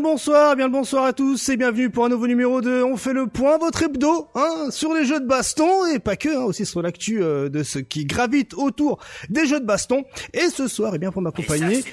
Le bonsoir, bien le bonsoir à tous et bienvenue pour un nouveau numéro de On fait le point, votre hebdo, hein, sur les jeux de baston et pas que, hein, aussi sur l'actu euh, de ce qui gravite autour des jeux de baston. Et ce soir, et eh bien pour m'accompagner,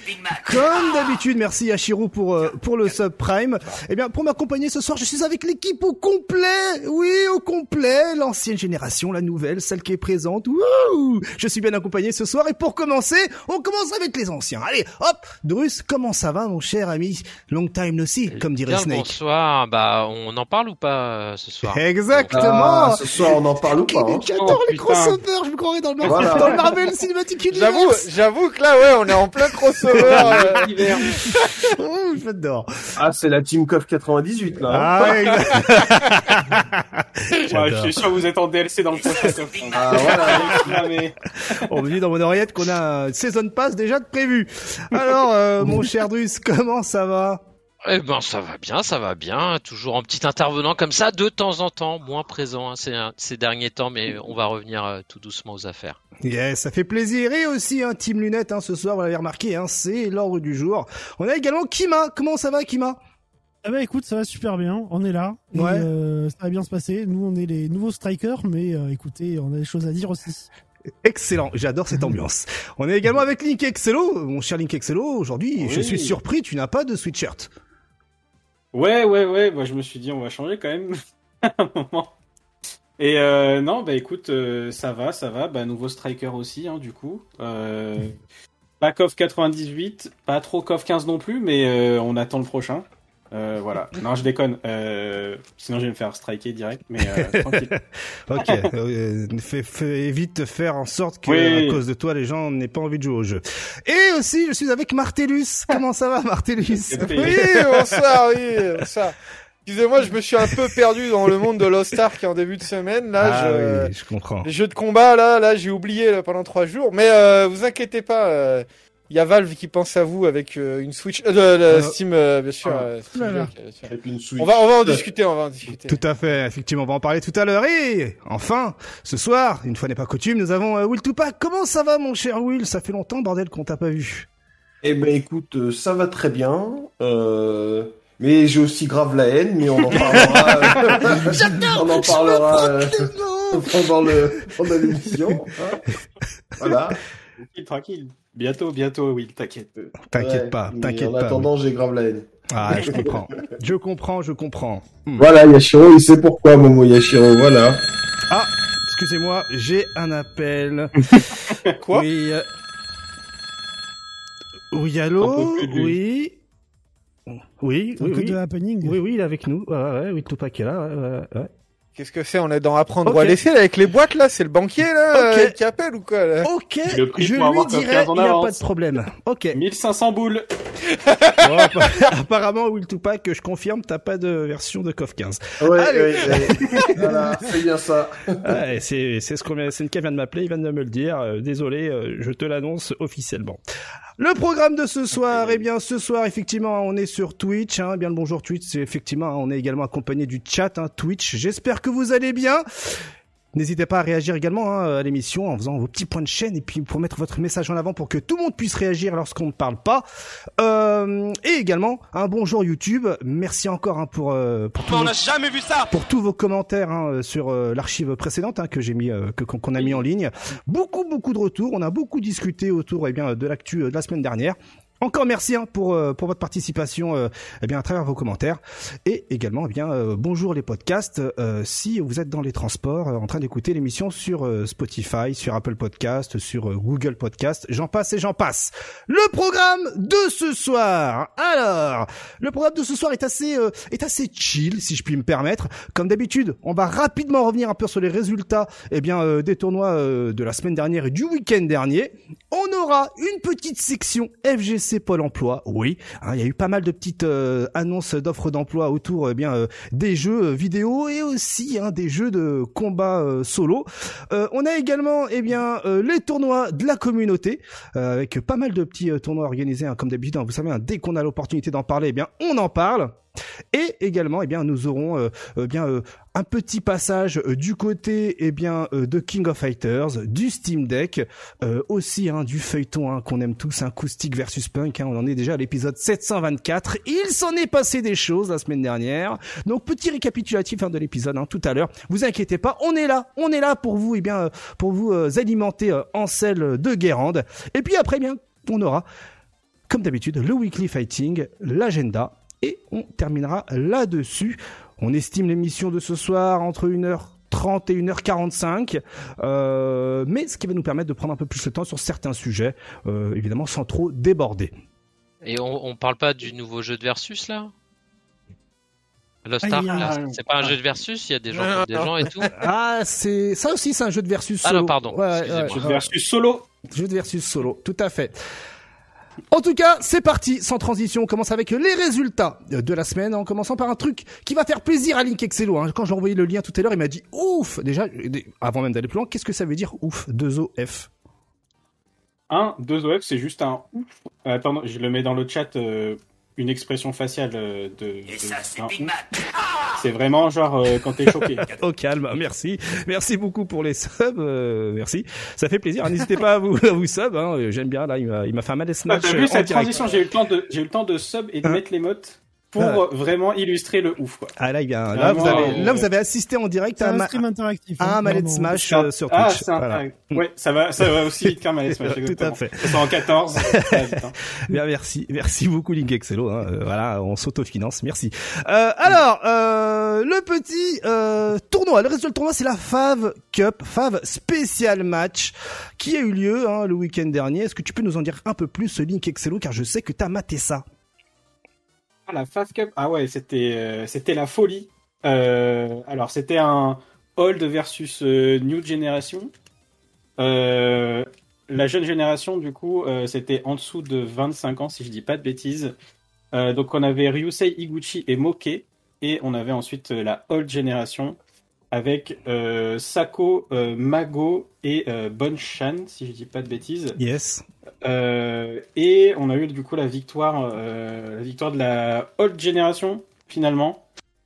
comme d'habitude, merci Yashiro pour euh, pour le subprime. Et eh bien pour m'accompagner ce soir, je suis avec l'équipe au complet, oui au complet, l'ancienne génération, la nouvelle, celle qui est présente. Wouh je suis bien accompagné ce soir et pour commencer, on commence avec les anciens. Allez, hop, Drus, comment ça va mon cher ami? Long time aussi, comme dirait Bien Snake. Bonsoir, bah on en parle ou pas euh, ce soir? Exactement. Ah, ce soir on en parle ou pas hein. J'adore les crossovers, je me croirais dans le, Marvel, dans le Marvel Cinematic Universe. J'avoue, j'avoue que là ouais, on est en plein crossover. euh... oh, j'adore. Ah, c'est la Team Coff 98 là. hein. Ah, exact. Ouais, je suis sûr que vous êtes en DLC dans le prochain. Ah, voilà. Mais- On me dit dans mon oreillette qu'on a un Season Pass déjà de prévu. Alors, euh, mon cher Drus, comment ça va? Eh ben ça va bien, ça va bien. Toujours en petit intervenant comme ça, de temps en temps, moins présent hein, ces, ces derniers temps, mais on va revenir euh, tout doucement aux affaires. Yes, ça fait plaisir. Et aussi, un Team Lunette, hein, ce soir, vous l'avez remarqué, hein, c'est l'ordre du jour. On a également Kima. Comment ça va, Kima? Ah bah écoute, ça va super bien, on est là, et Ouais. euh, ça va bien se passer. Nous, on est les nouveaux strikers, mais euh, écoutez, on a des choses à dire aussi. Excellent, j'adore cette ambiance. On est également avec Link Excello. Mon cher Link Excello, aujourd'hui, je suis surpris, tu n'as pas de sweatshirt. Ouais, ouais, ouais. Moi, je me suis dit, on va changer quand même. un moment. Et euh, non, bah écoute, euh, ça va, ça va. Bah, nouveau striker aussi, hein, du coup. Euh, pas KOF 98, pas trop KOF 15 non plus, mais euh, on attend le prochain. Euh, voilà. Non, je déconne. Euh, sinon, je vais me faire striker direct, mais euh, tranquille. Ok, euh, fais, fais- évite de faire en sorte que, Oui. à cause de toi, les gens n'aient pas envie de jouer au jeu. Et aussi, je suis avec Martellus. Comment ça va, Martellus Oui, bonsoir, oui, bonsoir. Excusez-moi, je me suis un peu perdu dans le monde de Lost Ark en début de semaine. Là, Ah je... oui, je comprends. les jeux de combat, là, là, j'ai oublié là, pendant trois jours. Mais euh, vous inquiétez pas, euh, il y a Valve qui pense à vous avec euh, une Switch, euh, de- de Euh, Steam, euh, bien sûr. ah. euh, Steam. Avec une Switch. On va, on va en discuter, on va en discuter. Tout à fait, effectivement, on va en parler tout à l'heure. Et enfin, ce soir, une fois n'est pas coutume, nous avons euh, Will Tupac. Comment ça va, mon cher Will? Ça fait longtemps, bordel, qu'on t'a pas vu. Eh ben écoute, euh, ça va très bien. Euh... Mais j'ai aussi grave la haine, mais on en parlera. on en parlera euh, pendant le pendant l'émission. hein. Voilà. tranquille, tranquille. Bientôt, bientôt, oui, t'inquiète. T'inquiète Ouais, pas, t'inquiète En pas. attendant, j'ai grave la haine. Ah, je comprends. je comprends, je comprends. Hmm. Voilà, Yashiro, il sait pourquoi, Momo Yashiro. Voilà. Ah, excusez-moi, j'ai un appel. Quoi Oui. euh, Oui, allô. Oui. Oui, Un oui, peu oui. de happening. Oui, oui, il est avec nous. Ouais, ouais, Will Tupac est là. Ouais, ouais, ouais. Qu'est-ce que c'est On est dans apprendre ou à laisser là, avec les boîtes là C'est le banquier là Ok. euh, qui appelle ou quoi là Ok, Le prix je pour lui dirai, 15 en il n'y a pas de problème. Ok. 1500 boules. Bon, apparemment, Will Tupac, je confirme, t'as pas de version de KOF 15. Ouais, Allez. ouais, ouais. voilà, c'est bien ça. Ouais, c'est c'est ce qu'on c'est une vient de m'appeler, il vient de me le dire. Euh, désolé, euh, je te l'annonce officiellement. Le programme de ce soir, eh bien ce soir effectivement on est sur Twitch. Hein, Eh bien le bonjour Twitch, c'est effectivement on est également accompagné du chat hein, Twitch. J'espère que vous allez bien. N'hésitez pas à réagir également hein, à l'émission en faisant vos petits points de chaîne et puis pour mettre votre message en avant pour que tout le monde puisse réagir lorsqu'on ne parle pas. Euh, et également un bonjour YouTube. Merci encore hein, pour euh, pour tous vos- jamais vu ça pour tous vos commentaires hein, sur euh, l'archive précédente hein, que j'ai mis euh, que qu'on a mis en ligne. Beaucoup beaucoup de retours, on a beaucoup discuté autour eh bien de l'actu euh, de la semaine dernière. Encore merci hein, pour euh, pour votre participation euh, eh bien à travers vos commentaires et également eh bien euh, bonjour les podcasts euh, si vous êtes dans les transports euh, en train d'écouter l'émission sur Spotify, sur Apple Podcast, sur Google Podcast, j'en passe et j'en passe. Le programme de ce soir. Alors, le programme de ce soir est assez est assez chill si je puis me permettre. Comme d'habitude, on va rapidement revenir un peu sur les résultats eh bien des tournois de la semaine dernière et du week-end dernier. On aura une petite section FGC Pôle Emploi. Oui, hein, il y a eu pas mal de petites euh, annonces d'offres d'emploi autour eh bien euh, des jeux euh, vidéo et aussi hein, des jeux de combat euh, solo. On a également eh bien les tournois de la communauté avec pas mal de petits tournois organisés hein, comme d'habitude. hein. vous savez, hein, dès qu'on a l'opportunité d'en parler, eh bien on en parle. Et également, eh bien, nous aurons euh, euh, bien euh, un petit passage du côté eh bien de King of Fighters, du Steam Deck, aussi hein, du feuilleton hein, qu'on aime tous, un Acoustic versus Punk. Hein, on en est déjà à l'épisode 724. Il s'en est passé des choses la semaine dernière. Donc petit récapitulatif hein, de l'épisode hein, tout à l'heure. Vous inquiétez pas, on est là, on est là pour vous, eh bien pour vous alimenter en sel de Guérande. Et puis après, eh bien, on aura comme d'habitude le Weekly Fighting, l'agenda. Et on terminera là-dessus. On estime l'émission de ce soir entre 1h30 et 1h45, euh, mais ce qui va nous permettre de prendre un peu plus de temps sur certains sujets, euh, évidemment sans trop déborder. Et on, on parle pas du nouveau jeu de versus là? Lost Ah, Ark, c'est pas un jeu de versus, il y a des gens, des gens et tout. Ah, c'est ça aussi, c'est un jeu de versus Ah solo. non, pardon, Ouais, ouais. Jeu de versus solo. Jeu de versus solo, tout à fait. En tout cas, c'est parti, sans transition, on commence avec les résultats de la semaine, en commençant par un truc qui va faire plaisir à Link Excello. hein. Quand j'ai envoyé le lien tout à l'heure, il m'a dit ouf. Déjà, avant même d'aller plus loin, qu'est-ce que ça veut dire ouf? 2 O F. Un, deux OF, c'est juste un ouf. Euh, Attends, je le mets dans le chat. euh, une expression faciale euh, de. Et de- ça, c'est Big. Mac. C'est vraiment genre euh, quand t'es choqué. Au calme, merci, merci beaucoup pour les subs, euh, merci, ça fait plaisir. N'hésitez pas à vous, à vous sub, hein. j'aime bien là, il m'a, il m'a fait un mal Ah, smash T'as euh, vu cette direct. transition J'ai eu le temps de, j'ai eu le temps de sub et de Hein mettre les mots pour Ah. euh, vraiment illustrer le ouf. Quoi. Ah là, il vient, là, vous avez, euh, là, vous avez assisté en direct C'est à, un ma- stream interactif. à hein, un mallet smash euh, sur ah, Twitch. c'est un... Voilà. Ouais, ça va, ça va aussi vite qu'un Malais Smash. Tout à fait. Sont en 14. ça va vite, hein. Bien, merci, merci beaucoup Link Excello. Hein. Euh, voilà, on s'autofinance, merci. Euh, alors, euh, le petit euh, tournoi, le résultat du tournoi, c'est la Fav Cup, Fav Special Match, qui a eu lieu hein, le week-end dernier. Est-ce que tu peux nous en dire un peu plus, Link Excello, car je sais que t'as maté ça. Ah, la Fast Cup, ah ouais, c'était euh, la folie. Euh, alors c'était un old versus euh, new generation. La jeune génération, du coup, c'était en dessous de 25 ans, si je dis pas de bêtises. Donc on avait Ryusei Iguchi et Moke, et on avait ensuite la old génération avec euh, Sako, euh, Mago et euh, Bonchan, si je dis pas de bêtises. Yes. Euh, et on a eu du coup la victoire, euh, la victoire de la old génération finalement.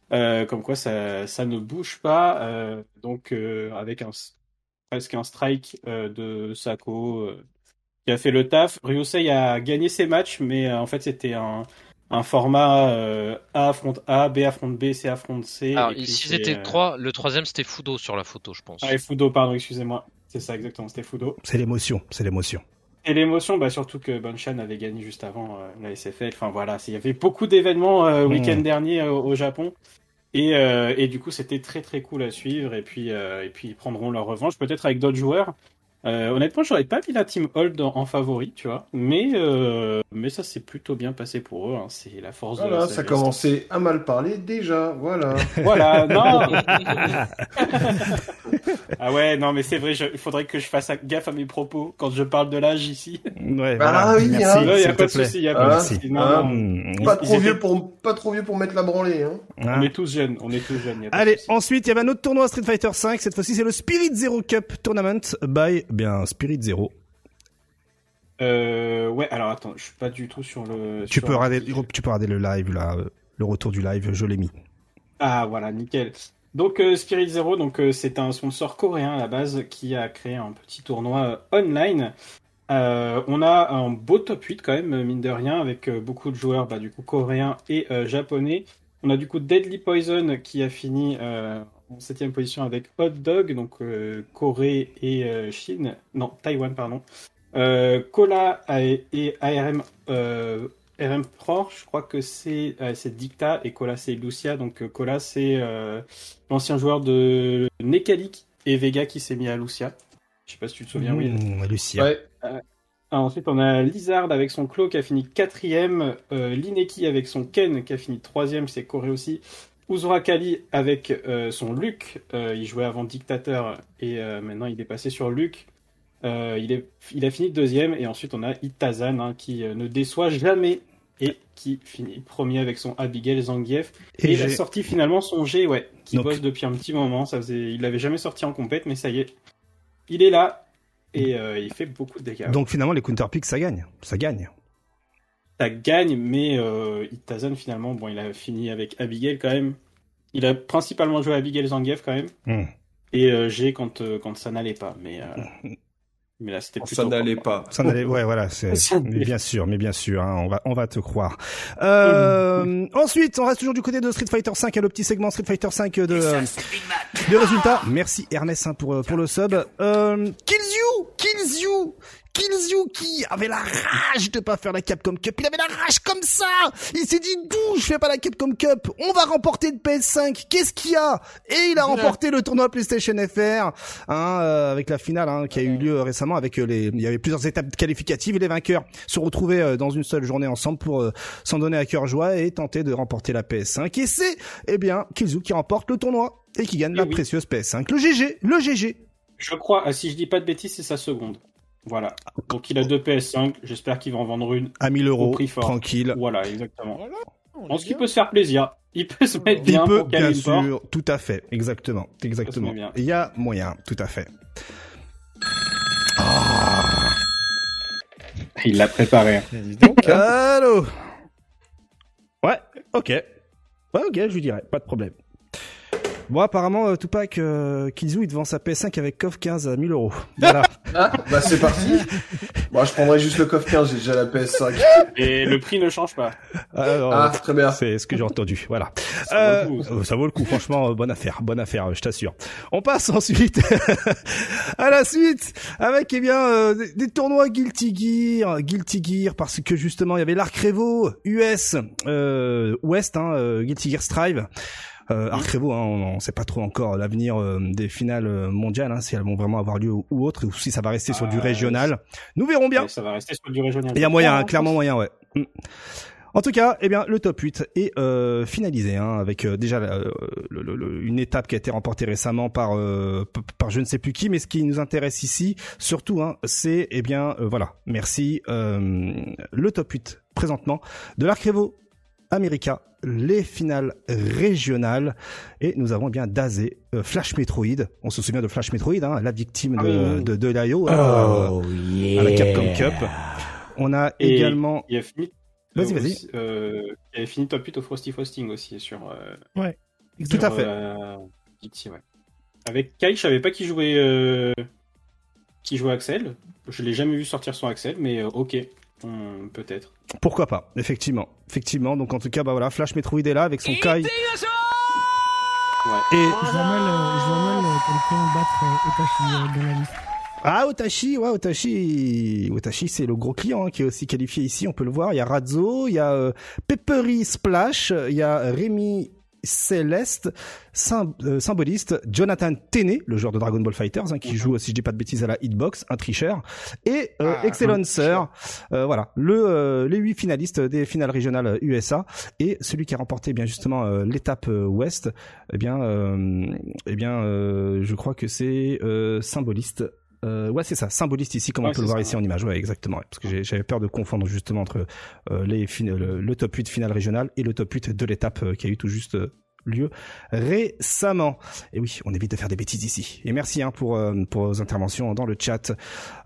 Comme quoi ça, ça ne bouge pas. donc avec un presque un strike de Sako qui a fait le taf. Ryusei a gagné ses matchs, mais en fait c'était un, un format euh, A affronte A, B affronte B, C affronte C. Alors c'est, c'était euh, trois, le troisième c'était Fudo sur la photo, je pense. Ah, et Fudo, pardon, excusez-moi. C'est ça exactement, c'était Fudo. C'est l'émotion, c'est l'émotion. Et l'émotion, bah, surtout que Banshan avait gagné juste avant euh, la SFL. Enfin voilà, il y avait beaucoup d'événements le Mm. week-end dernier euh, au Japon. Et, euh, et du coup, c'était très très cool à suivre. Et puis, euh, et puis ils prendront leur revanche, peut-être avec d'autres joueurs. Euh, honnêtement, j'aurais pas mis la team Hold en, en favori, tu vois. Mais, euh, mais ça s'est plutôt bien passé pour eux. hein. C'est la force de la Voilà, ça commençait à mal parler déjà, voilà. Voilà, non Ah ouais, non, mais c'est vrai, il faudrait que je fasse gaffe à mes propos quand je parle de l'âge ici. Ouais, Bah voilà. oui, merci, hein. Ouais, y s'il a pas de plaît. souci, y a Ah, pas de Merci. souci. Non, non. Pas ils trop vieux pour pas trop vieux pour mettre la branlée, hein. Hein. On est tous jeunes, on est tous jeunes. Allez, ensuite, il y avait un autre tournoi Street Fighter 5. Cette fois-ci, c'est le Spirit Zero Cup Tournament by, bien, Spirit Zero. Euh, ouais, alors attends, je suis pas du tout sur le. Tu sur- peux regarder, tu peux regarder le live, là, euh, le retour du live, je l'ai mis. Ah voilà, nickel. Donc euh, Spirit Zero, donc euh, c'est un sponsor coréen à la base qui a créé un petit tournoi online. On a un beau top 8 quand même, mine de rien, avec beaucoup de joueurs bah, du coup coréens et japonais. On a du coup Deadly Poison qui a fini en septième position avec Hot Dog, donc euh, Corée et euh, Chine, non Taïwan pardon. Euh, Cola et, et ARM euh, RM Pro, je crois que c'est euh, c'est Dicta et Cola c'est Lucia. Donc euh, Cola c'est euh, l'ancien joueur de Nekalik et Vega qui s'est mis à Lucia. Je sais pas si tu te souviens, oui. Mmh, Lucia. Ouais. Ensuite, on a Lizard avec son Claw qui a fini quatrième. Euh, Lineki avec son Ken qui a fini troisième, c'est Corée aussi. Uzura Kali avec euh, son Luke. Euh, il jouait avant Dictateur et euh, maintenant il est passé sur Luke. Il, est, il a fini deuxième. Et ensuite, on a Itazan hein, qui ne déçoit jamais et qui finit premier avec son Abigail Zangief. Et, Et il a sorti finalement son G, ouais, qui Donc- bosse depuis un petit moment. Ça faisait, il l'avait jamais sorti en compète, mais ça y est, il est là et il fait beaucoup de dégâts. Donc finalement, les counterpicks, ça gagne. Ça gagne. Ça gagne, mais euh, Itazan finalement, bon, il a fini avec Abigail quand même. Il a principalement joué Abigail Zangief quand même. Hmm. Et euh, G quand, euh, quand ça n'allait pas. Mais, euh, mais là, c'était plutôt. Ça n'allait pas. Ça n'allait, ouais, voilà, c'est, mais bien sûr, mais bien sûr, hein, on va, on va te croire. Euh, ensuite, on reste toujours du côté de Street Fighter 5, le petit segment Street Fighter 5 de, de résultats. Merci Ernest hein, pour, pour le sub. Euh, Kills You, Kills You, Qui avait la rage de pas faire la Capcom Cup. Il avait la rage comme ça. Il s'est dit d'où je fais pas la Capcom Cup? On va remporter le PS5. Qu'est-ce qu'il y a? Et il a remporté le tournoi PlayStation FR hein, euh, avec la finale hein, qui a eu lieu récemment. Avec euh, les, il y avait plusieurs étapes qualificatives et les vainqueurs se retrouvaient euh, dans une seule journée ensemble pour euh, s'en donner à cœur joie et tenter de remporter la PS5. Et c'est eh bien You qui remporte le tournoi et qui gagne Eh la oui. précieuse PS5. Le GG, le GG. Je crois, si je dis pas de bêtises, c'est sa seconde. Voilà. Donc il a deux PS5. J'espère qu'il va en vendre une. À 1000 euros, Au prix fort. tranquille. Voilà, exactement. Voilà. On pense qu'il peut se faire plaisir. Il peut se mettre Il bien peut, pour caler bien porte. sûr, tout à fait, exactement, exactement. Il y a moyen, tout à fait. Il l'a préparé. Dis donc, hein. Allô? Ouais, ok. Ouais, ok, je lui dirais, pas de problème. Bon, apparemment, euh, Tupac euh, Kizu, il te vend sa PS5 avec CoF 15 à 1000 euros. Voilà. Ah, bah c'est parti. Moi, je prendrais juste le coffre 15, j'ai déjà la PS5. Et le prix ne change pas. Alors, Ah, très bien. C'est ce que j'ai entendu, voilà. Ça vaut Euh, le coup, ça. euh, ça vaut le coup, franchement, euh, bonne affaire, bonne affaire, euh, je t'assure. On passe ensuite à la suite avec eh bien euh, des, des tournois Guilty Gear, Guilty Gear parce que justement il y avait l'Arc Revo US euh, Ouest, hein, euh, Guilty Gear Strive. Euh, Arc Revo, hein, on ne sait pas trop encore l'avenir euh, des finales euh, mondiales, hein, si elles vont vraiment avoir lieu ou, ou autre, ou si ça va rester sur du Ah, régional. Nous verrons bien. Ça va rester sur du régional. Il y a moyen, Ah, hein, clairement moyen, ouais. Mm. En tout cas, eh bien, le top 8 est euh, finalisé, hein, avec euh, déjà euh, le- le- le- une étape qui a été remportée récemment par euh, par je ne sais plus qui, mais ce qui nous intéresse ici, surtout, hein, c'est eh bien, euh, voilà, merci, euh, le top 8 présentement de l'Arc America, les finales régionales, et nous avons eh bien Dazé, euh, Flash Metroid, on se souvient de Flash Metroid, hein, la victime Ah de, de, de l'IO, hein, euh, à la Capcom Cup. On a Et également Il a fini. Vas-y, vas-y. aussi, Euh, il a fini top 8 au Frosty Frosting aussi sur. Euh, Tout à fait. euh, Dixie, ouais. Avec Kai, je savais pas qui jouait. Euh, qui jouait Axel. Je l'ai jamais vu sortir son Axel, mais euh, ok, Hum, peut-être. Pourquoi pas, effectivement. Effectivement, donc en tout cas, bah voilà, Flash Metroid est là avec son Kai. Ouais. Et Je vois mal, euh, je vois mal euh, quelqu'un battre euh, Otachi euh, dans la liste. ah, Otachi, ouais, Otachi, Otachi, c'est le gros client hein, qui est aussi qualifié ici, on peut le voir. Il y a Razzo, il y a euh, Peppery Splash, il y a Rémi Céleste, euh, symboliste, Jonathan Tene, le joueur de Dragon Ball Fighters, hein, qui Mhm. joue, si je dis pas de bêtises, à la Hitbox, un tricheur, et euh, Ah, Excellencer, euh, voilà, le euh, les huit finalistes des finales régionales USA, et celui qui a remporté bien justement euh, l'étape ouest, eh bien, euh, eh bien, euh, je crois que c'est euh, symboliste. Euh, ouais, c'est ça, symboliste ici, comme on peut le voir ça, ici ouais. en image. Ouais, exactement. ouais, parce que j'avais peur de confondre justement entre euh, les le, le top 8 finale régionale et le top 8 de l'étape euh, qui a eu tout juste euh, lieu récemment. Et oui, on évite de faire des bêtises ici. Et merci hein, pour euh, pour vos interventions dans le chat.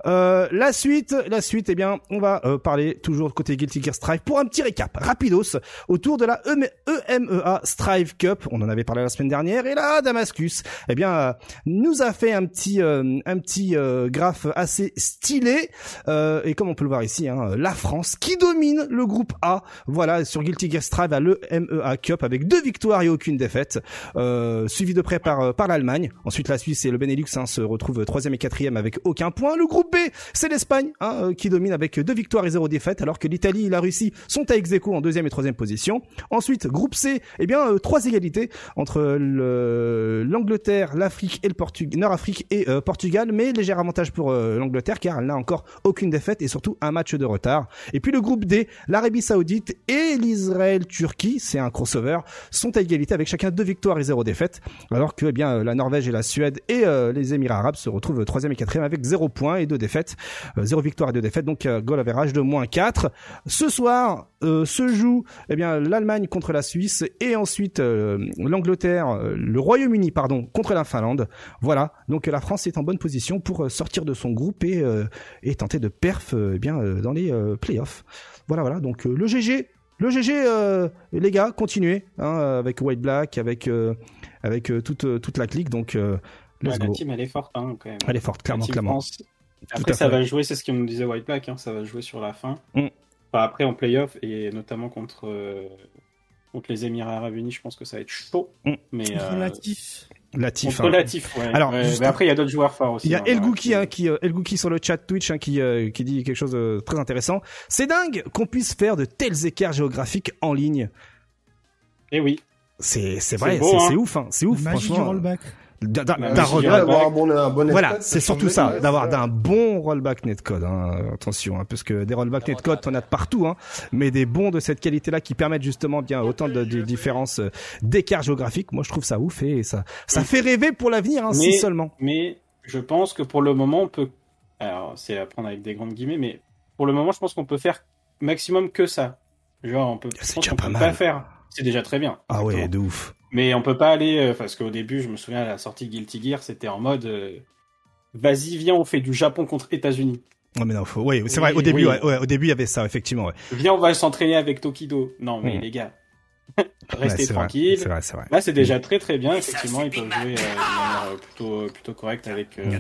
Euh, la suite, la suite, eh bien, on va euh, parler toujours côté Guilty Gear Strive pour un petit récap rapidos autour de la EM- EMEA Strive Cup. On en avait parlé la semaine dernière et là, Damascus, eh bien, euh, nous a fait un petit euh, un petit euh, graphe assez stylé et comme on peut le voir ici, hein, la France qui domine le groupe A. Voilà sur Guilty Gear Strive à l'EMEA Cup avec deux victoires et aucune défaite, euh, suivi de près par euh, par l'Allemagne. Ensuite, la Suisse et le Benelux hein, se retrouvent troisième et quatrième avec aucun point. Le groupe B, c'est l'Espagne hein, euh, qui domine avec deux victoires et zéro défaite, alors que l'Italie et la Russie sont à ex en deuxième et troisième position. Ensuite, groupe C, eh bien trois égalités entre le- l'Angleterre, l'Afrique et le Portugal, Nord-Afrique et Portugal, mais léger avantage pour l'Angleterre car elle n'a encore aucune défaite et surtout un match de retard. Et puis le groupe D, l'Arabie Saoudite et l'Israël-Turquie, c'est un crossover, sont à égalité avec chacun deux victoires et zéro défaite, alors que eh bien la Norvège et la Suède et euh, les Émirats Arabes se retrouvent troisième et quatrième avec zéro points et deux défaites, euh, zéro victoire et deux défaites, donc euh, goal average de moins 4. Ce soir euh, se joue eh bien l'Allemagne contre la Suisse et ensuite euh, l'Angleterre, euh, le Royaume-Uni pardon contre la Finlande. Voilà, donc la France est en bonne position pour euh, sortir de son groupe et, euh, tenter de perf euh, eh bien euh, dans les euh, playoffs. Voilà, voilà. Donc euh, le GG, le GG, euh, les gars, continuez hein, avec White Black, avec euh, avec euh, toute toute la clique. Donc euh, let's Ouais, la team, elle est forte, hein, quand même. Elle est forte, clairement, clairement. France. Après, ça fait. va jouer, c'est ce qu'on nous disait White Black, hein, ça va jouer sur la fin. Mm. Enfin, après, en playoff, et notamment contre, euh, contre les Émirats Arabes Unis, je pense que ça va être chaud. Mm. Mais, euh, Relatif. Latif. hein. Latif, ouais. Alors, Ouais, juste- mais après, il y a d'autres joueurs forts aussi. Il y a hein, El voilà, Gouki, hein, qui, euh, El Gouki sur le chat Twitch, hein, qui, euh, qui dit quelque chose de très intéressant. C'est dingue qu'on puisse faire de tels écarts géographiques en ligne. Et oui. C'est, c'est C'est vrai, c'est, hein. c'est ouf, hein, c'est ouf, franchement. du rollback- Voilà, c'est surtout ça, bien, d'avoir d'un bon rollback netcode. Hein, attention, hein, parce que des rollback netcode, t'en as de partout, hein, mais des bons de cette qualité-là qui permettent justement bien autant de, de différences euh, d'écarts géographiques. Moi, je trouve ça ouf et ça, ça fait rêver pour l'avenir, hein, si seulement. Mais je pense que pour le moment, on peut. Alors, c'est à prendre avec des grandes guillemets, mais pour le moment, je pense qu'on peut faire maximum que ça. Genre, on peut. C'est déjà pas peut mal. pas faire. C'est déjà très bien. Ah ouais, de ouf. Mais on peut pas aller, euh, parce qu'au début, je me souviens à la sortie Guilty Gear, c'était en mode, euh, vas-y, viens, on fait du Japon contre États-Unis. Non mais non, faut... oui, c'est Oui, vrai. Au début, oui. ouais, ouais, au début, il y avait ça, effectivement. Ouais. Viens, on va s'entraîner avec Tokido. Non, mais Mm. les gars, restez c'est vrai, tranquilles. C'est vrai, c'est vrai. Là, c'est déjà très très bien. Effectivement, ils peuvent jouer euh, de manière plutôt plutôt correcte avec euh,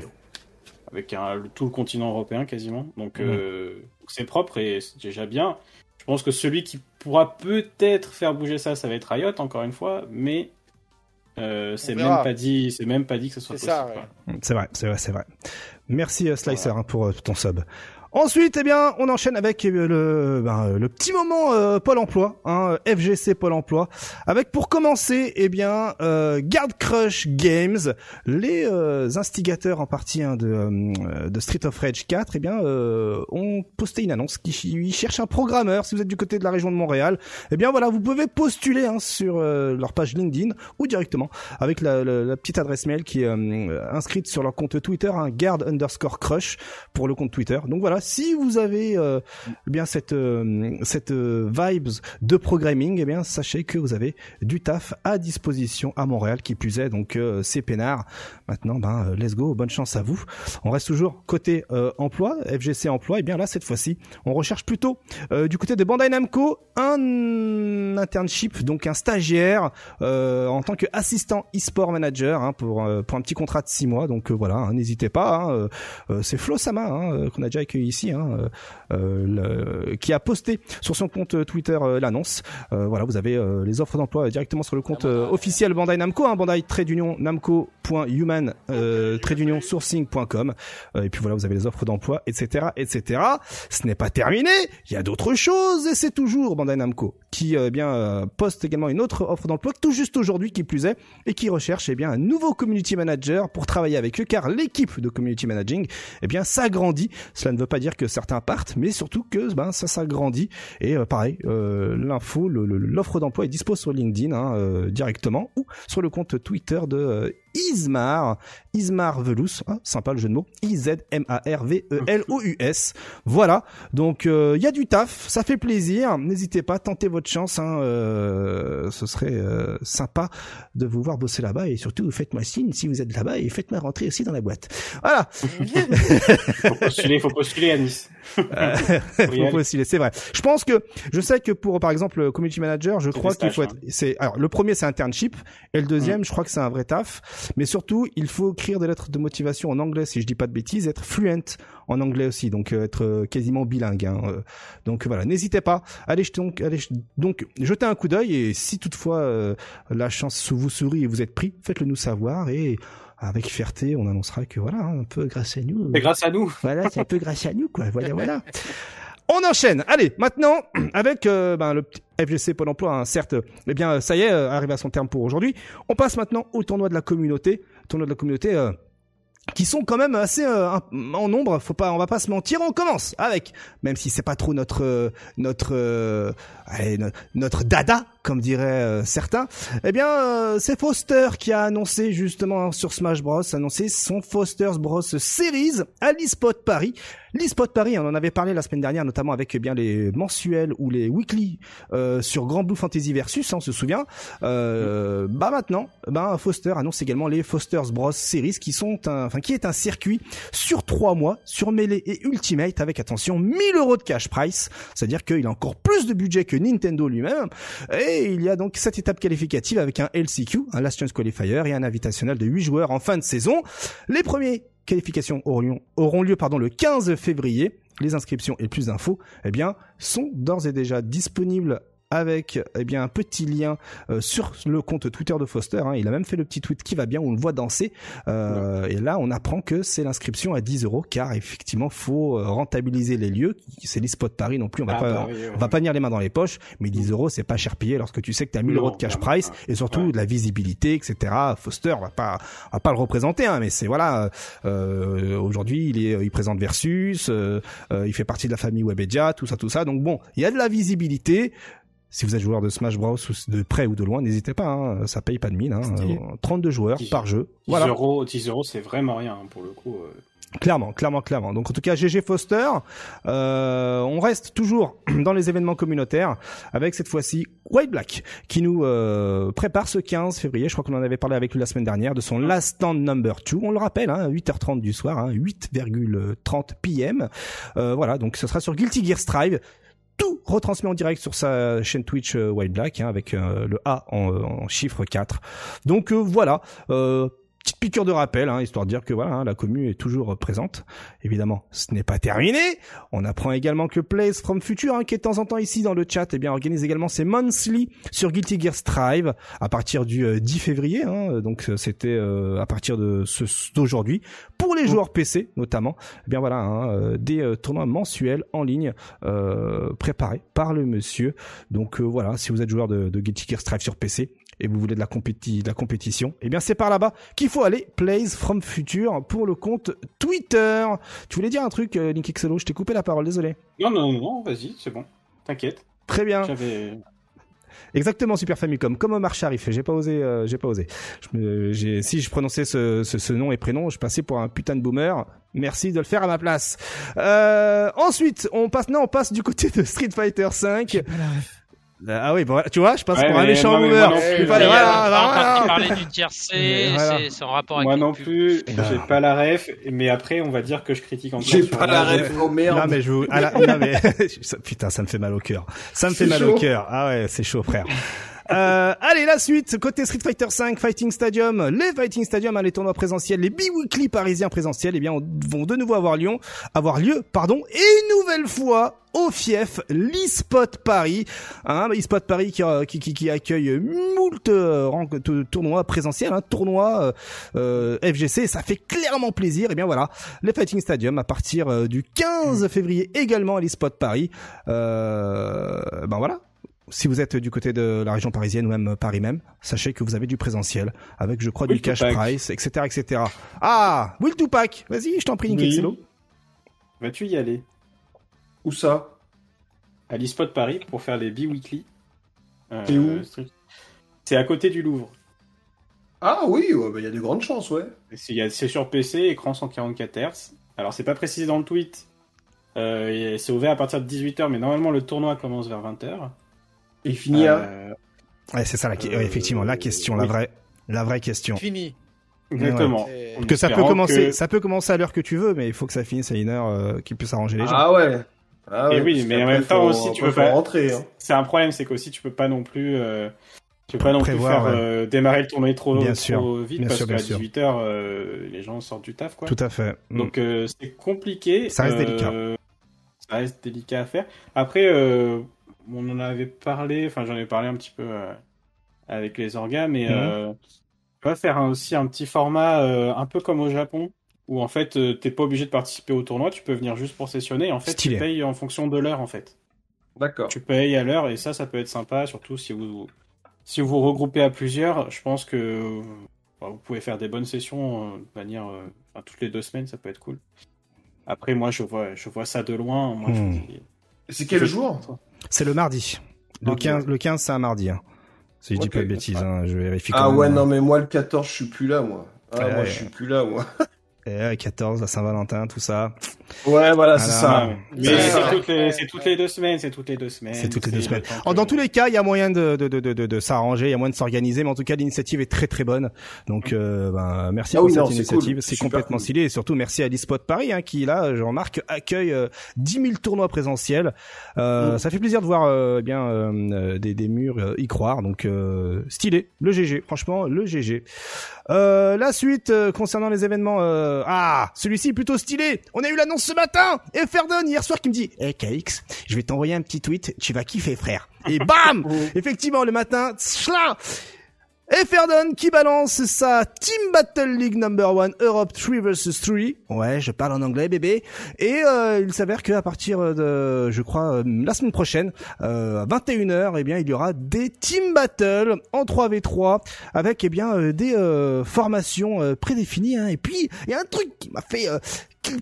avec un, tout le continent européen quasiment. Donc donc c'est propre et c'est déjà bien. Je pense que celui qui pourra peut-être faire bouger ça, ça va être Riot encore une fois, mais euh, c'est même pas dit, c'est même pas dit que ce soit possible. ouais. C'est vrai, c'est vrai, c'est vrai. Merci euh, Slicer hein, pour euh, ton sub. Ensuite, eh bien, on enchaîne avec euh, le, ben, euh, le petit moment euh, Pôle Emploi, hein, FGC Pôle Emploi, avec pour commencer, eh bien, euh, Guard Crush Games, les euh, instigateurs en partie hein, de, euh, de Street of Rage 4, eh bien, ont posté une annonce qui ils cherchent un programmeur. Si vous êtes du côté de la région de Montréal, eh bien voilà, vous pouvez postuler hein, sur leur page LinkedIn ou directement avec la, la- petite adresse mail qui est inscrite sur leur compte Twitter, un guard underscore crush pour le compte Twitter. Donc voilà, si vous avez euh, eh bien cette euh, cette euh, vibes de programming, eh bien sachez que vous avez du taf à disposition à Montréal, qui plus est. Donc euh, c'est peinard. Maintenant, ben let's go, bonne chance à vous. On reste toujours côté emploi, FGC emploi. Et bien là, cette fois-ci, on recherche plutôt du côté de Bandai Namco un internship, donc un stagiaire en tant qu'assistant e-sport manager hein, pour pour un petit contrat de six mois. Donc voilà, hein, n'hésitez pas. hein, c'est Flo Sama hein, qu'on a déjà accueilli hein, euh, euh, le- qui a posté sur son compte Twitter euh, l'annonce. Euh, voilà, vous avez les offres d'emploi directement sur le compte officiel Bandai Namco, hein, Bandai Trade Union Namco.human euh, Trade Union Sourcing.com. Et puis voilà, vous avez les offres d'emploi, etc., etc. Ce n'est pas terminé. Il y a d'autres choses et c'est toujours Bandai Namco qui euh, bien euh, poste également une autre offre d'emploi tout juste aujourd'hui qui plus est et qui recherche eh bien un nouveau community manager pour travailler avec eux car l'équipe de community managing eh bien s'agrandit. Cela ne veut pas dire que certains partent, mais surtout que ben ça s'agrandit et euh, pareil euh, l'info, l'offre d'emploi est dispo sur LinkedIn hein, euh, directement ou sur le compte Twitter de euh, Ismar, Ismar Velous, hein, sympa le jeu de mots, I Z M A R V E L O U S. Voilà, donc il y a du taf, ça fait plaisir. N'hésitez pas, tentez votre chance. Hein, euh, ce serait euh, sympa de vous voir bosser là-bas et surtout faites-moi signe si vous êtes là-bas et faites-moi rentrer aussi dans la boîte. Voilà. Faut postuler, faut postuler à Nice. Euh, Faut postuler, c'est vrai. Je pense que je sais que pour par exemple le community manager, je crois qu'il faut être. C'est alors le premier c'est internship et le deuxième je crois que c'est un vrai taf. Mais surtout il faut écrire des lettres de motivation en anglais si je dis pas de bêtises, être fluent en anglais aussi, donc euh, être euh, quasiment bilingue. hein, euh. donc voilà, n'hésitez pas. Allez donc, allez donc jetez un coup d'œil et si toutefois euh, la chance vous sourit et vous êtes pris, faites-le nous savoir et avec fierté, on annoncera que voilà, hein, un peu grâce à nous. C'est grâce à nous. Voilà, c'est un peu grâce à nous, quoi. Voilà, voilà. On enchaîne. Allez, maintenant, avec euh, ben, le petit FGC Pôle Emploi, hein, certes, eh bien, ça y est, euh, arrivé à son terme pour aujourd'hui. On passe maintenant au tournoi de la communauté. Tournoi de la communauté. euh, qui sont quand même assez euh, en nombre. Faut pas, on va pas se mentir. On commence avec, même si c'est pas trop notre euh, notre euh, allez, no- notre dada, comme diraient euh, certains. Eh bien, euh, c'est Foster qui a annoncé justement sur Smash Bros, annoncé son Foster's Bros Series à l'eSpot Paris. L'eSpot Paris, on en avait parlé la semaine dernière, notamment avec eh bien les mensuels ou les weekly euh, sur Grand Blue Fantasy Versus, hein, on se souvient. Euh, bah maintenant, bah Foster annonce également les Foster's Bros Series qui sont enfin qui est un circuit sur trois mois sur Melee et Ultimate avec attention 1000 euros de cash price, c'est-à-dire qu'il a encore plus de budget que Nintendo lui-même. Il y a donc cette étape qualificative avec un LCQ, un Last Chance Qualifier et un invitationnel de 8 joueurs en fin de saison. Les premiers qualifications auront, lieu pardon, le 15 février. Les inscriptions et plus d'infos, eh sont d'ores et déjà disponibles avec eh bien un petit lien euh, sur le compte Twitter de Foster. hein. Il a même fait le petit tweet qui va bien où on le voit danser. Euh, Et là, on apprend que c'est l'inscription à 10 euros car effectivement, faut euh, rentabiliser les lieux. C'est l'e-spot Paris non plus. On va Ah, pas, bah on va pas venir les mains dans les poches. Mais 10 euros, c'est pas cher payé lorsque tu sais que tu as 1000 Non, euros de cash price et surtout Ouais. de la visibilité, etc. Foster, on va pas, on va pas le représenter, hein, mais c'est voilà. Euh, Aujourd'hui, il est, il présente Versus, euh, euh, il fait partie de la famille Webedia, tout ça, tout ça. Donc bon, il y a de la visibilité. Si vous êtes joueur de Smash Bros ou de près ou de loin, n'hésitez pas, hein, ça paye pas de mine. Hein, Stylé. Euh, 32 joueurs 10 par jeu. 10 Voilà. euros, 10 euros, c'est vraiment rien hein, pour le coup. euh. Clairement, clairement, clairement. Donc en tout cas, GG Foster, euh, on reste toujours dans les événements communautaires avec cette fois-ci White Black qui nous euh, prépare ce 15 février. Je crois qu'on en avait parlé avec lui la semaine dernière de son Last Stand Number 2. On le rappelle, hein, 8h30 du soir, hein, 8,30 p.m. Euh, voilà, donc ce sera sur Guilty Gear Strive. Tout retransmis en direct sur sa chaîne Twitch euh, White Black hein, avec euh, le A en, chiffre 4. Donc euh, voilà, petite piqûre de rappel, hein, histoire de dire que voilà, hein, la commu est toujours euh, présente. Évidemment, ce n'est pas terminé. On apprend également que Plays from Future, hein, qui est de temps en temps ici dans le chat, eh bien organise également ses monthly sur Guilty Gear Strive à partir du euh, 10 février. Hein, donc euh, c'était euh, à partir de ce d'aujourd'hui pour les joueurs PC notamment. Eh bien voilà, hein, euh, des euh, tournois mensuels en ligne euh, préparés par le monsieur. Donc euh, voilà, si vous êtes joueur de, de Guilty Gear Strive sur PC et vous voulez de la, compéti de la compétition, eh bien c'est par là-bas qu'il faut aller. Plays from Future pour le compte Twitter. Tu voulais dire un truc, euh, Link Xelo Je t'ai coupé la parole, désolé. Non, non, non, vas-y, c'est bon. T'inquiète. Très bien. J'avais. Exactement, Super Famicom, comme Omar Sharif. J'ai pas osé, euh, j'ai pas osé. Je me- j'ai- si je prononçais ce, ce, ce nom et prénom, je passais pour un putain de boomer. Merci de le faire à ma place. Euh, ensuite, on passe, non, on passe du côté de Street Fighter 5. Ah oui, bon, tu vois, je passe Ouais, pour un méchant voilà. parler du tiercé, Voilà. c'est en rapport avec Moi non plus, Eh ben. j'ai pas la ref, mais après on va dire que je critique encore. J'ai pas la ref, oh merde. Non mais je vous... ah, là, non mais putain ça me fait mal au cœur. Ça me fait mal au cœur. Ah ouais c'est chaud frère. Euh, allez la suite côté Street Fighter 5 Fighting Stadium, les Fighting Stadium, hein, les tournois présentiels, les bi-weekly parisiens présentiels, eh bien on- vont de nouveau avoir lieu, avoir lieu, pardon, et une nouvelle fois au fief l'eSpot Paris, hein, eSpot Paris qui, euh, qui, qui, qui accueille moult euh, tournois présentiels, hein, tournois euh, euh, FGC, ça fait clairement plaisir. Et bien voilà, les Fighting Stadium à partir euh, du 15 février également à l'eSpot Paris. Euh, ben voilà. Si vous êtes du côté de la région parisienne ou même Paris même, sachez que vous avez du présentiel avec, je crois, Will du cash price, etc., etc. Ah, Will Tupac, vas-y, je t'en prie, Oui. Vas-tu y aller? Où ça? À l'eSpot Paris pour faire les bi-weekly. Euh, C'est où? C'est à côté du Louvre. Ah oui, ouais, bah, il y a de grandes chances, ouais. Et C'est sur PC, écran 144 Hz. Alors c'est pas précisé dans le tweet. Euh, c'est ouvert à partir de 18h, mais normalement le tournoi commence vers 20h. Et fini à... Euh, Ouais, c'est ça, la, Euh, ouais, effectivement, la question, la vraie, la vraie question. Fini. exactement. En Que ça peut commencer, que- ça peut commencer à l'heure que tu veux, mais il faut que ça finisse à une heure euh, qui puisse arranger les gens. Ah ouais. Ah Et ouais, oui, mais en même temps faut- aussi, tu peux pas- rentrer. Hein. C'est un problème, c'est qu'aussi tu peux pas non plus, euh, tu peux pas non Prévoir, plus faire ouais. euh, démarrer le tournoi trop, Bien trop sûr, vite bien parce qu'à sûr. 18h euh, les gens sortent du taf quoi. Tout à fait. Mm. Donc euh, c'est compliqué. Ça reste euh, délicat. Ça reste délicat à faire. Après, euh, on en avait parlé, enfin j'en ai parlé un petit peu euh, avec les orgas, mais Mhm. euh, on va faire un- aussi un petit format euh, un peu comme au Japon, où en fait euh, t'es pas obligé de participer au tournoi, tu peux venir juste pour sessionner. Et en fait, Stylé. tu payes en fonction de l'heure en fait. D'accord. Tu payes à l'heure et ça, ça peut être sympa, surtout si vous si vous regroupez à plusieurs. Je pense que Enfin, vous pouvez faire des bonnes sessions euh, de manière, euh, enfin, toutes les deux semaines, ça peut être cool. Après, moi, je vois, je vois ça de loin. Moi, je Hmm. C'est quel je- jour? C'est le mardi. Le Mardi, 15, ouais. le 15 c'est un mardi. Hein. Si je dis pas de bêtises, hein, je vérifie Ah ouais, hein. non, mais moi, le 14, je suis plus là, moi. Ah, Ouais, moi, ouais. je suis plus là, moi. Euh, 14, la Saint-Valentin, tout ça. Ouais, voilà, c'est ça. Mais C'est toutes, les, c'est toutes les deux semaines, c'est toutes les deux semaines. C'est toutes les deux semaines. dans tous les cas, il y a moyen de, de, de, de, de, de s'arranger, il y a moyen de s'organiser, mais en tout cas, l'initiative est très très bonne. Donc, euh, ben, merci Ah pour oui, cette non, initiative, c'est complètement cool. stylé. Et surtout, merci à l'eSpot Paris, hein, qui là, je remarque, accueille euh, 10 000 tournois présentiels. Euh, Mm. Ça fait plaisir de voir euh, eh bien euh, des, des murs y croire. Donc, stylé, le GG. Franchement, le GG. La suite concernant les événements. Euh, ah, celui-ci est plutôt stylé. On a eu l'annonce ce matin. Et Ferdon hier soir qui me dit, eh KX, je vais t'envoyer un petit tweet. Tu vas kiffer, frère. Et bam, effectivement le matin, tchla et Ferdon qui balance sa Team Battle League Number One Europe 3 vs 3. Ouais, je parle en anglais, bébé. Et euh, il s'avère qu'à partir de, je crois, euh, la semaine prochaine, euh, à 21h, eh bien, il y aura des Team Battle en 3v3 avec, eh bien, euh, des euh, formations prédéfinies. Hein. Et puis, il y a un truc qui m'a fait... Euh,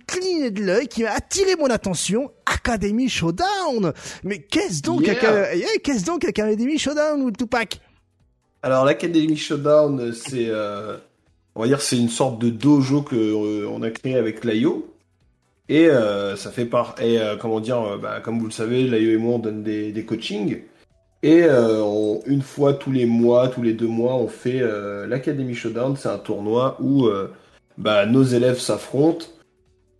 cligner de l'œil, qui a attiré mon attention, Academy Showdown. Mais qu'est-ce donc, Yeah. Eh, qu'est-ce donc Academy Showdown ou Tupac? Alors, l'Academy Showdown, c'est, euh, on va dire, c'est une sorte de dojo que euh, on a créé avec l'IO. Et euh, ça fait par, et euh, comment dire, euh, bah, comme vous le savez, l'IO et moi on donne des, des coachings. Et une fois tous les mois, tous les deux mois, on fait l'Academy Showdown. C'est un tournoi où bah, nos élèves s'affrontent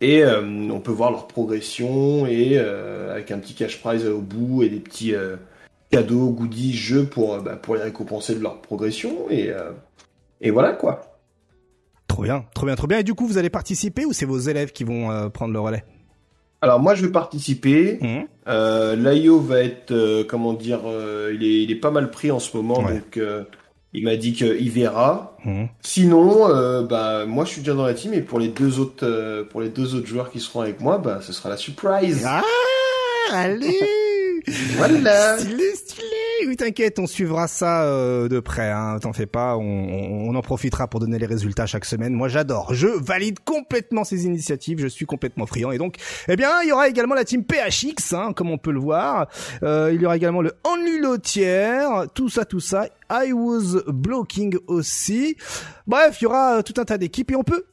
et on peut voir leur progression et avec un petit cash prize au bout et des petits cadeaux, goodies, jeux pour, euh, bah, pour les récompenser de leur progression. Et, euh, et voilà quoi. Trop bien, trop bien, trop bien. Et du coup, vous allez participer ou c'est vos élèves qui vont euh, prendre le relais? Alors moi je vais participer. Euh, L'IO va être, comment dire, il, est, il est pas mal pris en ce moment, Ouais. donc il m'a dit qu'il verra. Mhm. Sinon, bah moi je suis déjà dans la team et pour les deux autres, pour les deux autres joueurs qui seront avec moi, bah ce sera la surprise. Ah, allez Voilà. Stylé, stylé Oui, t'inquiète, on suivra ça euh, de près, hein, t'en fais pas, on, on, on en profitera pour donner les résultats chaque semaine. Moi, j'adore, je valide complètement ces initiatives, je suis complètement friand. Et donc, eh bien, il y aura également la team PHX, hein, comme on peut le voir. Euh, il y aura également le Lotier, tout ça, tout ça. I was blocking aussi. Bref, il y aura euh, tout un tas d'équipes et on peut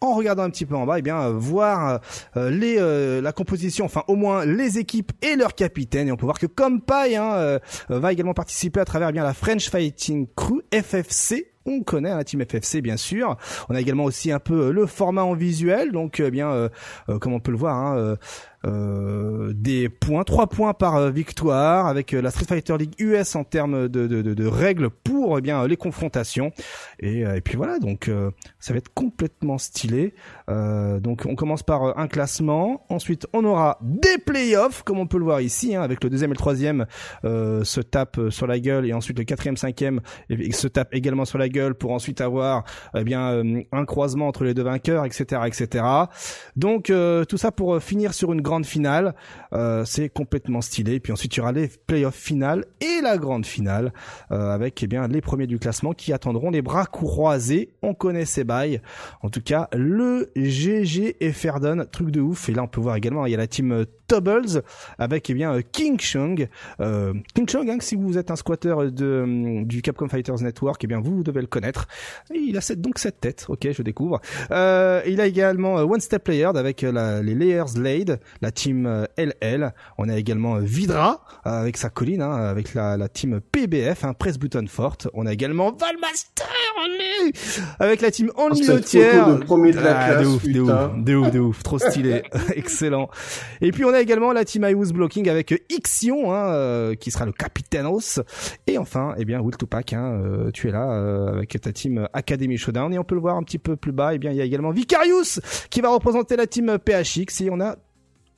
en regardant un petit peu en bas, eh bien euh, voir euh, les euh, la composition, enfin au moins les équipes et leurs capitaines. Et on peut voir que Compay hein, va également participer à travers eh bien la French Fighting Crew FFC. On connaît hein, la team FFC bien sûr. On a également aussi un peu le format en visuel, donc euh, bien comme on peut le voir, hein, des points, trois points par euh, victoire avec euh, la Street Fighter League US en termes de, de, de, de règles pour eh bien les confrontations. Et, euh, et puis voilà, donc euh, ça va être complètement stylé. Euh, donc on commence par euh, un classement, ensuite on aura des playoffs comme on peut le voir ici, hein, avec le deuxième et le troisième euh, se tapent euh, sur la gueule et ensuite le quatrième, cinquième se tape également sur la gueule pour ensuite avoir eh bien euh, un croisement entre les deux vainqueurs, etc., etc. Donc euh, tout ça pour euh, finir sur une grande finale, Euh, c'est complètement stylé. Et puis ensuite il y aura les playoffs finales et la grande finale euh, avec eh bien les premiers du classement qui attendront les bras croisés. On connaît ces bails. En tout cas, le GG et Ferdon, truc de ouf. Et là, on peut voir également, il y a la team euh, Tubbles avec eh bien King Chung. King Chung, hein, si vous êtes un squatter de euh, du Capcom Fighters Network, eh bien vous devez le connaître. Il a cette, donc cette tête. Ok, je découvre. Il a également One Step Player avec les Layers Blade, la team euh, LL. On a également euh, Vidra euh, avec sa colline, hein, avec la, la team PBF, hein, Press Button Forte. On a également Valmaster, allez, avec la team Lotier. photo de premier de la Ah, classe, de ouf, de ouf, de ouf, de ouf, trop stylé, excellent. Et puis on a également la team I was blocking avec Ixion, hein, euh, qui sera le capitainos. Et enfin, eh bien Will Tupac, hein, euh, tu es là euh, avec ta team Academy Showdown. Et on peut le voir un petit peu plus bas. Eh bien, il y a également Vicarious qui va représenter la team PHX. Et on a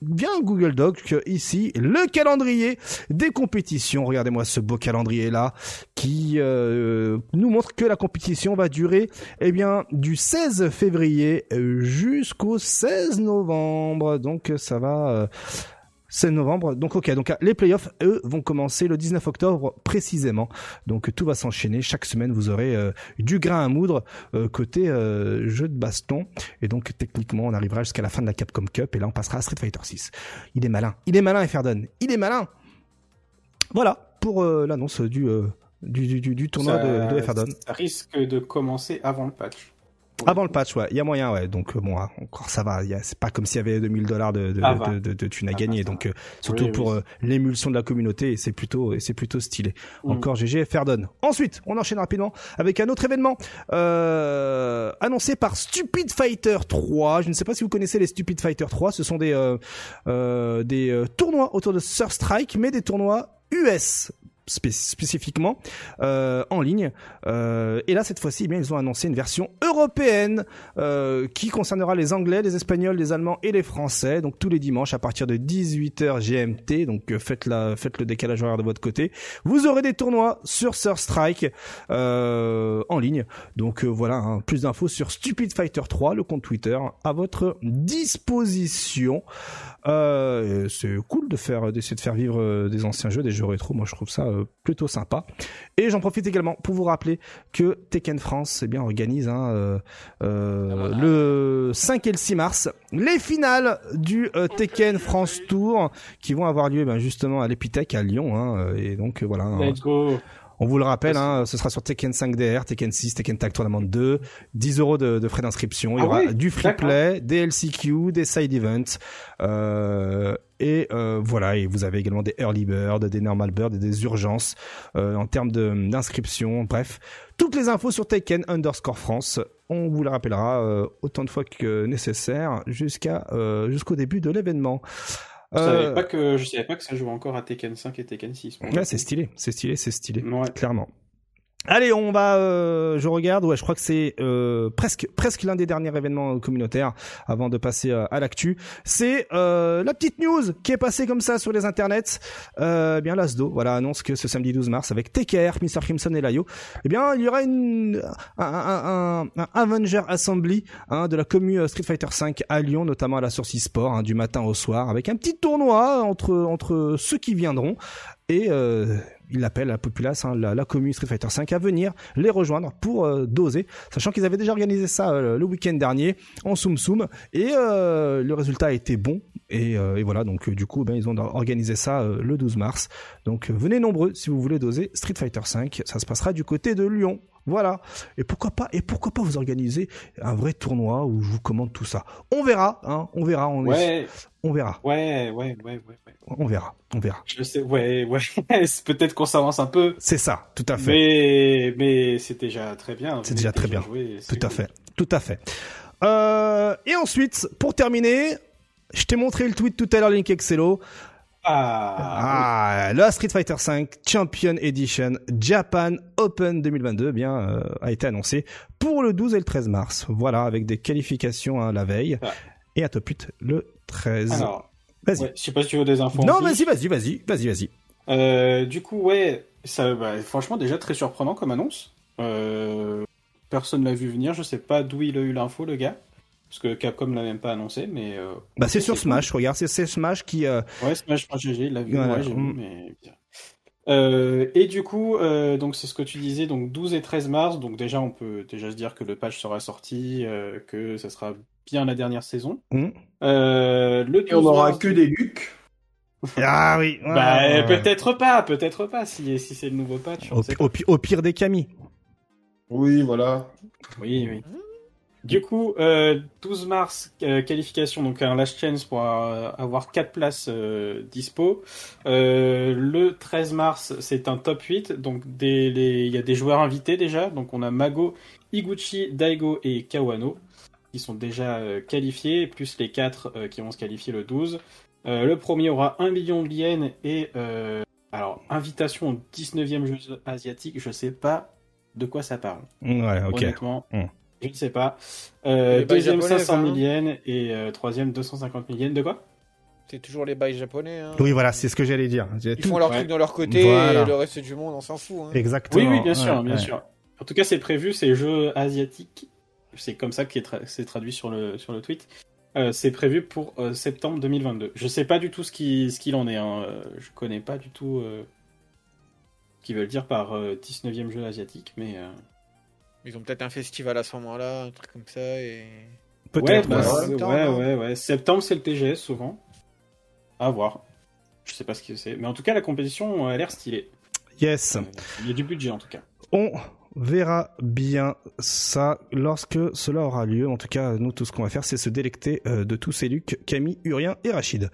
bien Google Doc ici le calendrier des compétitions. Regardez-moi ce beau calendrier là qui euh, nous montre que la compétition va durer eh bien du 16 février euh, jusqu'au 16 novembre. Donc ça va euh, 16 novembre. Donc ok, donc les playoffs, eux, vont commencer le 19 octobre précisément. Donc tout va s'enchaîner. Chaque semaine, vous aurez euh, du grain à moudre euh, côté euh, jeu de baston. Et donc techniquement, on arrivera jusqu'à la fin de la Capcom Cup et là, on passera à Street Fighter 6. Il est malin. Il est malin, Ferdon. Il est malin. Voilà pour l'annonce du, du, du, du, tournoi de, de Ferdon. Ça risque de commencer avant le patch. Avant le patch, ouais, il y a moyen, ouais. Donc euh, bon, hein, encore ça va. C'est pas comme s'il y avait 2000 dollars de de, ah, de, de, de thunes à gagner. donc euh, surtout pour euh, l'émulsion de la communauté, c'est plutôt c'est plutôt stylé. Mm. Encore GG Ferdon. Ensuite, on enchaîne rapidement avec un autre événement annoncé par Stupid Fighter 3. Je ne sais pas si vous connaissez les Stupid Fighter 3. Ce sont des des tournois autour de Sur Strike, mais des tournois US spécifiquement euh, en ligne. Euh, et là, cette fois-ci, eh bien, ils ont annoncé une version européenne euh, qui concernera les Anglais, les Espagnols, les Allemands et les Français. Donc tous les dimanches à partir de 18h GMT. Donc euh, faites la, faites le décalage horaire de votre côté. Vous aurez des tournois sur Surstrike euh, en ligne. Donc euh, voilà, hein, plus d'infos sur Stupid Fighter 3, le compte Twitter à votre disposition. c'est cool de faire d'essayer de faire vivre des anciens jeux, des jeux rétro. Moi, je trouve ça euh, plutôt sympa. Et j'en profite également pour vous rappeler que Tekken France eh bien, organise hein, euh, euh, le 5 et le 6 mars les finales du Tekken France Tour qui vont avoir lieu eh ben, justement à l'Epitech à Lyon. Hein, et donc voilà. Let's go. On vous le rappelle, hein, ce sera sur Tekken 5 DR, Tekken 6, Tekken Tag Tournament 2, 10 euros de, de frais d'inscription. Il y ah aura du free play, des LCQ, des side events. Euh, et euh, voilà, et vous avez également des early bird, des normal bird et des urgences euh, en termes d'inscription. Bref, toutes les infos sur Tekken underscore France. On vous le rappellera euh, autant de fois que nécessaire jusqu'à euh, jusqu'au début de l'événement. Je savais euh, pas que je savais pas que ça jouait encore à Tekken 5 et Tekken 6. Ouais, c'est stylé, c'est stylé, c'est stylé, clairement. Allez, on va. Euh, je regarde. Ouais, je crois que c'est euh, presque presque l'un des derniers événements communautaires avant de passer euh, à l'actu. C'est euh, la petite news qui est passée comme ça sur les internets. Euh, bien l'Asdo, voilà, annonce que ce samedi 12 mars avec TKR, Mr Crimson et Layo, eh bien il y aura une un, un, un, Avenger Assembly hein, de la commune Street Fighter 5 à Lyon, notamment à la Source Sport, hein, du matin au soir, avec un petit tournoi entre entre ceux qui viendront et euh, il appelle la populace, hein, la, commune Street Fighter 5 à venir les rejoindre pour euh, doser, sachant qu'ils avaient déjà organisé ça euh, le week-end dernier en Soum Soum et euh, le résultat a été bon et, et voilà donc du coup ben ils ont organisé ça le 12 mars. Donc venez nombreux si vous voulez doser Street Fighter 5, ça se passera du côté de Lyon. Voilà. Et pourquoi pas Et pourquoi pas vous organiser un vrai tournoi où je vous commande tout ça On verra, hein. On verra. On, ouais. on verra. Ouais, ouais, ouais, ouais, On verra. On verra. Je sais. Ouais, ouais. Peut-être qu'on s'avance un peu. C'est ça, tout à fait. Mais, mais c'est déjà très bien. C'est déjà très bien. tout à fait. Tout à fait. Euh, et ensuite, pour terminer, je t'ai montré le tweet tout à l'heure, Link Excello. Ah, ah la Street Fighter 5 Champion Edition Japan Open 2022 eh bien euh, a été annoncé pour le 12 et le 13 mars. Voilà, avec des qualifications hein, la veille et à top 8 le 13. Alors, vas-y. je sais pas si tu veux des infos. Non, vas-y, vas-y, vas-y, vas-y, vas-y. Euh, du coup, ouais, ça, bah, franchement, déjà très surprenant comme annonce. Euh, personne l'a vu venir. Je sais pas d'où il a eu l'info, le gars. Parce que Capcom l'a même pas annoncé, mais. Euh, bah, c'est sur Smash, regarde, c'est Smash qui. Euh... Ouais, Smash.gg, il l'a vu, ouais, j'ai vu, mm. mais. Euh, et du coup, euh, donc c'est ce que tu disais, donc 12 et 13 mars, donc déjà on peut déjà se dire que le patch sera sorti, euh, que ça sera bien la dernière saison. Mm. Euh, le et on n'aura que des Lucs. ah oui. bah peut-être pas, peut-être pas si, si c'est le nouveau patch. Au, au, au, pire des camis. Oui, voilà. Oui, oui. Du coup, euh, 12 mars, euh, qualification, donc un last chance pour euh, avoir 4 places euh, dispo. le 13 mars, c'est un top 8, donc il y a des joueurs invités déjà. Donc on a Mago, Iguchi, Daigo et Kawano qui sont déjà qualifiés, plus les 4 qui vont se qualifier le 12. le premier aura 1 million de yens et alors invitation au 19e jeu asiatique, je sais pas de quoi ça parle. Ouais, ok. Honnêtement. Mm. Je ne sais pas. Euh, deuxième 500 000 yens et euh, troisième 250 000 yens. De quoi? C'est toujours les bails japonais. Hein. Oui, voilà, c'est ce que j'allais dire. Ils font leur truc de leur côté et le reste du monde, on s'en fout. Hein. Exactement. Oui, oui, bien sûr, bien sûr. En tout cas, c'est prévu, c'est jeux asiatiques. C'est comme ça que c'est traduit sur le, sur le tweet. Euh, c'est prévu pour euh, septembre 2022. Je sais pas du tout ce qui ce qu'il en est. Hein. Je connais pas du tout euh, ce qu'ils veulent dire par euh, 19e jeu asiatique, mais euh, Ils ont peut-être un festival à ce moment-là, un truc comme ça. Et... Peut-être. bah, ouais. temps, ouais, non ouais, ouais. Septembre, c'est le TGS souvent. À voir. Je sais pas ce que c'est, mais en tout cas, la compétition a l'air stylée. Yes. Euh, Il y a du budget en tout cas. On verra bien ça lorsque cela aura lieu. En tout cas, nous, tout ce qu'on va faire, c'est se délecter euh, de tous ces Luc, Camille, Urien et Rachid.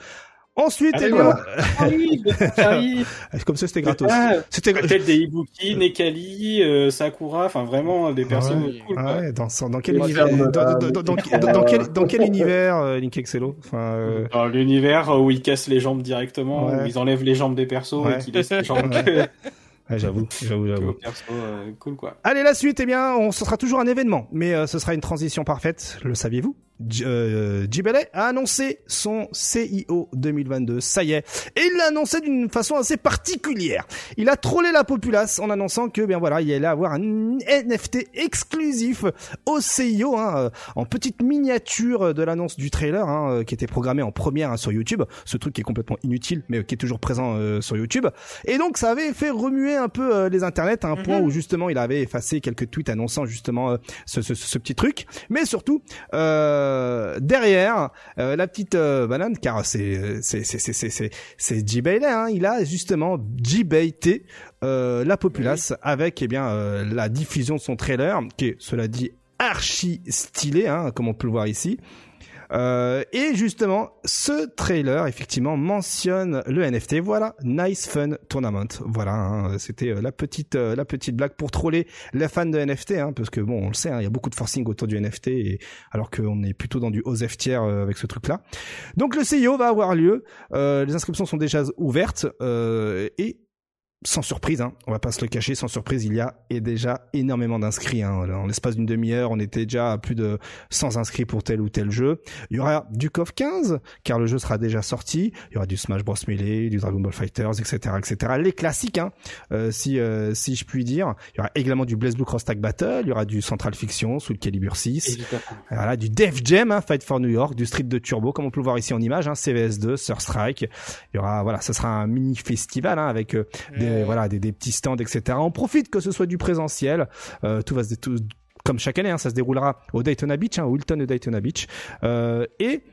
Ensuite, Allez, eh bien, voilà. comme ça, c'était gratos. Ah, C'était Peut-être des Ibuki, Nekali, euh, Sakura, enfin vraiment des persos Ouais. cool. Ah ouais, dans, dans quel univers, dans, de- dans- dans- dans- dans- dans quel, dans quel univers, euh, Link Excello enfin, euh, Dans l'univers où ils cassent les jambes directement, Ouais. où ils enlèvent les jambes des persos Ouais. et qu'ils laissent les jambes Ouais. J'avoue, j'avoue, j'avoue. euh, cool quoi. Allez, la suite, eh bien, on, ce sera toujours un événement, mais euh, ce sera une transition parfaite, le saviez-vous? Jibele a annoncé son CIO 2022, ça y est, et il l'a annoncé d'une façon assez particulière. Il a trollé la populace en annonçant que, bien voilà, il allait avoir un NFT exclusif au CIO, hein, euh, en petite miniature de l'annonce du trailer, hein, euh, qui était programmé en première hein, sur YouTube, ce truc qui est complètement inutile, mais euh, qui est toujours présent euh, sur YouTube. Et donc ça avait fait remuer un peu euh, les internets à un point où justement il avait effacé quelques tweets annonçant justement euh, ce, ce, ce petit truc. Mais surtout euh, derrière euh, la petite euh, banane, car c'est c'est c'est c'est c'est c'est hein, il a justement euh, la populace avec eh bien euh, la diffusion de son trailer, qui est cela dit archi stylé, hein, comme on peut le voir ici. Euh, et justement, ce trailer effectivement mentionne le NFT. Voilà, Nice Fun Tournament. Voilà, hein, c'était euh, la petite euh, la petite blague pour troller les fans de NFT, hein, parce que bon, on le sait, hein, il y a beaucoup de forcing autour du NFT, et, alors qu'on est plutôt dans du OSEF tiers euh, avec ce truc-là. Donc le CIO va avoir lieu. Euh, les inscriptions sont déjà ouvertes et sans surprise, hein, on va pas se le cacher, sans surprise, il y a et déjà énormément d'inscrits. Hein. En l'espace d'une demi-heure, on était déjà à plus de 100 inscrits pour tel ou tel jeu. Il y aura du KOF 15, car le jeu sera déjà sorti. Il y aura du Smash Bros Melee, du Dragon Ball Fighters, etc., etc. Les classiques, hein, euh, si euh, si je puis dire. Il y aura également du Blaze Blue Cross Tag Battle. Il y aura du Central Fiction, sous le calibre 6. Évidemment. Voilà, du Def Jam, hein, Fight for New York, du Street de Turbo, comme on peut le voir ici en image, hein, CVS2, Sur Strike. Il y aura, voilà, ça sera un mini festival hein, avec euh, des, Voilà, des, des petits stands, etc. On profite que ce soit du présentiel. Euh, tout va se, tout- comme chaque année, hein, ça se déroulera au Daytona Beach, hein, au Hilton de Daytona Beach. Euh, et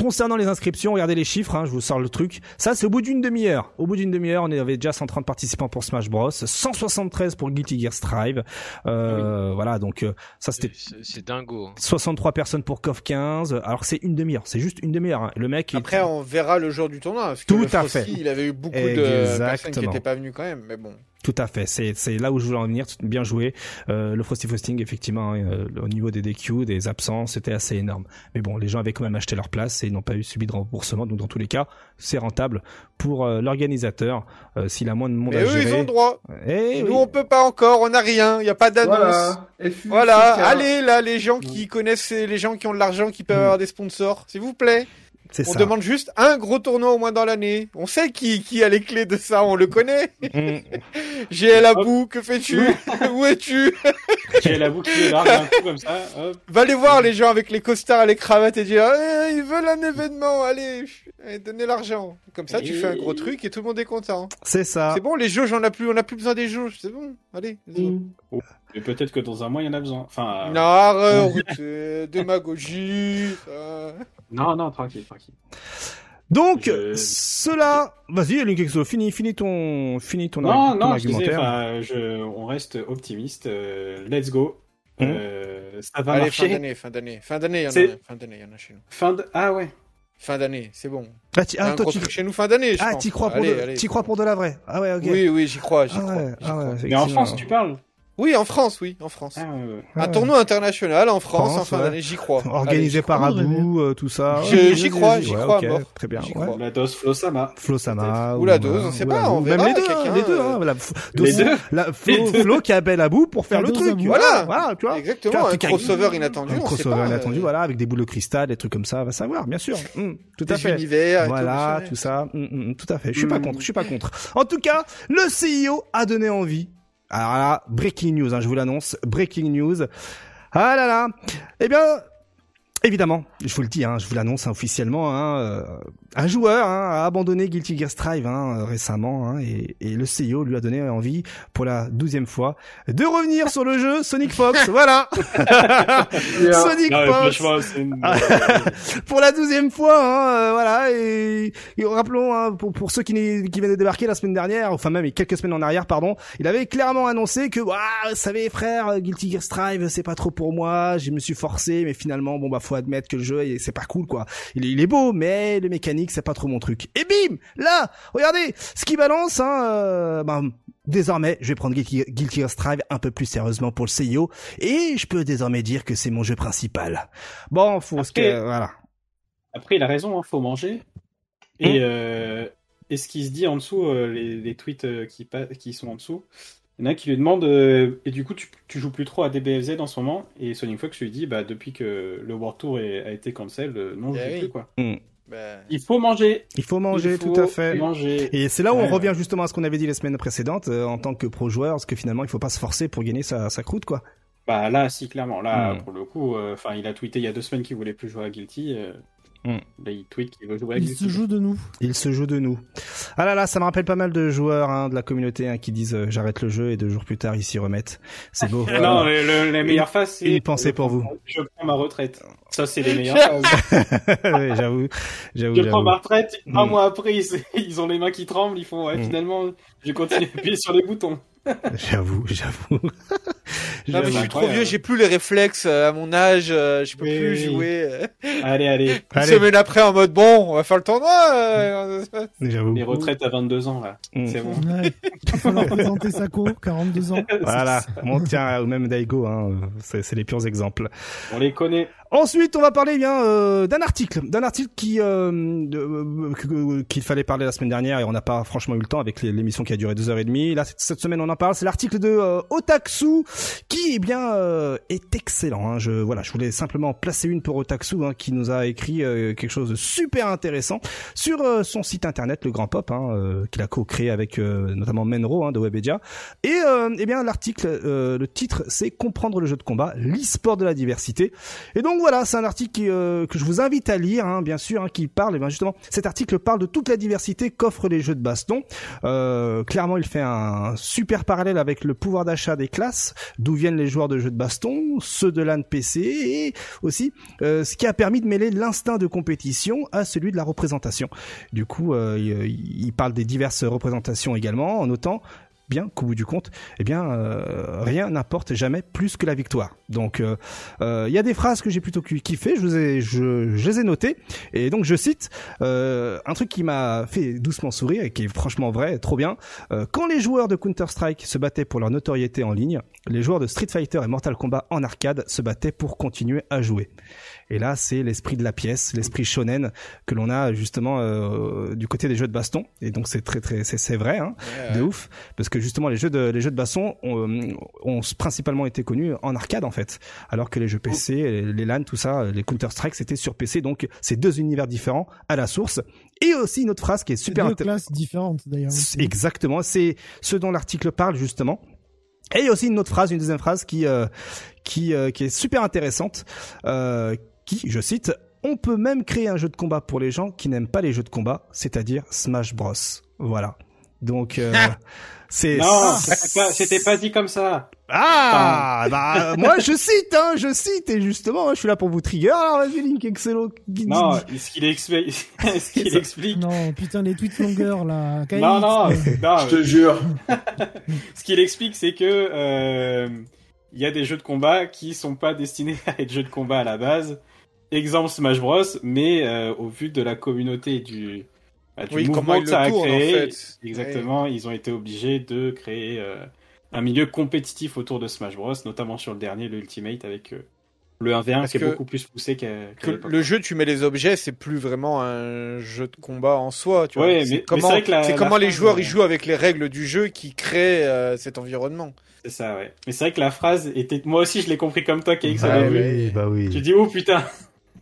Concernant les inscriptions, regardez les chiffres, hein, je vous sors le truc. Ça, c'est au bout d'une demi-heure. Au bout d'une demi-heure, on avait déjà 130 participants pour Smash Bros, 173 pour Guilty Gear Strive. Euh, Voilà, donc euh, ça c'était C'est dingo. 63 personnes pour KOF 15. Alors c'est une demi-heure, c'est juste une demi-heure. hein. Le mec. Après, on verra le jour du tournoi. Parce que Tout à Frosty, fait. Il avait eu beaucoup de personnes qui n'étaient pas venues quand même. Mais bon. Tout à fait. C'est c'est là où je voulais en venir. Bien joué. Euh, le Frosty Frosting, effectivement, hein, euh, au niveau des DQ, des absences, c'était assez énorme. Mais bon, les gens avaient quand même acheté leur place et ils n'ont pas eu subi de remboursement. Donc dans tous les cas, c'est rentable pour euh, l'organisateur. Euh, S'il a moins de monde Mais à eux, gérer. ils ont le droit. Eh Nous, oui. on peut pas encore. On n'a rien. Il n'y a pas d'annonce. Voilà. Allez, là, les gens qui connaissent, les gens qui ont de l'argent, qui peuvent Mm. avoir des sponsors. S'il vous plaît. On ça. demande juste un gros tournoi au moins dans l'année. On sait qui, qui a les clés de ça. On le connaît. Mm. GL Abou, que fais-tu? Où es-tu? J'ai la boucle qui est large d'un coup comme ça. Hop. Va les voir les gens avec les costards et les cravates et dire Eh, ils veulent un événement, allez, allez, donnez l'argent. Comme ça, tu fais un gros truc et tout le monde est content. C'est ça. C'est bon, les jauges, on a plus, on a plus besoin des jauges, c'est bon. Allez. vas-y. Mais peut-être que dans un mois, il y en a besoin. Enfin, euh, Non, arrête, démagogie. ça. Non, non, tranquille, tranquille. Donc Je- cela. Vas-y, Linkexo, finis, finis ton, finis ton, non, ton non, je disais, argumentaire. je, on reste optimiste. euh, let's go. Mhm. Euh, ça va Allez, fin marcher. d'année, fin d'année, fin d'année, il y en a, C'est- un, fin d'année, il y en a chez nous. Fin de... Ah ouais. Fin d'année, c'est bon. Ah, ah, toi, tu- chez nous fin d'année, ah, t'y crois pour Allez, de, allez, crois pour de la vraie. Ah ouais, ok. Oui, oui, j'y crois, j'y Ah crois. ouais, j'y ah ouais. Mais en. France, tu parles Oui, en France, oui, en France. Ah ouais, ouais. Un tournoi international en France, France, en fin ouais. d'année, j'y crois. Organisé Allez, par crois, Abou, euh, tout ça. J'y crois, j'y ouais, crois, ok, mort. Très bien. Crois. La DOS Flosama. Flo Sama. Ou la dose, on sait pas, on Même verra, les deux, hein, les deux, hein, euh, la, Les dose- deux la Flo, Flo qui appelle Abou pour faire le dose truc. Voilà. Voilà, tu vois. Exactement, un crossover inattendu, Un crossover inattendu, euh, voilà, avec des boules de cristal, des trucs comme ça, va savoir, bien sûr. Hum, tout à fait. Voilà, tout, ça, Hum, hum, tout à fait. Je suis pas contre, je suis pas contre. En tout cas, le CIO a donné envie. Alors là, breaking news, hein, je vous l'annonce, breaking news. Ah là là. Eh bien, Évidemment, je vous le dis, hein, je vous l'annonce officiellement, hein, euh, un joueur hein, a abandonné Guilty Gear Strive hein, euh, récemment hein, et, et le CEO lui a donné envie pour la douzième fois de revenir sur le jeu Sonic Fox. voilà, Sonic Non, Fox une- pour la douzième fois, hein, euh, voilà. Et, et rappelons hein, pour, pour ceux qui, n'est- qui viennent de débarquer la semaine dernière, enfin même quelques semaines en arrière, pardon, il avait clairement annoncé que, waouh, vous savez frère, Guilty Gear Strive, c'est pas trop pour moi. Je me suis forcé, mais finalement, bon bah faut admettre que le jeu, c'est pas cool quoi. Il est, il est beau, mais le mécanique, c'est pas trop mon truc. Et bim, là, regardez, ce qui balance, hein, euh, bah, Désormais, je vais prendre Guilty Gear Strive un peu plus sérieusement pour le CEO et je peux désormais dire que c'est mon jeu principal. Bon, faut ce Après- que voilà. Après, il a raison, hein, faut manger. Et, euh, et ce qui se dit en dessous, euh, les, les tweets euh, qui, sont en dessous, il y en a qui lui demandent euh, Et du coup, tu, tu joues plus trop à DBFZ en ce moment Et Sonic Fox lui dit bah, Depuis que le World Tour est- a été cancel, euh, non, je Eh joue oui. plus. Quoi. Bah, Il faut manger. Il faut manger, Il faut tout à fait. Manger. Et c'est là où on Ouais, revient justement à ce qu'on avait dit les semaines précédentes euh, en tant que pro joueur, parce que finalement il faut pas se forcer pour gagner sa, sa croûte quoi. Bah là, si, clairement. Là, Mm. pour le coup, euh, enfin, il a tweeté il y a deux semaines qu'il voulait plus jouer à Guilty. euh, Mm. Il tweet qu'il veut jouer à Il Guilty. se joue de nous. Il se joue de nous. Ah là là, ça me rappelle pas mal de joueurs hein, de la communauté hein, qui disent euh, j'arrête le jeu et deux jours plus tard ils s'y remettent. C'est beau. Ah Non, le, le- la meilleure phase, c'est. une pensée je pour prends- vous. Je prends ma retraite. Ça, c'est les meilleures phases. J'avoue, j'avoue, Je prends ma retraite, un Mm. mois après, ils, ils ont les mains qui tremblent, ils font, ouais, Mm. finalement, je continue à appuyer sur les boutons. J'avoue, j'avoue. Non, mais je suis trop vieux, j'ai plus les réflexes euh, à mon âge, euh, je peux Oui, plus oui. jouer. Allez, allez, Une Allez. semaine après en mode bon, on va faire le tournoi. euh, J'avoue. les retraites à 22 ans, là. Mm. C'est bon. Ouais. Il faut leur présenter Sako, 42 ans. Voilà, bon tiens, ou même Daigo, hein, c'est c'est les purs exemples. On les connaît. Ensuite, on va parler bien euh, d'un article, d'un article qui euh, euh, qu'il fallait parler la semaine dernière et on n'a pas franchement eu le temps avec l'émission qui a duré deux heures et demie. Là, cette, semaine, on en parle. C'est l'article de euh, Otaksu qui, eh bien, euh, est excellent. Hein. Je voilà, je voulais simplement placer une pour Otaksu hein, qui nous a écrit quelque chose de super intéressant sur son site internet, le Grand Pop, hein, qu'il a co-créé avec notamment Menro hein, de Webedia. Et eh bien, l'article, le titre, c'est comprendre le jeu de combat, l'e-sport de la diversité. Et donc voilà, c'est un article euh, que je vous invite à lire, hein, bien sûr, hein, qui parle, eh bien justement, cet article parle de toute la diversité qu'offrent les jeux de baston. Euh, clairement, il fait un super parallèle avec le pouvoir d'achat des classes, d'où viennent les joueurs de jeux de baston, ceux de LAN PC, et aussi euh, ce qui a permis de mêler l'instinct de compétition à celui de la représentation. Du coup, il parle des diverses représentations également, en notant bien qu'au bout du compte, eh bien, euh, rien n'importe jamais plus que la victoire. Donc, euh, euh, il y a des phrases que j'ai plutôt ki- kiffé, je, vous ai, je, je les ai notées, et donc je cite un truc qui m'a fait doucement sourire et qui est franchement vrai, trop bien. Quand les joueurs de Counter Strike se battaient pour leur notoriété en ligne, les joueurs de Street Fighter et Mortal Kombat en arcade se battaient pour continuer à jouer. Et là, c'est l'esprit de la pièce, l'esprit shonen que l'on a justement euh, du côté des jeux de baston. Et donc c'est très très c'est vrai, hein, de ouf, parce que justement les jeux de les jeux de baston ont, euh, ont principalement été connus en arcade en fait, alors que les jeux PC, les LAN, tout ça, les Counter Strike, c'était sur PC. Donc c'est deux univers différents à la source. Et aussi une autre phrase qui est super deux intéressante. classes différentes d'ailleurs. Exactement, c'est ce dont l'article parle justement. Et il y a aussi une autre phrase, une deuxième phrase qui euh, qui euh, qui est super intéressante, euh, qui, je cite, on peut même créer un jeu de combat pour les gens qui n'aiment pas les jeux de combat, c'est-à-dire Smash Bros. Voilà. Donc euh, c'est Non, c'était pas, dit comme ça. ah bah moi je cite hein, je cite et justement je suis là pour vous trigger. Alors vas-y Link Excello. Non, ce qu'il expli- ce qu'il explique. Non, putain, les tweets longueurs là. Non, non, euh, non. Je te jure. Ce qu'il explique, c'est que euh, il y a des jeux de combat qui sont pas destinés à être jeux de combat à la base. Exemple Smash Bros, mais euh, au vu de la communauté et du, bah, du Oui, mouvement comment ils que ça a en créé, fait. exactement, ils ont été obligés de créer euh, un milieu compétitif autour de Smash Bros, notamment sur le dernier, le Ultimate, avec euh, le 1v1 Parce qui est beaucoup plus poussé qu'à qu'à Que le jeu, tu mets les objets, c'est plus vraiment un jeu de combat en soi. Tu vois. Ouais, mais- c'est mais comment, c'est vrai que la- c'est la comment les joueurs ils jouent avec les règles du jeu qui créent euh, cet environnement. C'est ça, ouais. Mais c'est vrai que la phrase était, moi aussi je l'ai compris comme toi, KX, Bah oui, bah oui. Tu dis, oh putain,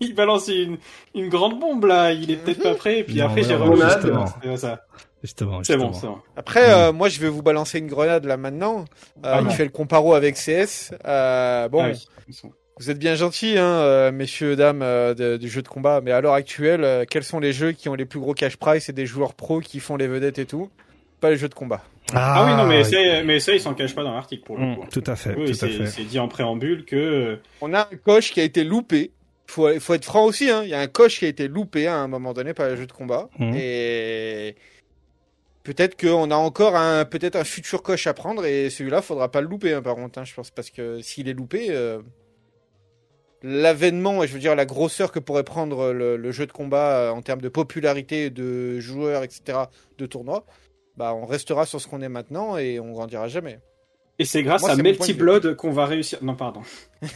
il balance une, une grande bombe là, il est peut-être pas prêt, et puis Non, après j'ai justement. C'est ça. Justement, C'est bon, c'est bon. Après, Mm. euh, moi, je vais vous balancer une grenade là maintenant. Euh, Ah il fait le comparo avec CS. Euh, bon, Ah oui. Vous êtes bien gentils, hein, euh, messieurs, dames de- du jeu de combat, mais à l'heure actuelle, quels sont les jeux qui ont les plus gros cash price et des joueurs pros qui font les vedettes et tout? Pas les jeux de combat. Ah, oui, non, mais, ça, ils s'en cachent pas dans l'article pour le Mm, coup. tout à fait, Oui, tout à c'est fait. c'est dit en préambule que. On a un coche qui a été loupé. Faut, faut être franc aussi, hein. Il y a un coche qui a été loupé à un moment donné par les jeux de combat. Mhm. Et peut-être qu'on a encore un, peut-être un futur coche à prendre et celui-là, faudra pas le louper, hein, par contre, hein, je pense, parce que s'il est loupé, euh, l'avènement, et je veux dire la grosseur que pourrait prendre le, le jeu de combat euh, en termes de popularité, de joueurs, etc., de tournois, bah, on restera sur ce qu'on est maintenant et on grandira jamais. Et c'est grâce Moi, à Melty. Blood qu'on va réussir. Non, pardon.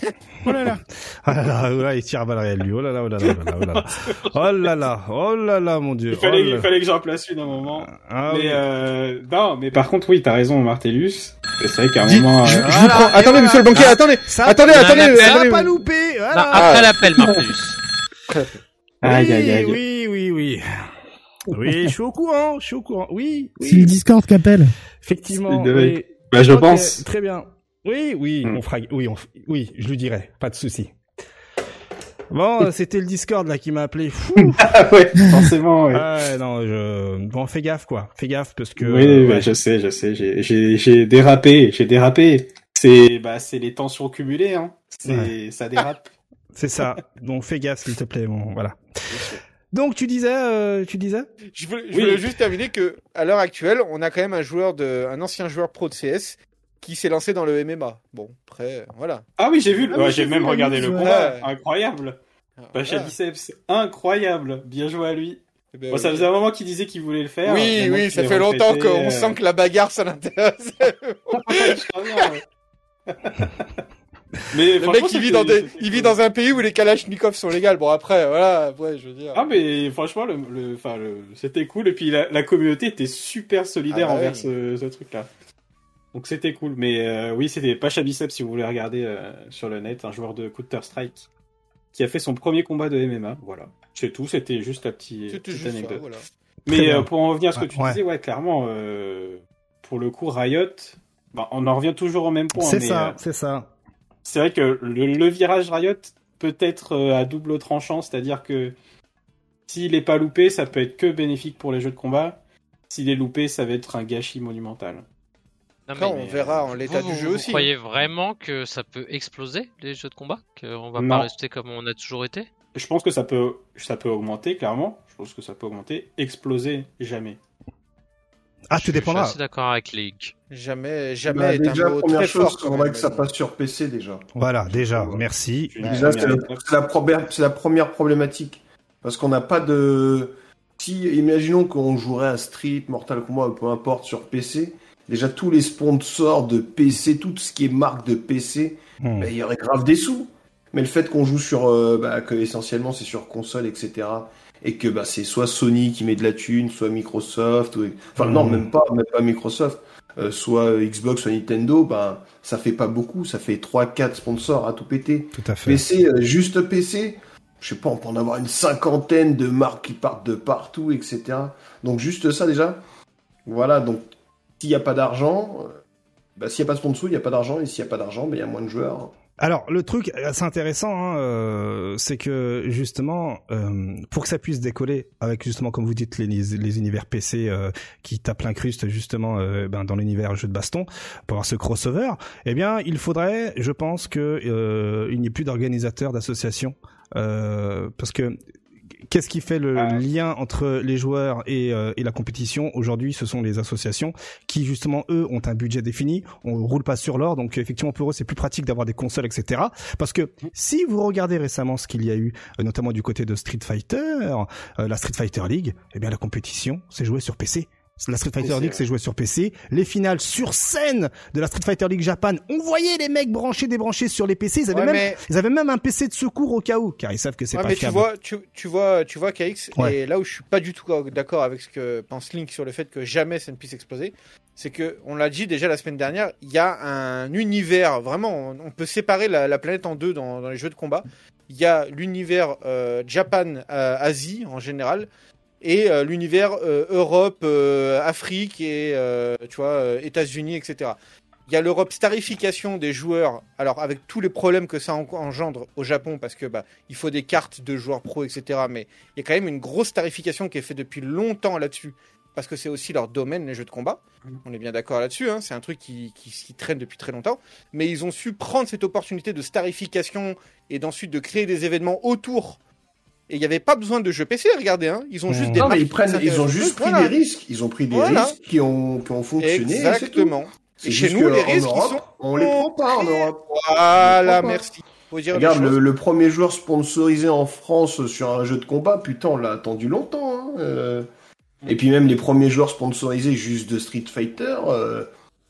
Oh là là. Ah là là, oh là, il tire à balles réelles, lui. Oh là là, oh là là, oh là là, oh là là. Oh là là, oh là là, mon dieu. Il fallait, Oh il fallait que j'en place une à un moment. Ah mais oui. euh, non, mais par contre, oui, t'as raison, Martellus. C'est vrai qu'à un Dis- moment. je, euh, je vous voilà, prends. et Attendez, voilà. monsieur le banquier, Ah, attendez, Ça, attendez, attendez, ça attendez. pas loupé. Non, Voilà. après l'appel, Marcellus. Aïe, aïe, aïe. Oui, oui, oui. Oui, je suis au courant, je suis au courant. Oui, C'est le oui. Discord qui appelle. Effectivement. C'est oui. Bah, je pense. Très bien. Oui, oui, Hmm. on fera, oui, on, oui, je lui dirai, pas de souci. Bon, c'était le Discord là qui m'a appelé. Fou. Ah ouais, forcément, ouais. Ah, non, je, bon, fais gaffe quoi, fais gaffe parce que. oui, euh, bah, je sais, je sais. J'ai, dérapé, j'ai dérapé. C'est, bah, c'est les tensions cumulées, hein. C'est, Ouais. ça dérape. C'est ça. Donc fais gaffe s'il te plaît. Bon, voilà. Donc tu disais, euh, tu disais. Je voulais, je Oui. voulais juste terminer que, à l'heure actuelle, on a quand même un joueur de, un ancien joueur pro de CS qui s'est lancé dans le MMA. Bon, après, voilà. Ah oui, j'ai vu. Ah ouais, j'ai même vu regardé le combat. Ouais. Incroyable. Pacha Voilà. Biceps, incroyable. Bien joué à lui. Eh ben, Bon, ça faisait un moment qu'il disait qu'il voulait le faire. Oui, Maintenant oui, ça fait longtemps qu'on euh, sent que la bagarre, ça l'intéresse. Mais Le mec, il vit dans des, il vit dans un pays où les Kalachnikovs sont légales. Bon, après, voilà, ouais, je veux dire. Ah mais franchement, le, le, c'était cool et puis la, la communauté était super solidaire Ah bah envers oui. ce, ce truc-là. Donc c'était cool. Mais euh, oui, c'était Pacha Biceps si vous voulez regarder euh, sur le net, un joueur de Counter Strike qui a fait son premier combat de MMA. Voilà, c'est tout. C'était juste la petite, C'était petite juste ça, anecdote. voilà. Mais euh, pour en revenir à ce que Ouais, tu ouais. disais, ouais, clairement, euh, pour le coup, Riot, bah, on en revient toujours au même point. C'est ça, euh, c'est ça. C'est vrai que le, le virage Riot peut être euh, à double tranchant, c'est-à-dire que s'il est pas loupé, ça peut être que bénéfique pour les jeux de combat. S'il est loupé, ça va être un gâchis monumental. Non, Après, mais on verra en l'état vous, du vous- jeu vous aussi. croyez vraiment que ça peut exploser les jeux de combat? Qu'on va Non. pas rester comme on a toujours été? Je pense que ça peut, ça peut augmenter, clairement. Je pense que ça peut augmenter. Exploser, jamais. Ah, tout suis- dépendra. Je suis assez d'accord avec League. Jamais, jamais Bah, déjà, première très chose, faudrait que ça passe sur PC déjà. Voilà, déjà, Ouais. merci. Déjà, c'est la, étape. c'est la première, c'est la première problématique. Parce qu'on n'a pas de. Si, imaginons qu'on jouerait à Street, Mortal Kombat, peu importe, sur PC. Déjà, tous les sponsors de PC, tout ce qui est marque de PC, Hmm. bah, il y aurait grave des sous. Mais le fait qu'on joue sur. euh, bah, que essentiellement c'est sur console, etc. Et que bah, c'est soit Sony qui met de la thune, soit Microsoft. Ou... Enfin, non, Mhm. même pas, même pas Microsoft. euh, soit Xbox, soit Nintendo, bah, ça fait pas beaucoup. Ça fait 3-4 sponsors à tout péter. Tout à fait. PC, euh, juste PC, je sais pas, on peut en avoir une cinquantaine de marques qui partent de partout, etc. Donc juste ça déjà. Voilà, donc s'il n'y a pas d'argent, euh, bah, s'il n'y a pas de sponsor, il n'y a pas d'argent, et s'il n'y a pas d'argent, bah, il y a moins de joueurs. Alors le truc assez intéressant, hein, euh, c'est que justement, euh, pour que ça puisse décoller avec justement comme vous dites les, les univers PC euh, qui tapent l'incruste justement euh, ben, dans l'univers jeu de baston pour avoir ce crossover, eh bien il faudrait, je pense que euh, il n'y ait plus d'organisateurs d'associations euh, parce que Qu'est-ce qui fait le Ah. lien entre les joueurs et, euh, et la compétition Aujourd'hui, ce sont les associations qui, justement, eux, ont un budget défini. On roule pas sur l'or, donc effectivement, pour eux, c'est plus pratique d'avoir des consoles, etc. Parce que si vous regardez récemment ce qu'il y a eu, euh, notamment du côté de Street Fighter, euh, la Street Fighter League, eh bien, la compétition, c'est joué sur PC. La Street Fighter PC, League, ouais. c'est joué sur PC. Les finales sur scène de la Street Fighter League Japan, on voyait les mecs branchés, débranchés sur les PC. Ils avaient, Ouais, même, mais- ils avaient même un PC de secours au cas où, car ils savent que c'est Ouais, pas mais tu vois, tu, tu vois, tu vois, KX, et là où je suis pas du tout d'accord avec ce que pense Link sur le fait que jamais ça ne puisse exploser, c'est que, on l'a dit déjà la semaine dernière, il y a un univers, vraiment, on, peut séparer la, la planète en deux dans, dans les jeux de combat. Il y a l'univers euh, Japan-Asie en général, et euh, l'univers euh, Europe, euh, Afrique et, tu vois, États-Unis, etc. Il y a l'Europe starification des joueurs. Alors avec tous les problèmes que ça en- engendre au Japon, parce que bah il faut des cartes de joueurs pro, etc. Mais il y a quand même une grosse tarification qui est faite depuis longtemps là-dessus, parce que c'est aussi leur domaine les jeux de combat. On est bien d'accord là-dessus. Hein. C'est un truc qui traîne depuis très longtemps. Mais ils ont su prendre cette opportunité de starification et d'ensuite de créer des événements autour. Et il n'y avait pas besoin de jeux PC, regardez. Hein. Ils ont juste Mmh. des Non, mais ils prennent, ils ont juste pris voilà. des risques. Ils ont pris des Voilà. risques qui ont, qui ont fonctionné. et. Exactement. C'est Chez nous, les risques, ils Europe, sont on les prend pas en Europe. Voilà, merci. Faut dire Regarde, le premier joueur sponsorisé en France sur un jeu de combat, putain, on l'a attendu longtemps. hein, euh. Et puis même les premiers joueurs sponsorisés juste de Street Fighter, euh,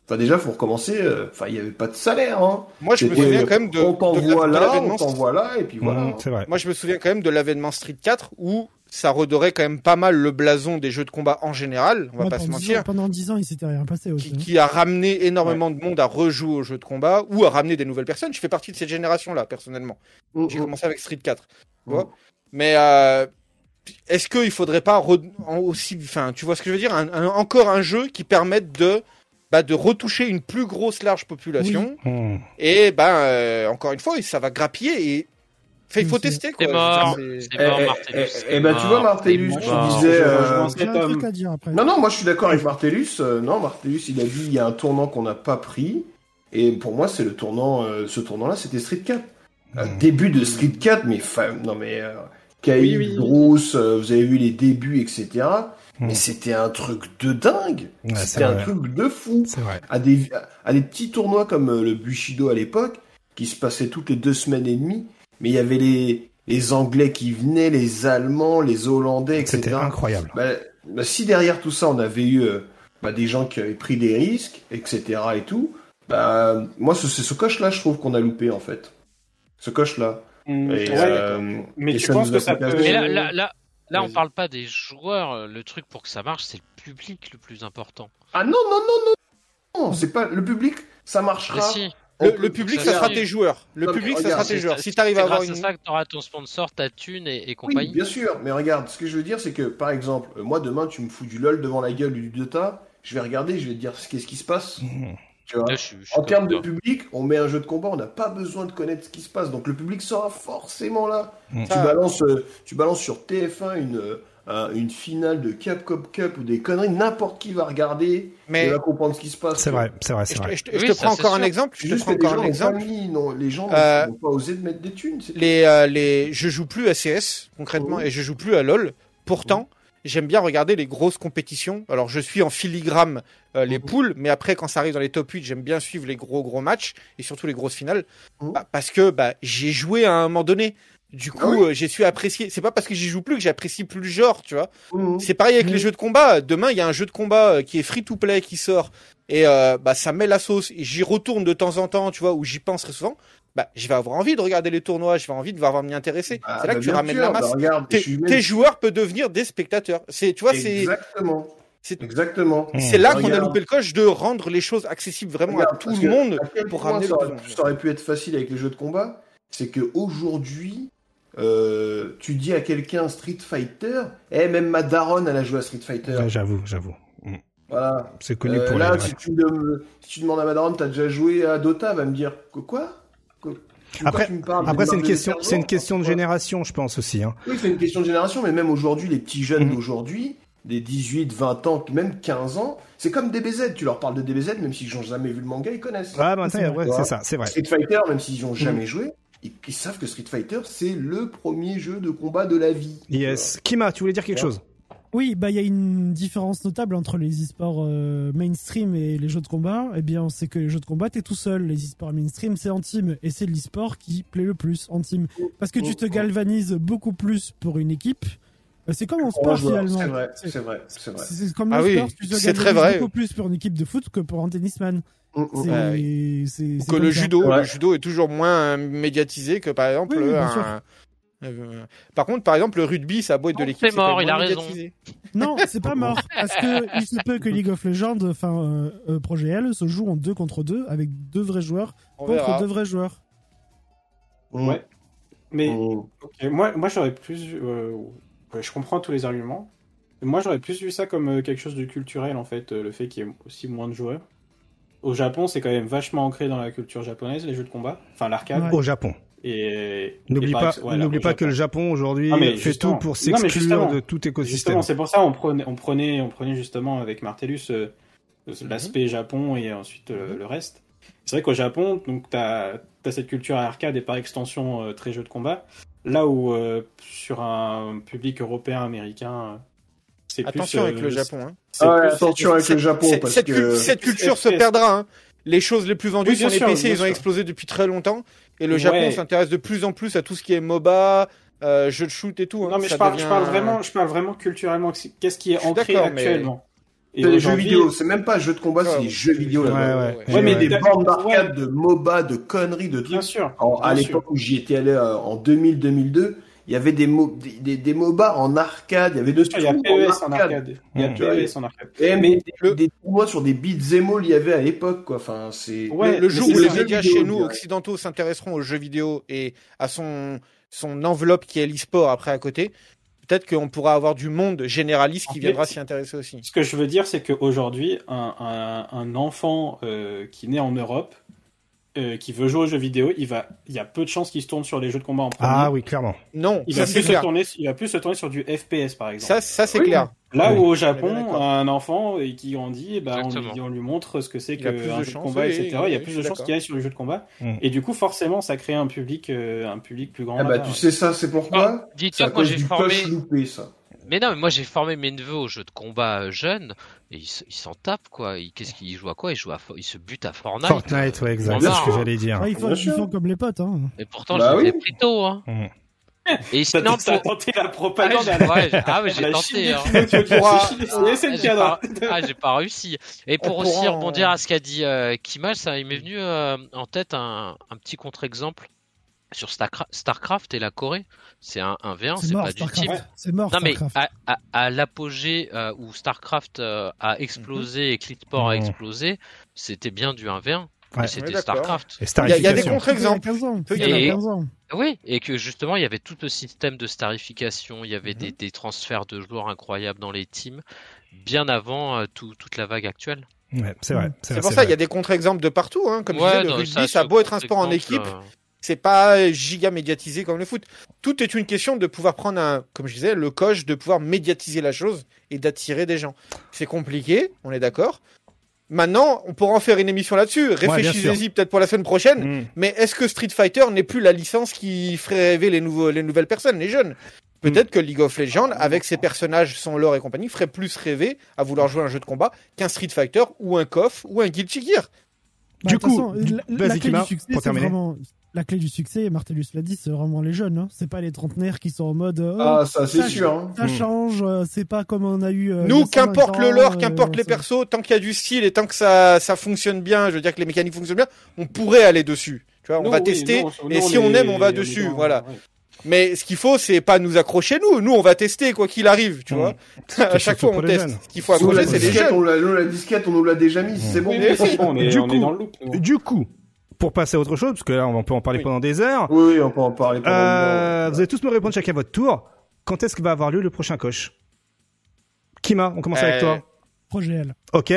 enfin déjà, faut recommencer. euh, Enfin, il n'y avait pas de salaire. Hein. Moi, je me souviens quand même de, on t'envoie là, on l'avènement. t'envoie là, et puis voilà. Mmh, c'est vrai. Moi, je me souviens quand même de l'avènement Street 4 où ça redorait quand même pas mal le blason des jeux de combat en général. On va Ouais, pas pendant se 10 mentir. ans- pendant 10 ans, il s'était rien passé aussi. Qui, hein. qui a ramené énormément de monde à rejouer aux jeux de combat ou à ramener des nouvelles personnes. Je fais partie de cette génération-là, personnellement. Mmh, J'ai mmh. commencé avec Street 4. Tu Mm. vois Mais euh, est-ce qu'il faudrait pas re- aussi, enfin, tu vois ce que je veux dire, un- un- encore un jeu qui permette de bah, de retoucher une plus grosse large population Mmh. et ben euh, encore une fois ça va grappiller et Fait, il faut tester quoi. C'est mort. C'est mort, Eh, Martellus. eh, ben, tu vois, Martellus, C'est tu disais, euh. Non, non, moi je suis d'accord avec Martellus. Euh, non, Martellus, il a dit il y a un tournant qu'on n'a pas pris. Et pour moi, c'est le tournant. euh, ce tournant-là, c'était Street 4. Euh, Mm. début de Street 4, mais fa- non mais euh, Caïd, Oui, oui. Bruce, euh, vous avez vu les débuts, etc. Mm. Mais c'était un truc de dingue. Ouais, c'était un vrai. truc de fou. C'est vrai. À des, à des petits tournois comme euh, le Bushido à l'époque, qui se passaient toutes les deux semaines et demie. Mais il y avait les, les Anglais qui venaient, les Allemands, les Hollandais, etc. C'était incroyable. Bah, bah, si derrière tout ça, on avait eu euh, bah, des gens qui avaient pris des risques, etc. et tout, bah, moi, ce- c'est ce coche-là, je trouve qu'on a loupé, en fait. Ce coche-là. Mm, Et, ouais. euh, Mais tu penses que ça peut-. Mais là, là, là, là, on parle pas des joueurs. Le truc pour que ça marche, c'est le public le plus important. Ah non, non, non, non, non, c'est pas le public, ça marchera. Si. Le, public, ça ça sera tes joueurs. Le Non, public, ça sera tes C'est- joueurs. c'est- Si t'arrives à c'est avoir une. ça que t'auras ton sponsor, ta thune et, et Oui, compagnie. bien sûr, mais regarde, ce que je veux dire, c'est que, par exemple, euh, moi, demain, tu me fous du LOL devant la gueule ou du Dota, je vais regarder, je vais te dire qu'est-ce qui se passe. Tu vois Là, je suis- je suis En termes de public, on met un jeu de combat, on n'a pas besoin de connaître ce qui se passe, donc le public sera forcément là. Mm. Tu Ça- balances, euh, tu balances sur TF1 une euh, un- une finale de Capcom Cup ou des conneries, n'importe qui va regarder, Mais il va comprendre ce qui se passe. C'est vrai, c'est vrai, je c'est te, vrai. je te- je Oui, te ça, prends encore un exemple. Je te juste prends encore gens un exemple. pas mis, non, les gens Euh, n'ont pas osé de mettre des thunes. les, euh, les, je joue plus à CS concrètement et je joue plus à LoL. Pourtant, j'aime bien regarder les grosses compétitions. Alors, je suis en filigrane euh, les Mhm. poules, mais après, quand ça arrive dans les top 8, j'aime bien suivre les gros gros matchs et surtout les grosses finales, Mhm. Bah, parce que bah, j'ai joué à un moment donné. Du coup, Ah oui. euh, j'ai su apprécier. C'est pas parce que j'y joue plus que j'apprécie plus le genre, tu vois. Mhm. C'est pareil avec les jeux de combat. Demain, il y a un jeu de combat euh, qui est free to play qui sort et euh, bah ça met la sauce. Et j'y retourne de temps en temps, tu vois, ou j'y pense très souvent. Bah, je vais avoir envie de regarder les tournois, je vais envie de voir m'y intéresser. Ah, c'est là bah, que tu bien ramènes sûr, la bah, masse. regarde, Tes, suis joueurs peuvent devenir des spectateurs. C'est, tu vois, c'est, Exactement. c'est, Exactement. Mmh. c'est là qu'on a loupé le coche de rendre les choses accessibles vraiment à tout le monde. pour ramener ça le aurait, ça aurait pu être facile avec les jeux de combat, c'est que aujourd'hui, euh, tu dis à quelqu'un Street Fighter, et même ma daronne, elle a joué à Street Fighter. Ouais, j'avoue, j'avoue. Mm. Voilà. C'est connu Euh, pour là, les- si, tu me- si tu demandes à ma daronne, t'as déjà joué à Dota, elle va me dire quoi? Après- Après, c'est une question, c'est une question de génération, je pense aussi. Hein. Oui, c'est une question de génération, mais même aujourd'hui, les petits jeunes Mhm. d'aujourd'hui, des 18, 20 ans, même 15 ans, c'est comme DBZ. Tu leur parles de DBZ, même s'ils n'ont jamais vu le manga, ils connaissent. Ah, bah, C'est ouais, c'est ça, c'est vrai. Street Fighter, même s'ils n'ont jamais joué, ils, ils savent que Street Fighter, c'est le premier jeu de combat de la vie. Yes. Kima, tu voulais dire quelque Ouais. chose? Oui, bah il y a une différence notable entre les e-sports euh, mainstream et les jeux de combat. Eh bien, c'est que les jeux de combat, t'es tout seul. Les e-sports mainstream, c'est en team. Et c'est l'e-sport qui plaît le plus en team. Parce que tu te galvanises beaucoup plus pour une équipe. Euh, C'est comme en sport joueur, finalement. C'est vrai, C'est- vrai, c'est vrai. C'est comme Ah le oui, sport, tu te c'est très galvanises vrai. beaucoup plus pour une équipe de foot que pour un tennisman. Mm, mm. C'est Ouais, c'est- que le ça. judo, Ouais. le judo est toujours moins médiatisé que par exemple Oui, un-. Euh, par contre, par exemple, le rugby, sa boîte de Non, l'équipe. c'est mort, il a raison. Non, c'est pas mort. Parce que il se peut que League of Legends, enfin euh, euh, Projet L, se joue en deux contre deux avec deux vrais joueurs On contre verra. deux vrais joueurs. Ouais. Mais ok, moi, moi j'aurais plus. vu- euh, ouais, je comprends tous les arguments. Mais Moi, j'aurais plus vu ça comme euh, quelque chose de culturel, en fait, euh, le fait qu'il y ait aussi moins de joueurs. au Japon, c'est quand même vachement ancré dans la culture japonaise, les jeux de combat, enfin l'arcade. Ouais. Au Japon. Et N'oublie pas, n'oublie pas que le Japon aujourd'hui Ah, fait tout pour s'exclure de tout écosystème. C'est pour ça on prenait, on prenait, on prenait justement avec Martellus euh, l'aspect Japon et ensuite euh, le reste. C'est vrai qu'au Japon, donc t'as as cette culture arcade et par extension euh, très jeu de combat. Là où euh, sur un public européen, américain, c'est plus. Attention avec euh, le Japon. Hein. Ah ouais, plus- attention avec le Japon Cette- parce cette, que cul- cette culture se perdra. hein. Les choses les plus vendues Oui, sont les sûr, PC, ils ont explosé depuis très longtemps. Et le. Japon s'intéresse de plus en plus à tout ce qui est MOBA, euh, jeux de shoot et tout. hein. Non mais Ça je parle, devient- je parle vraiment, je parle vraiment culturellement. Qu'est-ce qui est ancré mais- actuellement Et les jeux vidéo, c'est même pas jeux de combat, c'est des jeux vidéo Ouais, là-bas. ouais. Ouais, Ouais, mais des bornes d'arcade, ouais. de MOBA, de conneries, de Bien trucs. sûr. En- à bien l'époque où j'y étais allé euh, en 2000-2002, il y avait des, mo- des, des, des MOBA en arcade, il y avait de. Il y a PES en arcade. Il y a Mmh. PES en arcade. Et même Mais des, le- des tournois sur des beats all il y avait à l'époque, quoi. Enfin, c'est. Ouais, le, le mais jour où les médias chez nous occidentaux s'intéresseront aux jeux vidéo et à son son enveloppe qui est l'e-sport après à côté, peut-être qu'on pourra avoir du monde généraliste qui En viendra s'y intéresser aussi. Ce que je veux dire, c'est qu'aujourd'hui, un, un, un enfant euh, qui naît en Europe, euh, qui veut jouer aux jeux vidéo, il va, il y a peu de chances qu'il se tourne sur les jeux de combat en premier. Ah oui, clairement. Non, il ça va plus se tourner, il va plus se tourner sur du FPS par exemple. Ça, ça c'est Oui. clair. Là Oui. où au Japon, un enfant et qui grandit, ben, on, lui, on lui montre ce que c'est qu'un jeu de combat, etc. il y a plus de chances qu'il aille sur les jeux de combat. Mm. Et du coup, forcément, ça crée un public, euh, un public plus grand. Ah bah, tu sais ça, c'est pourquoi Ah, Dis-toi cause j'ai du formé. push loupé, ça. Mais non, mais moi j'ai formé mes neveux aux jeux de combat euh, jeunes et ils s'en tapent quoi. Ils- Qu'est-ce qu'ils jouent à quoi? Ils jouent à, ils se butent à Fortnite. Fortnite, ouais, exact. C'est ce que j'allais dire. Ouais, ils, font, ils font comme les potes. Hein. Et pourtant Bah je les oui. pris tôt. Hein. Mhm. Et sinon a pour... tenté la Ah, propagande la- ouais, j'ai- ah ouais, tenté. Hein. Ah, ah, j'ai pas réussi. Et pour On aussi pourra rebondir à ce qu'a dit euh, Kimal, ça, il m'est venu euh, en tête un, un petit contre-exemple sur Starcra- Starcraft et la Corée. C'est un, un V1, C'est c'est mort, pas du type. C'est mort, Non mais Starcraft. à, à- à l'apogée euh, où Starcraft euh, a explosé et Clitport a Mhm. explosé, c'était bien du 1v1. Ouais. C'était. Starcraft. Et Il y y a des contre-exemples. Il y a 15 ans. Peut y Il y a aller. 15 ans. Oui, et que justement il y avait tout le système de starification, il y avait Mhm. des, des transferts de joueurs incroyables dans les teams, bien avant euh, tout- toute la vague actuelle. Ouais, c'est vrai. C'est pour ça, il y a des contre-exemples de partout. Hein. Comme je disais, le rugby, ça a beau être un sport en équipe, euh, c'est pas giga médiatisé comme le foot. Tout est une question de pouvoir prendre un, comme je disais, le coach, de pouvoir médiatiser la chose et d'attirer des gens. C'est compliqué, on est d'accord. Maintenant, on pourra en faire une émission là-dessus. Réfléchissez-y peut-être pour la semaine prochaine. Mhm. Mais est-ce que Street Fighter n'est plus la licence qui ferait rêver les, nouveaux, les nouvelles personnes, les jeunes? Peut-être que League of Legends, avec ses personnages, son lore et compagnie, ferait plus rêver à vouloir jouer à un jeu de combat qu'un Street Fighter ou un KOF ou un Guilty Gear. Bah, Du coup, façon, du- la, la clé du succès, c'est vraiment la clé du succès. Martellus l'a dit, c'est vraiment les jeunes. Hein. C'est pas les trentenaires qui sont en mode. euh, Ah, ça, c'est ça, sûr. hein. Ça Hmm. change. euh, c'est pas comme on a eu. euh, Nous, 120 qu'importe le lore, euh, qu'importe les ça- persos, tant qu'il y a du style et tant que ça, ça fonctionne bien, je veux dire que les mécaniques fonctionnent bien, on pourrait aller dessus. Tu vois, on Nous, va oui, tester. nous, et nous, si on aime, on va dessus, dans- voilà. ouais. Mais ce qu'il faut, c'est pas nous accrocher nous. Nous, on va tester quoi qu'il arrive, tu Mm. vois. à chaque fois, on teste. jeunes. Ce qu'il faut accrocher, c'est les jeunes. on l'a- nous, la disquette, on nous l'a déjà mise, c'est bon. Du on est coup, dans le loop. nous. Du coup, pour passer à autre chose, parce que là, on peut en parler Oui. pendant des heures, Oui, oui, on peut en parler pendant euh, vous allez tous me répondre chacun à votre tour. Quand est-ce que va avoir lieu le prochain coach Kima, on commence avec Euh, toi. Projet L. Ok.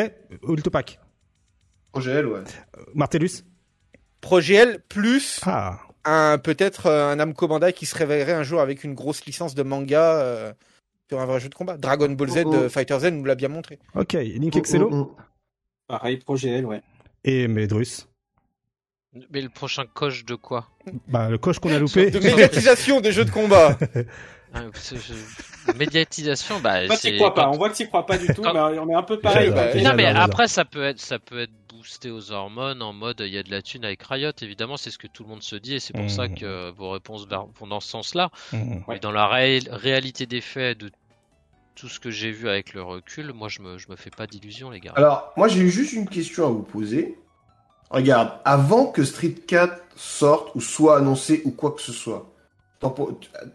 Ultopac. Projet L, ouais. Martellus? Projet L plus Ah. un peut-être euh, un Namco Bandai qui se réveillerait un jour avec une grosse licence de manga euh, sur un vrai jeu de combat. Dragon Ball Z Oh, oh. de Fighter Z nous l'a bien montré. Ok. Link Excello? Mm, mm, mm. Pareil, projet L, ouais. Et Medrus. Mais le prochain coach de quoi Bah, le coach qu'on a loupé. De médiatisation des jeux de combat. Ah, Médiatisation, bah Toi, c'est. t'y crois pas. quand- On voit que t'y crois pas du tout, Quand- mais on est un peu pareil. Bah, Non mais après ça peut être ça peut être boosté aux hormones en mode il y a de la thune avec Riot évidemment c'est ce que tout le monde se dit et c'est pour ça que euh, vos réponses vont dans ce sens-là Mhm. mais dans la ré- réalité des faits de tout ce que j'ai vu avec le recul moi je me je me fais pas d'illusions les gars Alors, moi, j'ai juste une question à vous poser. Regarde, avant que Street 4 sorte ou soit annoncé ou quoi que ce soit, ton,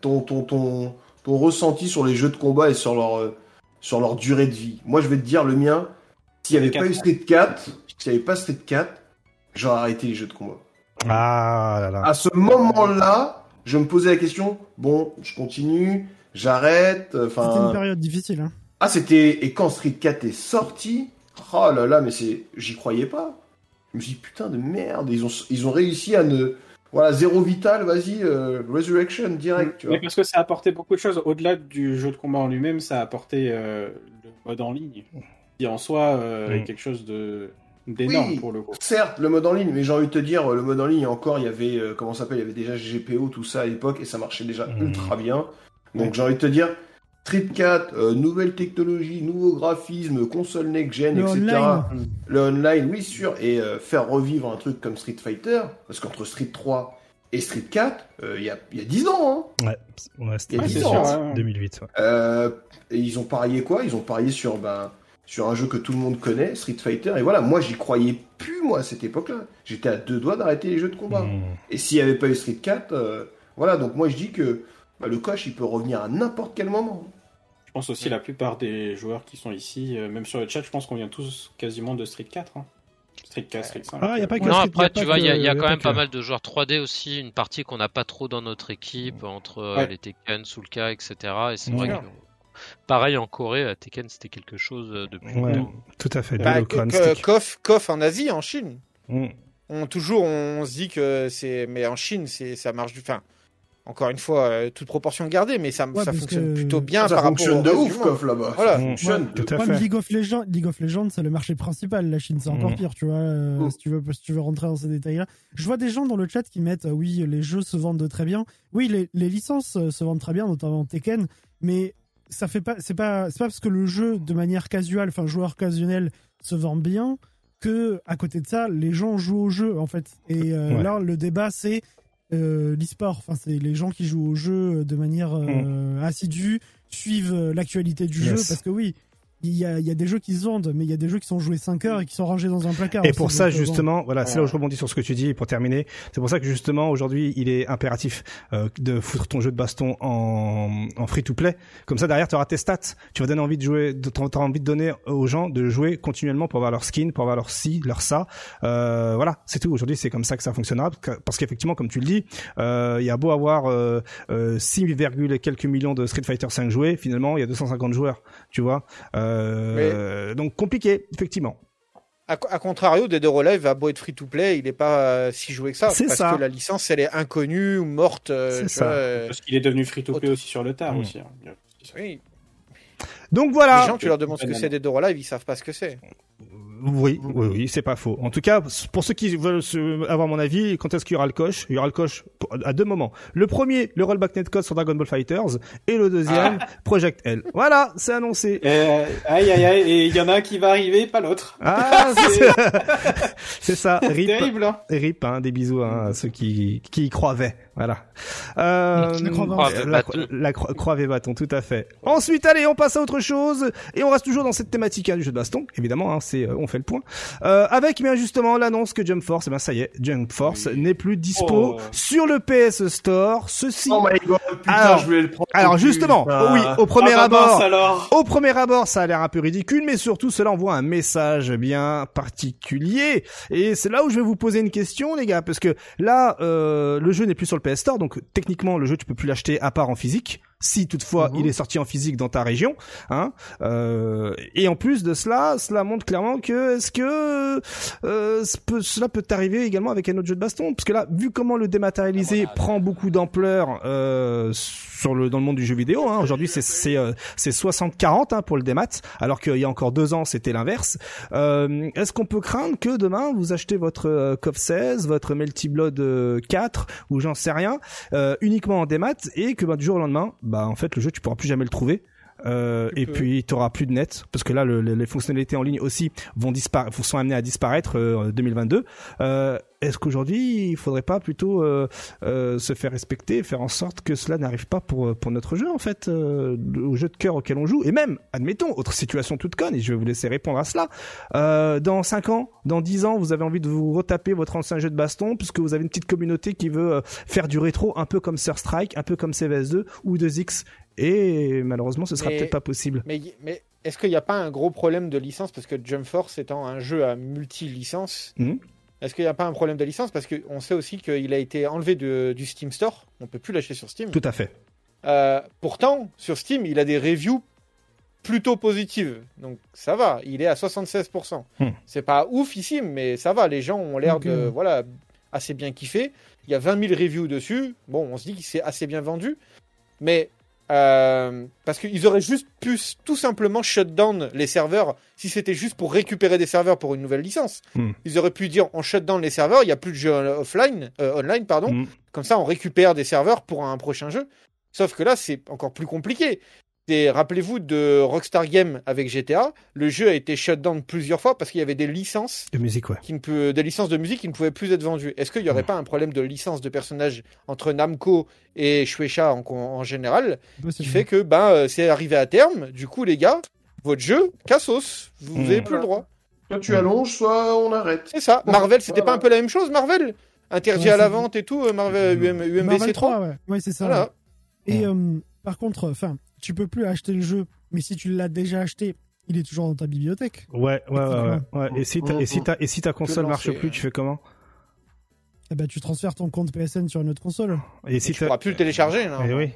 ton, ton, ton, ton ressenti sur les jeux de combat et sur leur, euh, sur leur durée de vie. Moi, je vais te dire le mien. S'il n'y avait pas eu Street 4, s'il n'y avait pas Street 4, j'aurais arrêté les jeux de combat. Ah là là. À ce moment-là, je me posais la question, bon, je continue, j'arrête, C'était une période difficile. Hein. Ah, c'était... Et quand Street 4 est sorti, oh là là, mais c'est... J'y croyais pas. Je me suis dit, putain de merde, ils ont, ils ont réussi à ne. Voilà, zéro vital, vas-y, euh, Resurrection direct, tu vois. Mais parce que ça a apporté beaucoup de choses. Au-delà du jeu de combat en lui-même, ça a apporté euh, le mode en ligne, qui en soi euh, Mm. est quelque chose de d'énorme Oui. pour le coup. Certes, le mode en ligne, mais j'ai envie de te dire, le mode en ligne, encore, il y avait, euh, comment ça s'appelle, il y avait déjà GPO, tout ça à l'époque, et ça marchait déjà Mhm. ultra bien. Donc j'ai envie de te dire, Street 4, euh, nouvelle technologie, nouveau graphisme, console next-gen, etc. online. Le online, oui, sûr, et euh, faire revivre un truc comme Street Fighter, parce qu'entre Street 3 et Street 4, euh, il y, a, y a 10 ans, hein. Ouais, y a Ouais, c'est 10 sûr, ans. ouais, ouais. 2008. ouais. Euh, et ils ont parié quoi? Ils ont parié sur, ben, sur un jeu que tout le monde connaît, Street Fighter, et voilà, moi j'y croyais plus, moi, à cette époque-là. J'étais à deux doigts d'arrêter les jeux de combat. Mm. Et s'il n'y avait pas eu Street 4, euh, voilà, donc moi je dis que bah, le coach il peut revenir à n'importe quel moment. Je pense aussi Ouais. la plupart des joueurs qui sont ici, euh, même sur le chat, je pense qu'on vient tous quasiment de Street 4. hein. Street 4, Street 5. Ah, y a pas que Non, après, tu vois, il y a, que- il y a y a quand même que- pas mal de joueurs 3D aussi, une partie qu'on n'a pas trop dans notre équipe, entre euh, Ouais. les Tekken, Soulka, etc. Et c'est vrai que, pareil, en Corée, euh, Tekken, c'était quelque chose depuis Ouais, longtemps. tout à fait. Bah. KOF, KOF en Asie, en Chine. Mm. On, toujours, on, se dit que c'est. Mais en Chine, c'est ça marche du. Enfin, encore une fois, euh, toute proportion gardée, mais ça, Ouais, ça parce fonctionne que- plutôt bien ça par fonctionne de rapport au reste ouf, là-bas. Voilà. Ça fonctionne. Ouais, tout à fait. League of Legends, League of Legends, c'est le marché principal. La Chine, c'est encore Mhm. pire, tu vois. euh, Mhm. si tu veux, si tu veux rentrer dans ces détails-là. Je vois des gens dans le chat qui mettent, euh, oui, les jeux se vendent très bien. Oui, les, les licences euh, se vendent très bien, notamment Tekken. Mais ça fait pas, c'est pas, c'est pas parce que le jeu, de manière casuale, enfin, joueur occasionnel, se vend bien que, à côté de ça, les gens jouent au jeu, en fait. Et euh, Ouais. là, le débat, c'est euh, l'e-sport. Enfin, c'est les gens qui jouent au jeu de manière euh, assidue, suivent euh, l'actualité du jeu, parce que oui, il y a, il y a des jeux qui se vendent, mais il y a des jeux qui sont joués 5 heures et qui sont rangés dans un placard. Et aussi, pour ça, euh, justement, voilà, c'est là où je rebondis sur ce que tu dis. Pour terminer, c'est pour ça que justement aujourd'hui, il est impératif euh, de foutre ton jeu de baston en, en free-to-play. Comme ça, derrière, tu auras tes stats. Tu vas donner envie de jouer, de- t'auras envie de donner aux gens de jouer continuellement pour avoir leur skin, pour avoir leur ci, leur ça. Euh, voilà, c'est tout. Aujourd'hui, c'est comme ça que ça fonctionnera. Parce que- Parce qu'effectivement, comme tu le dis, euh, il y a beau avoir euh, euh, 6, virgule et quelques millions de Street Fighter 5 joués, finalement, il y a 250 joueurs. Tu vois. Euh, Donc compliqué, effectivement. A, contrario, Dead or Alive a beau être free to play, il est pas euh, si joué que ça. C'est parce ça. que la licence, elle est inconnue ou morte. euh, C'est ça. vois, euh, Parce qu'il est devenu free-to-play Autre- aussi sur le tard Mm. aussi. hein. oui. Donc voilà. Les gens, tu leur demandes ce que c'est Dead or Alive, ils savent pas ce que c'est. Oui, oui, oui, c'est pas faux. En tout cas, pour ceux qui veulent avoir mon avis, quand est-ce qu'il y aura le coche? Il y aura le coche à deux moments. Le premier, le rollback netcode sur Dragon Ball Fighters, et le deuxième, Project L. Voilà, c'est annoncé. Euh, aïe aïe aïe, et il y en a un qui va arriver, pas l'autre. Ah, c'est c'est ça. C'est Rip, terrible. Hein. rip, hein, des bisous hein, à ceux qui qui y croyaient. Voilà. Euh, La la, la croix, croix et bâton, tout à fait. Ensuite, allez, on passe à autre chose et on reste toujours dans cette thématique hein, du jeu de baston. Évidemment, hein, c'est euh, on fait le point. Euh, avec bien justement l'annonce que Jump Force, eh ben ça y est, Jump Force Oui. n'est plus dispo Oh. sur le PS Store. Ceci. Oh my god, putain, Alors- je voulais le prendre. alors en plus, justement, putain. oui, au premier Ah bah mince, abord. alors. Au premier abord, ça a l'air un peu ridicule, mais surtout, cela envoie un message bien particulier. Et c'est là où je vais vous poser une question, les gars, parce que là, euh, le jeu n'est plus sur le PS Store, donc techniquement, le jeu, tu peux plus l'acheter à part en physique, si toutefois Mhm. il est sorti en physique dans ta région. Hein. Euh, et en plus de cela, cela montre clairement que est-ce que euh, cela peut t'arriver également avec un autre jeu de baston, parce que là, vu comment le dématérialisé prend beaucoup d'ampleur euh, sur le dans le monde du jeu vidéo, hein, aujourd'hui c'est c'est euh, c'est 60-40 hein, pour le démat, alors qu'il y a encore deux ans c'était l'inverse. Euh, Est-ce qu'on peut craindre que demain vous achetez votre euh, CoF 16, votre Melty Blood euh, 4 ou j'en sais rien, euh, uniquement en démat et que bah, du jour au lendemain, bah en fait le jeu tu pourras plus jamais le trouver. Euh, et peux. puis tu auras plus de net parce que là le- le- les fonctionnalités en ligne aussi vont disparaître, sont amenées à disparaître euh, en 2022. Euh, Est-ce qu'aujourd'hui il faudrait pas plutôt se faire respecter, faire en sorte que cela n'arrive pas pour pour notre jeu en fait, au jeu de cœur auquel on joue? Et même admettons autre situation toute conne et je vais vous laisser répondre à cela. Dans 5 ans, dans 10 ans, vous avez envie de vous retaper votre ancien jeu de baston puisque vous avez une petite communauté qui veut faire du rétro un peu comme Sur Strike, un peu comme CVS2 ou 2X et malheureusement ce sera peut-être pas possible. Mais, mais est-ce qu'il n'y a pas un gros problème de licence? Parce que Jump Force étant un jeu à multi-licence, Mhm. est-ce qu'il n'y a pas un problème de licence? Parce qu'on sait aussi qu'il a été enlevé de- du Steam Store. On peut plus l'acheter sur Steam. Tout à fait. Euh, pourtant, sur Steam, il a des reviews plutôt positive. Donc ça va, il est à 76%. Hmm. C'est pas oufissime, mais ça va. Les gens ont l'air de euh, voilà assez bien kiffer. Il y a 20 000 reviews dessus. Bon, on se dit qu'il s'est assez bien vendu, mais euh, parce qu'ils auraient juste pu tout simplement shut down les serveurs si c'était juste pour récupérer des serveurs pour une nouvelle licence. Hmm. Ils auraient pu dire on shut down les serveurs, il n'y a plus de jeux offline, euh, online pardon. Mm. Comme ça, on récupère des serveurs pour un prochain jeu. Sauf que là, c'est encore plus compliqué. Et Rappelez-vous de Rockstar Games avec GTA. Le jeu a été shut down plusieurs fois parce qu'il y avait des licences, De musique, ouais. qui ne peut- des licences de musique qui ne pouvaient plus être vendues. Est-ce qu'il n'y aurait pas un problème de licence de personnages entre Namco et Shueisha en, en général qui fait que ben euh, c'est arrivé à terme. Du coup, les gars, votre jeu, cassos, vous n'avez plus le droit. Soit tu allonges, soit on arrête. C'est ça. Marvel, c'était Voilà. pas un peu la même chose, Marvel? Interdit Ouais, à la vente et tout, euh, Marvel UM, UMBC Marvel 3. 3, ouais. Ouais, c'est ça. Voilà. ouais. Et euh, par contre, enfin, tu peux plus acheter le jeu, mais si tu l'as déjà acheté, il est toujours dans ta bibliothèque. Ouais, ouais, ouais. Et si ta, et si ta, et si ta console marche plus, euh. tu fais comment? Eh ben, tu transfères ton compte PSN sur une autre console. Et Et si tu pourras plus le télécharger. Non? Eh oui.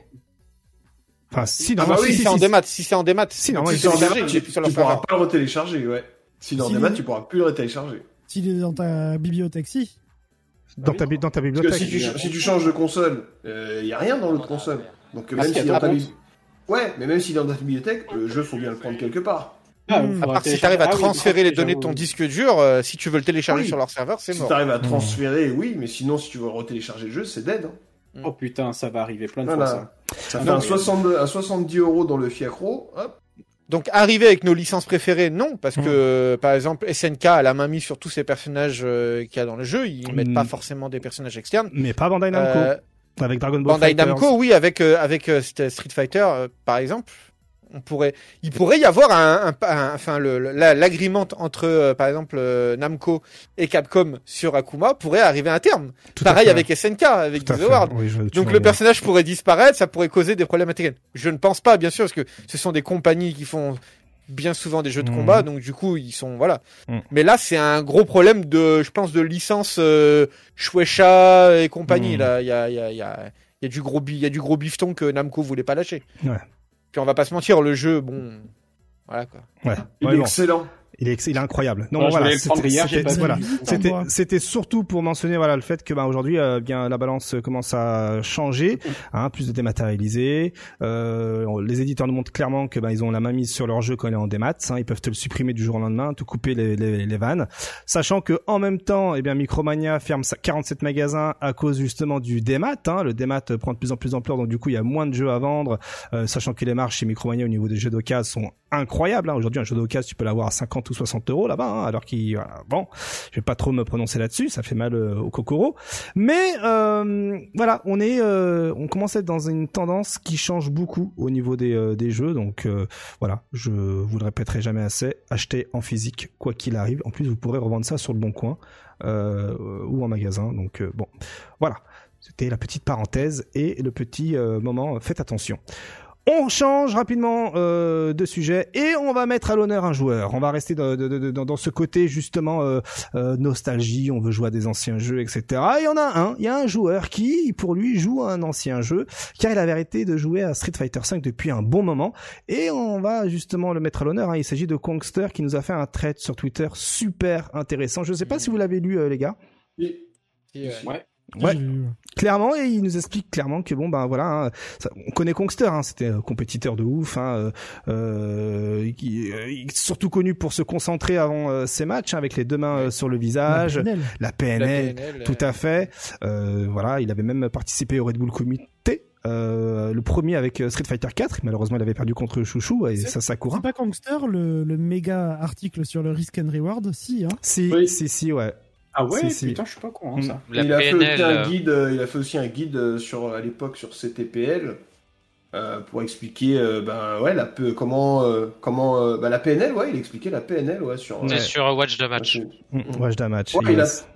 Enfin, si, Ah bah si, oui, si, c'est en démat. Si c'est en démat, Si, normalement, Si c'est en télécharges, démat, il tu, tu pourras pas le retélécharger, ouais. Si dans démat, tu pourras plus le retélécharger. S'il est dans ta bibliothèque, si. dans ta, bi- dans ta Parce que bibliothèque. si tu, si tu changes de console, il y a rien dans l'autre console. Donc Parce même si dans ta ta compte. bi- Ouais, mais même si dans ta bibliothèque, le jeu faut bien le prendre quelque part. Ah, Hmm. À part si tu arrives à Ah oui, transférer les données de ton disque dur, euh, si tu veux le télécharger Oui. sur leur serveur, c'est Si mort. t'arrives à transférer, oui, mais sinon si tu veux retélécharger le jeu, c'est dead. hein. Oh putain, ça va arriver plein de fois ça. Ça Ah fait non, un, mais- 62 un 70 euros dans le fiacro, hop. Donc arriver avec nos licences préférées, non, parce que par exemple SNK a la main mise sur tous ces personnages euh, qu'il y a dans le jeu, ils mettent Mm. pas forcément des personnages externes. Mais pas Bandai Namco. Euh, avec Dragon Ball Bandai. Namco, oui, avec euh, avec euh, St- Street Fighter euh, par exemple, on pourrait, il pourrait y avoir un, un- un- enfin le le- la- l'agreement entre par exemple Namco et Capcom sur Akuma pourrait arriver à un terme. Tout Pareil avec SNK, avec. Dishonored. Oui, Donc le personnage pourrait disparaître, ça pourrait causer des problèmes intégrés. Je ne pense pas, bien sûr, parce que ce sont des compagnies qui font bien souvent des jeux de Mhm. combat, donc du coup ils sont voilà. Mhm. Mais là c'est un gros problème de, je pense, de licence euh, Shueisha et compagnie. Mhm. Là, il y a, il y a, il y a, il y a du gros il y a du gros bifton que Namco voulait pas lâcher. Ouais. Puis on va pas se mentir, le jeu, bon, voilà quoi. Ouais. Il Ouais, est bon. Il est, il est incroyable. Non, voilà. c'était- voilà. C'était, surtout pour mentionner voilà le fait que bah, aujourd'hui euh, bien la balance commence à changer, hein, plus de dématérialisé. Euh, les éditeurs nous montrent clairement que bah, ils ont la main mise sur leur jeu quand il est en démat. Hein, ils peuvent te le supprimer du jour au lendemain, te couper les, les, les vannes, sachant que en même temps, eh bien Micromania ferme sa 47 magasins à cause justement du démat. Hein, le démat prend de plus en plus d'ampleur, donc du coup il y a moins de jeux à vendre, euh, sachant que les marges chez Micromania au niveau des jeux d'occasion sont incroyables. Hein. Aujourd'hui un jeu d'occasion tu peux l'avoir à 50 ou 60 euros là-bas, hein, alors qu'il voilà, bon, je vais pas trop me prononcer là-dessus, ça fait mal euh, au cocoro. Mais euh, voilà, on est, euh, on commence à être dans une tendance qui change beaucoup au niveau des, des jeux. Donc voilà, je vous le répéterai jamais assez. Achetez en physique quoi qu'il arrive. En plus, vous pourrez revendre ça sur le bon coin ou en magasin. Donc bon, voilà. C'était la petite parenthèse et le petit moment. Faites attention. On change rapidement euh, de sujet et on va mettre à l'honneur un joueur. On va rester dans, ce côté justement euh, euh, nostalgie. On veut jouer à des anciens jeux, etc. Et il y en a un. Il y a un joueur qui, pour lui, joue à un ancien jeu, car il avait arrêté de jouer à Street Fighter V depuis un bon moment. Et on va justement le mettre à l'honneur. hein. Il s'agit de Kongster qui nous a fait un thread sur Twitter super intéressant. Je ne sais pas si vous l'avez lu, euh, les gars. Euh, Ouais. Ouais. Clairement, et il nous explique clairement que bon ben voilà, hein, ça- on connaît Kongster, hein, c'était un compétiteur de ouf, hein, euh, euh, qui euh, surtout connu pour se concentrer avant euh, ses matchs hein, avec les deux mains euh, sur le visage, La PNL. la la PNL, PNL, tout à fait. Euh, voilà, il avait même participé au Red Bull Comité. Euh, le premier avec Street Fighter 4 malheureusement il avait perdu contre Chouchou et ça Sakura C'est pas Kongster le, le méga article sur le risk and reward Si, hein. si Oui. si si ouais Ah ouais, Si, si. putain, je suis pas au courant Mm. ça. La il a fait aussi PNL, un euh, guide, euh, il a fait aussi un guide euh, sur à l'époque sur CTPL euh, pour expliquer euh, ben ouais la comment euh, comment euh, ben, la PNL ouais il expliquait la PNL ouais sur c'est Ouais. sur Watch the Match. Mm, Watch the match Ouais, il a- yes.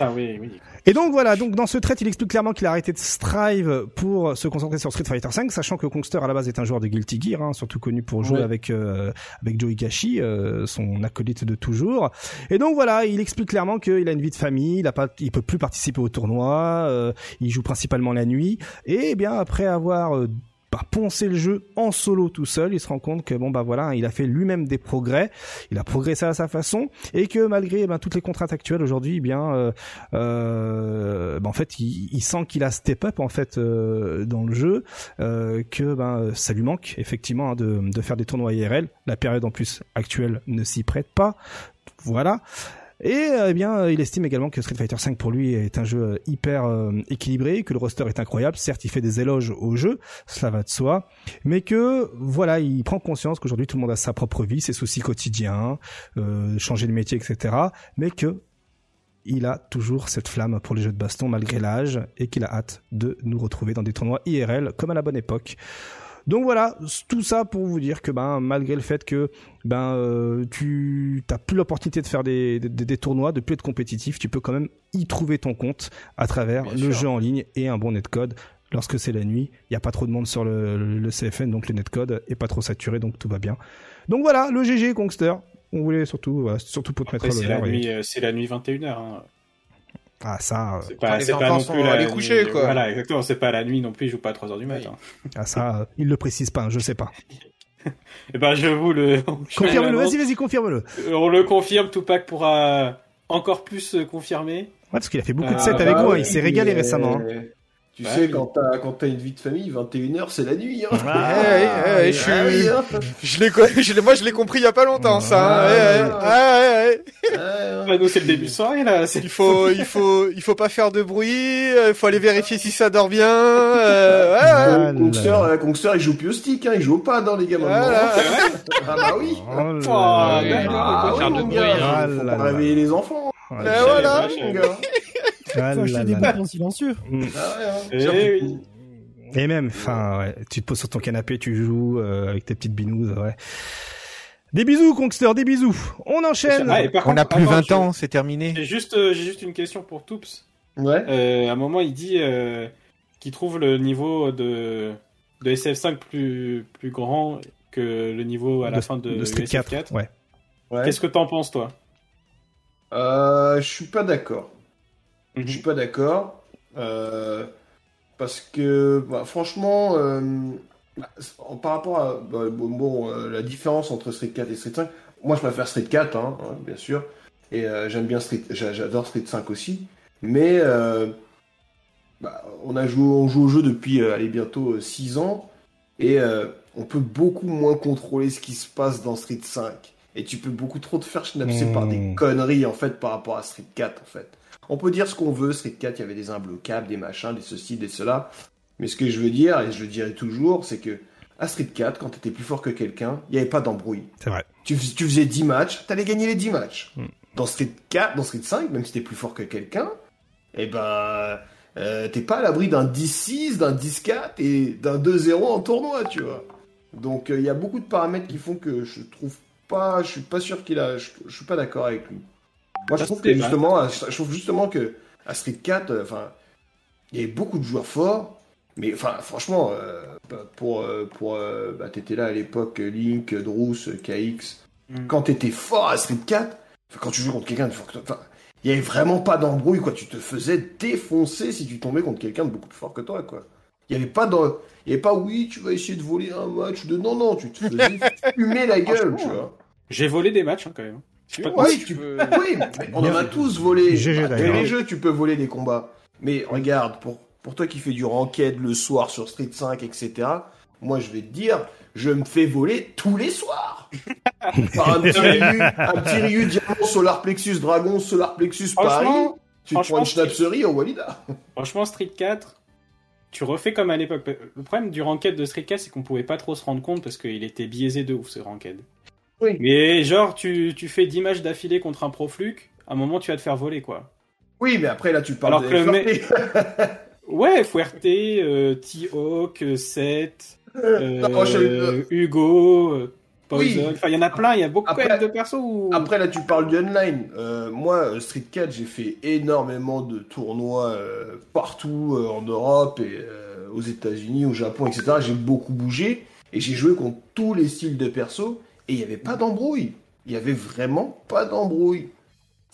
Ah oui, oui. Et donc voilà, donc dans ce trait, il explique clairement qu'il a arrêté de strive pour se concentrer sur Street Fighter V, sachant que Kongster à la base est un joueur de Guilty Gear, hein, surtout connu pour jouer avec euh, avec Joe Higashi, euh, son acolyte de toujours. Et donc voilà, il explique clairement qu'il a une vie de famille, il a pas, il peut plus participer au tournoi, euh, il joue principalement la nuit. Et eh bien après avoir bah, poncer le jeu en solo tout seul. Il se rend compte que bon bah voilà, il a fait lui-même des progrès, il a progressé à sa façon, et que malgré eh ben, toutes les contraintes actuelles aujourd'hui, eh bien euh, euh, bah, en fait, il, il sent qu'il a step up en fait euh, dans le jeu, euh, que ben ça lui manque effectivement hein, de, de faire des tournois IRL. La période en plus actuelle ne s'y prête pas. Voilà. Et euh, eh bien, il estime également que Street Fighter V pour lui est un jeu euh, hyper euh, équilibré, que le roster est incroyable. Certes, il fait des éloges au jeu, cela va de soi, mais que voilà, il prend conscience qu'aujourd'hui tout le monde a sa propre vie, ses soucis quotidiens, euh, changer de métier, etc. Mais que il a toujours cette flamme pour les jeux de baston malgré l'âge et qu'il a hâte de nous retrouver dans des tournois IRL comme à la bonne époque. Donc voilà, tout ça pour vous dire que ben malgré le fait que ben euh, tu t'as plus l'opportunité de faire des, des, des tournois, de plus être compétitif, tu peux quand même y trouver ton compte à travers Bien le sûr. jeu en ligne et un bon netcode. Lorsque c'est la nuit, il n'y a pas trop de monde sur le, le, le CFN, donc le netcode est pas trop saturé, donc tout va bien. Donc voilà, le GG Kongster. On voulait surtout, voilà, surtout pour te Après, mettre à c'est la l'honneur. et- euh, c'est la nuit 21h. Hein. Ah ça, euh, C'est pas, les pas non plus la allés nuit- coucher, quoi. Voilà, exactement. C'est pas la nuit non plus. Il joue pas à 3h du matin. ah ça, euh, il le précise pas, je sais pas. Et ben, je vous le. Confirme-le, vas-y, vas-y, confirme-le. Ouais, On le confirme. Tupac pourra encore plus euh, confirmer. parce qu'il a fait beaucoup de Ah, sets bah avec vous, hein, oui, il s'est régalé récemment. hein. Tu Bah sais, quand t'as quand t'as une vie de famille, 21h, c'est la nuit. Hein. Ah, Ouais, ouais, ouais, je suis- Ah oui, hein. Je l'ai, co- je l'ai- moi, je l'ai compris il y a pas longtemps, ça. hein. Ah, Ouais, ouais, ouais. ouais, ouais, ouais. Ouais, Bah, nous, c'est le début de soirée là. C'est Il faut, il faut, il faut pas faire de bruit. euh, Il faut aller vérifier si ça dort bien. euh. Ah là. euh, Kongster, il joue plus au stick, hein, il joue au pad, hein, les maintenant. Voilà. Ah bah oui. Oh Oh, là. oui, d'accord. Ah, oui, faire de mon bruit, hein. faut Ah pas là. réveiller les enfants, Ouais, Ben voilà. mon gars. Ah Faut acheter des silencieux. Mm. Ah ouais, hein. Oui. Et même, enfin, ouais, tu te poses sur ton canapé, tu joues euh, avec tes petites binous, ouais. Des bisous, Kongster, des bisous. On enchaîne. Ah, On a plus attends, 20 je- ans, c'est terminé. J'ai juste, euh, j'ai juste une question pour Toups. Ouais. Euh, à un moment, il dit euh, qu'il trouve le niveau de, de SF5 plus, plus grand que le niveau à la de, fin de, de Street SF4. 4. Ouais. Ouais. Qu'est-ce que t'en penses, toi? Euh, je suis pas d'accord. Mhm. Je suis pas d'accord. Euh, parce que, bah, franchement, euh, bah, en- par rapport à bah, bon, bon, euh, la différence entre Street 4 et Street 5, moi je préfère Street 4, hein, hein, bien sûr. Et j'aime bien Street, j'a- j'adore Street 5 aussi. Mais bah, on a joué, on joue au jeu depuis, allez, bientôt 6 ans. Et on peut beaucoup moins contrôler ce qui se passe dans Street 5. Et tu peux beaucoup trop te faire schnapser Mmh. par des conneries, en fait, par rapport à Street 4, en fait. On peut dire ce qu'on veut, Street 4, il y avait des imbloquables, des machins, des ceci, des cela. Mais ce que je veux dire, et je le dirai toujours, c'est que à Street 4, quand t'étais plus fort que quelqu'un, il n'y avait pas d'embrouille. C'est vrai. Tu, fais- tu faisais 10 matchs, t'allais gagner les 10 matchs. Mm. Dans Street 4, dans Street 5, même si t'es plus fort que quelqu'un, eh ben, euh, t'es pas à l'abri d'un 10-6, d'un 10-4 et d'un 2-0 en tournoi, tu vois. Donc il y a beaucoup de paramètres qui font que je trouve pas, je suis pas sûr qu'il a, je, je suis pas d'accord avec lui. Moi je trouve que justement, je trouve justement que à Street 4, euh, enfin, il y avait beaucoup de joueurs forts, mais enfin franchement, euh, pour euh, pour, euh, bah, t'étais là à l'époque, Link, Drus, KX, Mm. quand t'étais fort à Street 4, enfin, quand tu jouais contre quelqu'un de fort que toi, enfin, il y avait vraiment pas d'embrouille, quoi. Tu te faisais défoncer si tu tombais contre quelqu'un de beaucoup plus fort que toi, quoi. Il y avait pas de, il y avait pas, oui, tu vas essayer de voler un match de, non, non, tu te faisais fumer la gueule, tu vois. J'ai volé des matchs, hein, quand même. Je sais pas Oui, tu on en a tous volé. GG Bah, les jeux, tu peux voler des combats. Mais regarde, pour, pour toi qui fais du ranked le soir sur Street 5, etc., moi je vais te dire, je me fais voler tous les soirs. Par un petit Ryu, un petit Ryu Diamant, Solar Plexus, Dragon, Solar Plexus, Paris. Franchement, Tu te prends une schnapserie au Walida. franchement, Street 4, tu refais comme à l'époque. Le problème du ranked de Street 4, c'est qu'on pouvait pas trop se rendre compte parce qu'il était biaisé de ouf, ce ranked. Oui. Mais genre, tu, tu fais 10 matchs d'affilée contre un pro fluke, à un moment, tu vas te faire voler, quoi. Oui, mais après là, tu parles Alors de que FRP. Ouais, Fuerte, euh, T-Hawk, euh, Seth, euh, Non, je- Hugo, euh, Poison. Oui. Enfin, il y en a plein, il y a beaucoup Après- de persos où... Après, là, tu parles du online. Euh, moi, Street 4, j'ai fait énormément de tournois euh, partout euh, en Europe et aux États-Unis, au Japon, etc. J'ai beaucoup bougé et j'ai joué contre tous les styles de perso et il n'y avait pas d'embrouille. Il n'y avait vraiment pas d'embrouille.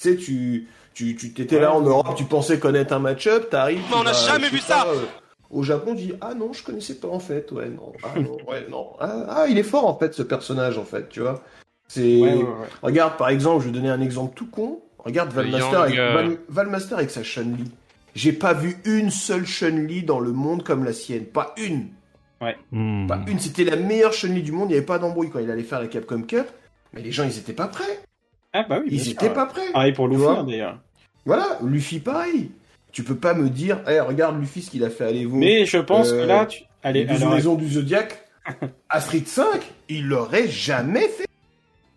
Tu sais, tu, tu, tu t'étais là en Europe, tu pensais connaître un match-up, t'arrives. Mais on n'a jamais vu pas, ça euh, Au Japon, dis ah non, je connaissais pas en fait. Ouais, non, ah non, ouais, non. Ah, ah, il est fort en fait ce personnage en fait, tu vois. C'est Ouais, ouais, ouais. regarde par exemple, je vais donner un exemple tout con. Regarde Valmaster avec euh, Val- Valmaster avec sa Chun-Li. J'ai pas vu une seule Chun-Li dans le monde comme la sienne, pas une. Hmm. Pas une, c'était la meilleure Chun-Li du monde, il n'y avait pas d'embrouille quand il allait faire la Capcom Cup. Mais les gens, ils étaient pas prêts. Ah bah oui, Ils sûr, étaient ouais. pas prêts. Pareil pour Luffy hein, d'ailleurs. Voilà, Luffy pareil. Tu peux pas me dire, eh, regarde Luffy ce qu'il a fait à l'Evo. Mais je pense Euh, que là, tu... allez, les alors, maisons du Zodiac. à Street 5, il l'aurait jamais fait.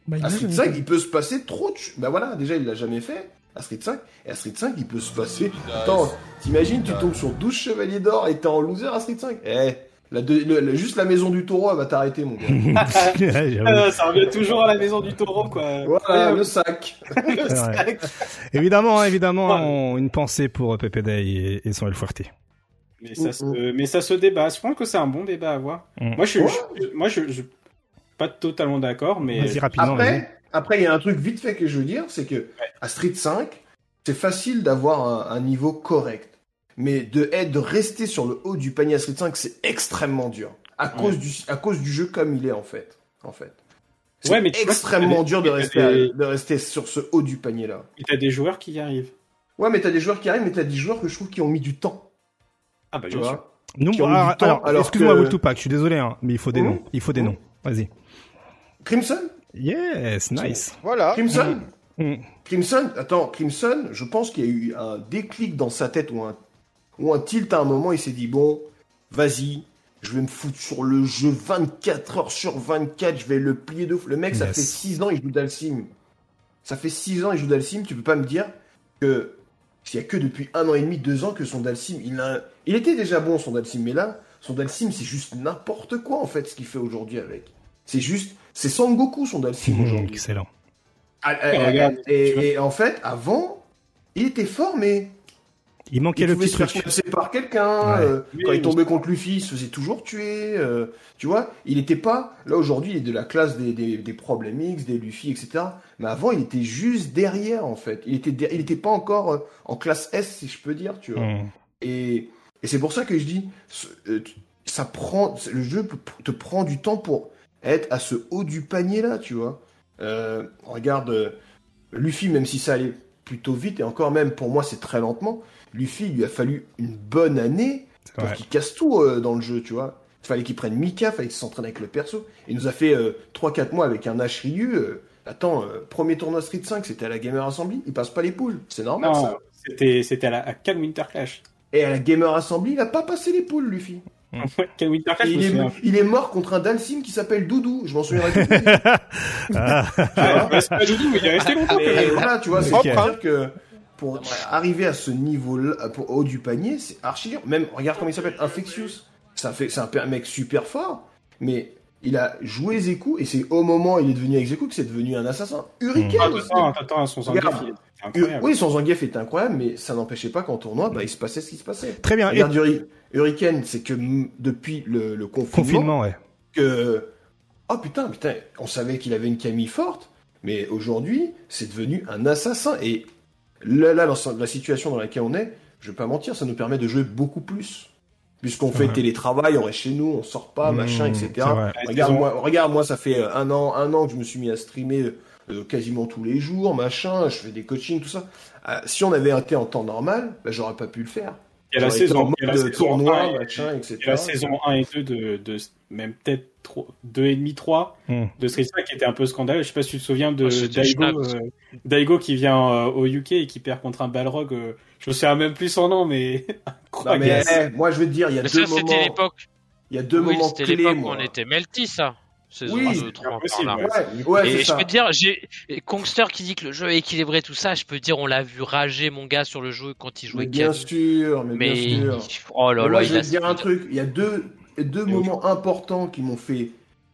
Bah, À Street imagine, 5, il peut se passer trop de... Bah voilà, déjà, il l'a jamais fait. À Street 5. Et à Street 5, il peut se passer... Attends, t'imagines, tu tombes sur 12 chevaliers d'or et t'es en loser à Street 5 Eh, la deux- le- le- juste la maison du taureau, elle va t'arrêter, mon gars. Ouais, j'avoue. euh, ça revient toujours à la maison du taureau, quoi. voilà, le sac. Le C'est sac. Évidemment, évidemment, Ouais. on- une pensée pour Pepe Day et, et son El Fuerte. Mais ça, se, mais ça se débat. Je pense que c'est un bon débat à avoir. Mm. Moi, je suis, Ouais. je- moi, je, je- pas totalement d'accord, mais Vas-y rapidement. vas-y. Après, après, il y a un truc vite fait que je veux dire, c'est que à Street 5, c'est facile d'avoir un, un niveau correct. Mais de être, de rester sur le haut du panier à Street 5, c'est extrêmement dur. À cause du, à cause du jeu comme il est, en fait. En fait. C'est Ouais, mais tu vois, extrêmement t'as des- dur de rester, des- de rester sur ce haut du panier là. t'as des joueurs qui y arrivent. Ouais, mais t'as des joueurs qui arrivent, mais t'as des joueurs que je trouve qui ont mis du temps. Ah bah Tu bien sûr. vois. Nous, qui ont mis alors, du temps, alors, alors excuse-moi, que- Tupac, je suis désolé, hein, mais il faut des Mhm. noms. Il faut des Mhm. noms. Vas-y. Crimson? Yes, nice. Voilà. Crimson? Mm. Crimson, attends, Crimson, je pense qu'il y a eu un déclic dans sa tête ou un, ou un tilt à un moment, il s'est dit, bon, vas-y, je vais me foutre sur le jeu 24 heures sur 24, je vais le plier de fou. Le mec, ça fait 6 ans, il joue Dalsim. Ça fait 6 ans, il joue Dalsim, tu peux pas me dire que s'il y a que depuis un an et demi, deux ans que son Dalsim, il a, il était déjà bon son Dalsim, mais là, son Dalsim, c'est juste n'importe quoi, en fait, ce qu'il fait aujourd'hui avec. C'est juste, c'est Sangoku, son Dalsim, aujourd'hui. Excellent. Ah, ah, ah, et, et en fait, avant, il était fort, mais Il manquait il le petit se faire truc. knapser par quelqu'un. Ouais. euh, quand il tombait contre Luffy, il se faisait toujours tuer. euh, tu vois, il n'était pas. Là aujourd'hui, il est de la classe des, des, des problèmes X, des Luffy, etc. Mais avant, il était juste derrière, en fait. Il était, il était pas encore euh, en classe S, si je peux dire, tu vois. Mm. Et, et c'est pour ça que je dis, euh, ça prend, le jeu te prend du temps pour être à ce haut du panier là, tu vois. Euh, regarde, euh, Luffy, même si ça allait plutôt vite, et encore même pour moi c'est très lentement, Luffy, il lui a fallu une bonne année pour qu'il casse tout euh, dans le jeu, tu vois. Il fallait qu'il prenne Mika, il fallait qu'il s'entraîne avec le perso. Il nous a fait euh, 3-4 mois avec un Ash Ryu. euh, attends, euh, premier tournoi Street 5, c'était à la Gamer Assembly. Il passe pas les poules, c'est normal ça. C'était, c'était à la à Winter Clash. Et à la Gamer Assembly, il a pas passé les poules, Luffy. Clash, il, est, il est mort contre un Dalsim qui s'appelle Doudou. Je m'en souviendrai plus. Ah, Ah, bah, c'est pas Doudou, mais il est resté longtemps. Mais voilà, tu vois, c'est Ok. pour dire que pour arriver à ce niveau-là, pour haut du panier, c'est archi dur. Même, regarde comment il s'appelle, Infectious. Ça fait, c'est un mec super fort, mais il a joué Zeku, et c'est au moment où il est devenu avec Zeku que c'est devenu un assassin. Hurricane aussi. Attends, attends, son Zangief. Oui, son Zangief était incroyable, mais ça n'empêchait pas qu'en tournoi, bah, il se passait ce qui se passait. Très bien. Regarde Hurricane, c'est que depuis le, le confinement, confinement, ouais. que oh putain putain on savait qu'il avait une Camille forte mais aujourd'hui c'est devenu un assassin et là, là dans la situation dans laquelle on est je vais pas mentir ça nous permet de jouer beaucoup plus. Puisqu'on fait télétravail on reste chez nous on sort pas Mmh, machin etc regarde moi regarde moi ça fait euh, un an un an que je me suis mis à streamer euh, quasiment tous les jours machin je fais des coachings tout ça. Euh, si on avait été en temps normal bah, j'aurais pas pu le faire Il y a la saison, mode il y a la saison tournoi 1 et- machin etc il y a la saison 1 et 2 de, de même peut-être 2 et demi 3 Hmm. de Street 5 qui était un peu scandaleux. Je sais pas si tu te souviens de Ah, c'était Daigo, euh, Daigo qui vient euh, au UK et qui perd contre un Balrog. euh, je me souviens même plus son nom, mais non mais incroyable. eh, moi je vais te dire il y a Mais deux ça, c'était moments l'époque. il y a deux Oui, moments c'était clés l'époque où on était melty, ça. Saison Oui, 2, 3, impossible, par là. ouais. Ouais, ouais, Et c'est je ça. peux dire, j'ai Kongster qui dit que le jeu est équilibré, tout ça. Je peux dire, on l'a vu rager mon gars sur le jeu quand il Mais jouait bien Ken. sûr, mais, Mais bien sûr. oh là Mais là, moi, il je vais dire un truc. Il y a deux, moments importants qui m'ont fait,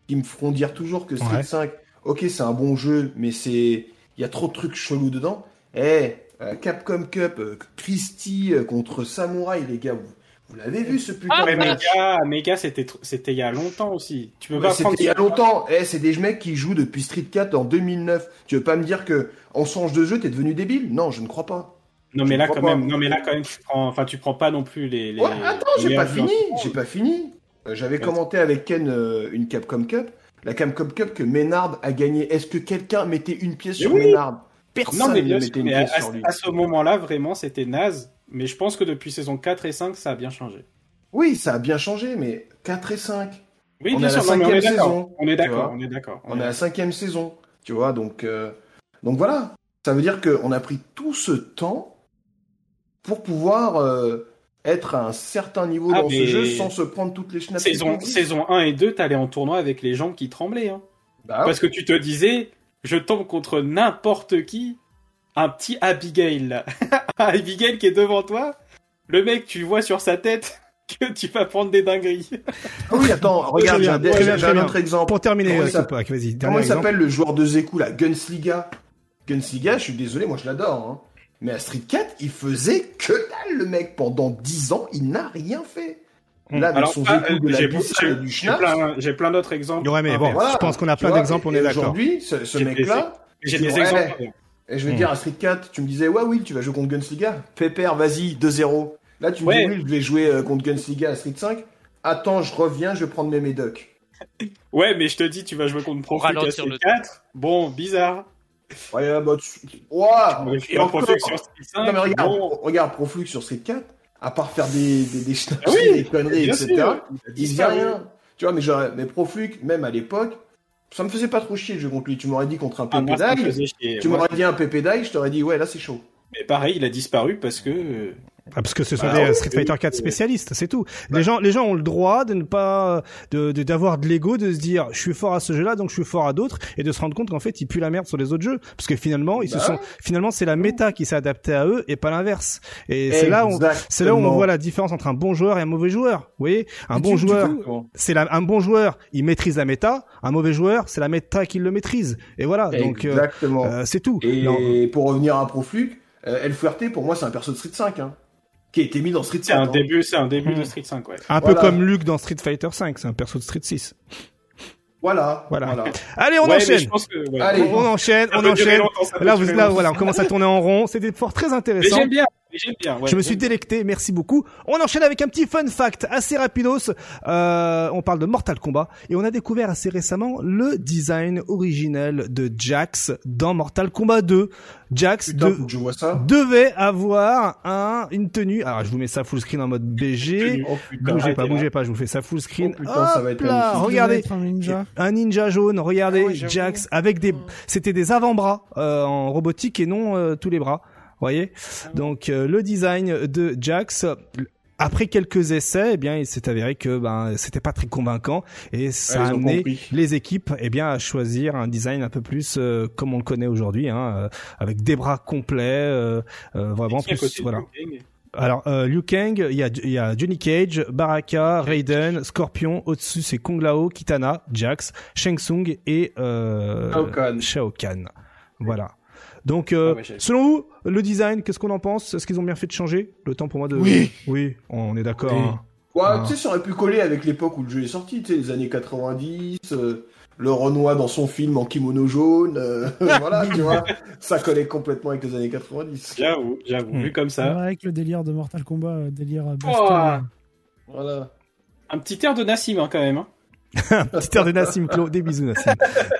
qui me feront dire toujours que Street Ouais. 5, ok, c'est un bon jeu, mais c'est, il y a trop de trucs chelous dedans. Eh, euh, Capcom Cup, euh, Christie euh, contre Samurai, les gars, vous, vous l'avez vu ce putain Ah, de match Mega, c'était il y a longtemps aussi. Tu peux pas prendre il y a longtemps. Eh, c'est des mecs qui jouent depuis Street 4 en 2009. Tu veux pas me dire que en change de jeu, t'es devenu débile? Non, je ne crois pas. Non mais là quand même, non mais là quand même, tu prends, enfin tu prends pas non plus les. les Ouais, attends, j'ai pas fini, j'ai pas fini. Euh, J'avais commenté avec Ken euh, une Capcom Cup, la Capcom Cup que Ménard a gagné. Est-ce que quelqu'un mettait une pièce Mais sur oui. Ménard? Personne Non mais ne mettait une mais à, pièce sur lui. à ce moment-là vraiment c'était naze. Mais je pense que depuis saison 4 et 5 ça a bien changé. Oui, ça a bien changé, mais 4 et 5. Oui On bien est à la sûr, non, on est saison, On est d'accord, on est d'accord. On est à la cinquième saison, tu vois, donc, euh, donc voilà. Ça veut dire qu'on a pris tout ce temps pour pouvoir euh, être à un certain niveau Ah, dans ce jeu sans se prendre toutes les. Saison, existent. saison 1 et 2, t'allais en tournoi avec les jambes qui tremblaient. Hein. Bah, Parce que tu te disais, je tombe contre n'importe qui, un petit Abigail là. Abigail qui est devant toi, le mec tu vois sur sa tête que tu vas prendre des dingueries. Ah oui, attends, regarde, j'ai un, un autre exemple. Pour terminer, Comment euh, il s'appelle exemple. s'appelle le joueur de Zeku là? Gunsliga. Gunsliga, je suis désolé, moi je l'adore. Hein. Mais à Street 4, il faisait que dalle le mec. Pendant 10 ans, il n'a rien fait. Là, avec Alors, son ah, Zeku de la j'ai plein, j'ai plein d'autres exemples. Ouais, mais bon, Voilà, je pense qu'on a plein d'exemples, on est d'accord. Aujourd'hui, ce, ce mec-là, J'ai des exemples. Et je vais Hmm. dire à Street 4, tu me disais, ouais, oui, tu vas jouer contre Gunsliga. Pépère, vas-y, 2-0. Là, tu me Ouais. dis, oui, je vais jouer euh, contre Gunsliga à Street 5. Attends, je reviens, je vais prendre mes médocs. Ouais, mais je te dis, tu vas jouer contre Profit à Street le 4. Bon, bizarre. Ouais, là, bah, tu... Ouah, Je et suis en encore. Profit sur Street 5. Non, mais regarde, bon. regarde Proflux sur Street 4, à part faire des, des, des Ah oui, des conneries, etc., sûr, il rien. Tu vois, mais, genre, mais Proflux, même à l'époque, ça me faisait pas trop chier le jeu contre lui. Tu m'aurais dit contre un Ah, Pépé tu m'aurais dit un Pépé je t'aurais dit, ouais, là c'est chaud. Mais pareil, il a disparu parce que. Ah, parce que ce sont Ah, des oui, euh, Street Fighter oui, 4 oui. spécialistes, c'est tout. Les gens, les gens ont le droit de ne pas, de, de- d'avoir de l'ego, de se dire, je suis fort à ce jeu-là, donc je suis fort à d'autres, et de se rendre compte qu'en fait, ils puent la merde sur les autres jeux. Parce que finalement, ils se Bah sont, finalement, c'est la méta qui s'est adaptée à eux et pas l'inverse. Et c'est là où, c'est là où on voit la différence entre un bon joueur et un mauvais joueur. Vous voyez? Un bon joueur, c'est la, un bon joueur, il maîtrise la méta. Un mauvais joueur, c'est la méta qui le maîtrise. Et voilà. Donc, euh, euh, c'est tout. Et Non. pour revenir à Proflux, euh, El Fuerte, pour moi, c'est un perso de Street 5, hein, qui a été mis dans Street 5. C'est un hein. début, c'est un début Hmm. de Street 5, ouais. Un peu comme Luke dans Street Fighter 5, c'est un perso de Street 6. Voilà, Voilà. voilà. Allez, on Ouais, enchaîne. je pense que, ouais. Allez. On enchaîne, on enchaîne. Là, vous, là, voilà, on commence à tourner en rond. C'était fort très intéressant. j'aime bien, j'aime bien. ouais, je me suis délecté, merci beaucoup. On enchaîne avec un petit fun fact assez rapidos. Euh, on parle de Mortal Kombat et on a découvert assez récemment le design originel de Jax dans Mortal Kombat 2. Jax Putain, de- faut que je vois ça. devait avoir un, une tenue. Alors, je vous mets ça full screen en mode BG. Oh putain, Bougez pas, là. bougez pas, je vous fais ça full screen. Oh putain, ça va être là, regardez. être un ninja. Un ninja jaune, regardez, Ah ouais. Jax, avec des, c'était des avant-bras euh, en robotique et non euh, tous les bras. Voyez. Donc euh, le design de Jax. Après quelques essais, eh bien, il s'est avéré que ben c'était pas très convaincant et ça a amené les équipes eh bien à choisir un design un peu plus euh, comme on le connaît aujourd'hui, hein, euh, avec des bras complets, euh, euh, vraiment plus voilà. Alors, euh, Liu Kang, il y a, il y a Johnny Cage, Baraka, Raiden, Scorpion, au-dessus c'est Kung Lao, Kitana, Jax, Shang Tsung et euh, Shao Kahn. Shao Kahn. Voilà. Donc, euh, Ah ouais, selon vous, le design, qu'est-ce qu'on en pense? Est-ce qu'ils ont bien fait de changer Le temps pour moi de... Oui. Oui, on est d'accord. Oui. hein. Ouais, Ah. tu sais, ça aurait pu coller avec l'époque où le jeu est sorti, tu sais, les années 90, euh, le Renoir dans son film en kimono jaune, euh, voilà, tu vois, ça collait complètement avec les années 90. J'avoue, j'avoue. Hmm. Vu comme C'est ça. que le délire de Mortal Kombat, euh, délire Oh. Voilà. Un petit air de Nassim, hein, quand même. Hein. Petit air de Nassim Klo, des bisous Nassim.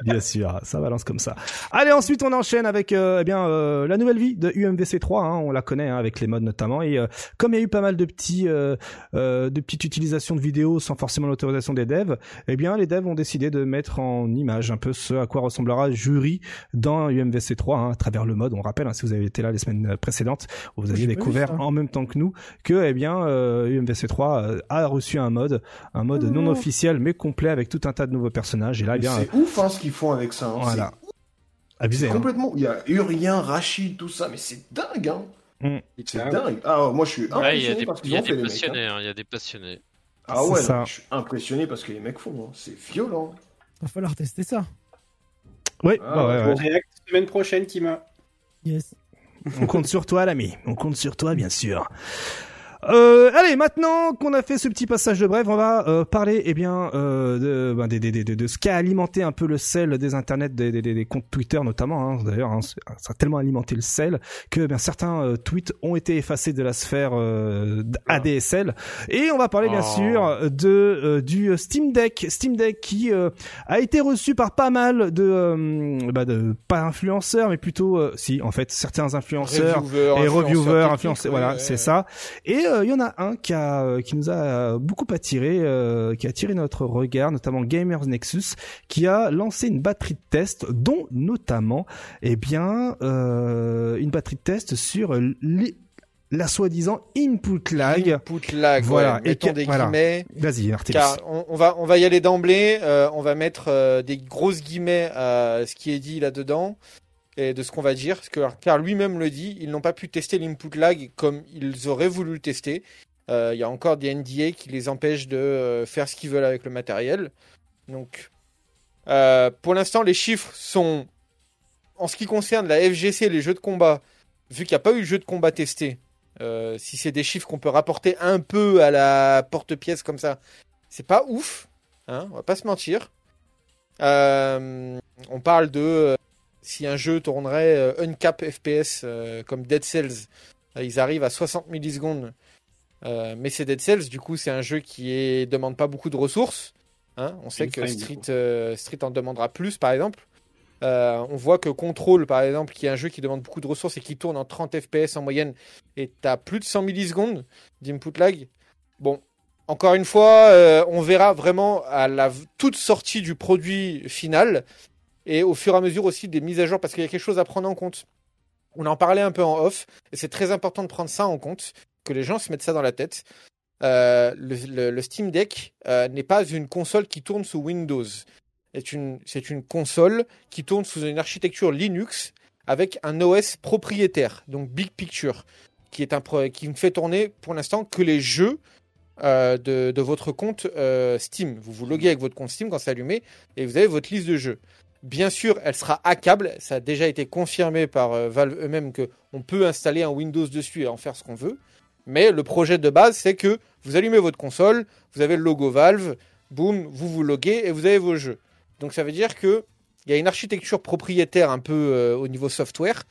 Bien sûr, ça balance comme ça. Allez, ensuite on enchaîne avec euh, eh bien euh, la nouvelle vie de UMVC 3, hein, on la connaît hein, avec les modes notamment et euh, comme il y a eu pas mal de petits euh, euh, de petites utilisations de vidéos sans forcément l'autorisation des devs, eh bien les devs ont décidé de mettre en image un peu ce à quoi ressemblera Jury dans UMVC 3 hein, à travers le mode. On rappelle hein, si vous avez été là les semaines précédentes, vous aviez découvert ça. en même temps que nous que eh bien euh, UMVC 3 euh, a reçu un mode un mode non Oh. officiel mais complet avec tout un tas de nouveaux personnages et là eh bien c'est ouf, hein, ce qu'ils font avec ça. hein, voilà c'est- abusé C'est hein. complètement. Il y a Urien, Rachid, tout ça, mais c'est dingue, hein. Mm. C'est dingue. Ah, moi je suis Ouais, il y a impressionné des, par ce il qu'ils ont fait, les mecs. passionnés, hein. hein, il y a des passionnés. Ah ouais, non, je suis impressionné parce que les mecs font. hein. C'est violent. va falloir tester ça. oui Ah, bah ouais, ouais. réacte semaine prochaine, Kima. Yes. on compte sur toi l'ami on compte sur toi bien sûr Euh, allez, maintenant qu'on a fait ce petit passage de brève, on va euh, parler eh bien euh, de, ben, des- des- des- de, de ce qui a alimenté un peu le sel des internets, des, des- des- des comptes Twitter notamment. Hein, D'ailleurs, hein, ça a tellement alimenté le sel que ben, certains euh, tweets ont été effacés de la sphère euh, ADSL. Et on va parler bien Oh. sûr de euh, du Steam Deck, Steam Deck qui euh, a été reçu par pas mal de, euh, bah, de pas influenceurs, mais plutôt euh, si en fait certains influenceurs et reviewers, influenceurs, voilà, ouais, c'est ça. Et il y en a un qui a euh, qui nous a euh, beaucoup attiré, euh, qui a attiré notre regard, notamment Gamers Nexus, qui a lancé une batterie de test, dont notamment, eh bien, euh, une batterie de test sur la soi-disant input lag. Input lag, Voilà, et Mettons des voilà. guillemets. Vas-y. Car on, on va on va y aller d'emblée. euh, on va mettre euh, des grosses guillemets à ce qui est dit là-dedans et de ce qu'on va dire. Parce que, car lui-même le dit, ils n'ont pas pu tester l'input lag comme ils auraient voulu le tester. Euh, Il y a encore des NDA qui les empêchent de euh, faire ce qu'ils veulent avec le matériel. Donc, euh, pour l'instant, les chiffres sont, en ce qui concerne la FGC, les jeux de combat, vu qu'il n'y a pas eu de jeu de combat testé, si c'est des chiffres qu'on peut rapporter un peu à la porte-pièce comme ça, c'est pas ouf, hein, on va pas se mentir. On parle de si un jeu tournerait euh, uncap FPS euh, comme Dead Cells, ils arrivent à 60 millisecondes. Euh, mais c'est Dead Cells, du coup, c'est un jeu qui est... demande pas beaucoup de ressources. hein. on sait que Street, euh, Street en demandera plus, par exemple. On voit que Control, par exemple, qui est un jeu qui demande beaucoup de ressources et qui tourne en 30 FPS en moyenne, est à plus de 100 millisecondes d'input lag. Bon, encore une fois, euh, on verra vraiment à la toute sortie du produit final et au fur et à mesure aussi des mises à jour parce qu'il y a quelque chose à prendre en compte. On en parlait un peu en off et c'est très important de prendre ça en compte, que les gens se mettent ça dans la tête. Euh, le, Steam Deck euh, n'est pas une console qui tourne sous Windows. C'est une, console qui tourne sous une architecture Linux avec un OS propriétaire, donc Big Picture, qui ne fait tourner pour l'instant que les jeux euh, de, votre compte Steam. Vous vous loguez avec votre compte Steam quand c'est allumé et vous avez votre liste de jeux. Bien sûr, elle sera hackable. Ça a déjà été confirmé par euh, Valve eux-mêmes que on peut installer un Windows dessus et en faire ce qu'on veut. Mais le projet de base, c'est que vous allumez votre console, vous avez le logo Valve, boum, vous vous loguez et vous avez vos jeux. Donc ça veut dire que il y a une architecture propriétaire un peu euh, au niveau software.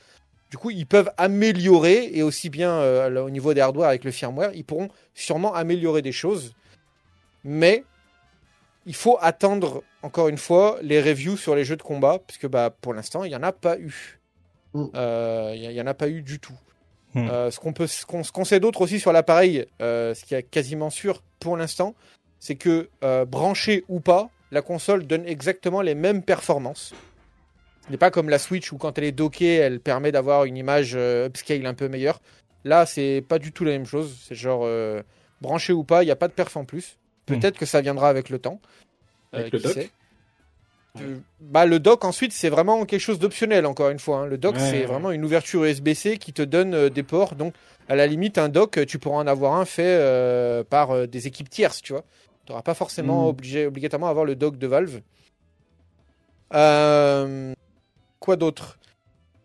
Du coup, ils peuvent améliorer et aussi bien euh, au niveau des hardware avec le firmware, ils pourront sûrement améliorer des choses. Mais il faut attendre encore une fois les reviews sur les jeux de combat puisque bah pour l'instant il n'y en a pas eu. Mm. Euh, Il n'y en a pas eu du tout. Mm. Euh, ce qu'on peut, ce qu'on ce qu'on sait d'autre aussi sur l'appareil, euh, ce qui est quasiment sûr pour l'instant, c'est que euh, branché ou pas, la console donne exactement les mêmes performances. Ce n'est pas comme la Switch où quand elle est dockée, elle permet d'avoir une image euh, upscale un peu meilleure. Là, c'est pas du tout la même chose. C'est genre euh, branché ou pas, il n'y a pas de perf en plus. Peut-être que ça viendra avec le temps. Euh, Avec le sait. Euh, bah, le dock ensuite c'est vraiment quelque chose d'optionnel encore une fois. hein. Le dock Ouais, c'est ouais. vraiment une ouverture USB-C qui te donne euh, des ports. Donc à la limite un dock tu pourras en avoir un fait euh, par des équipes tierces, tu vois. Tu n'auras pas forcément Mm. obligé obligatoirement à avoir le dock de Valve. Quoi d'autre?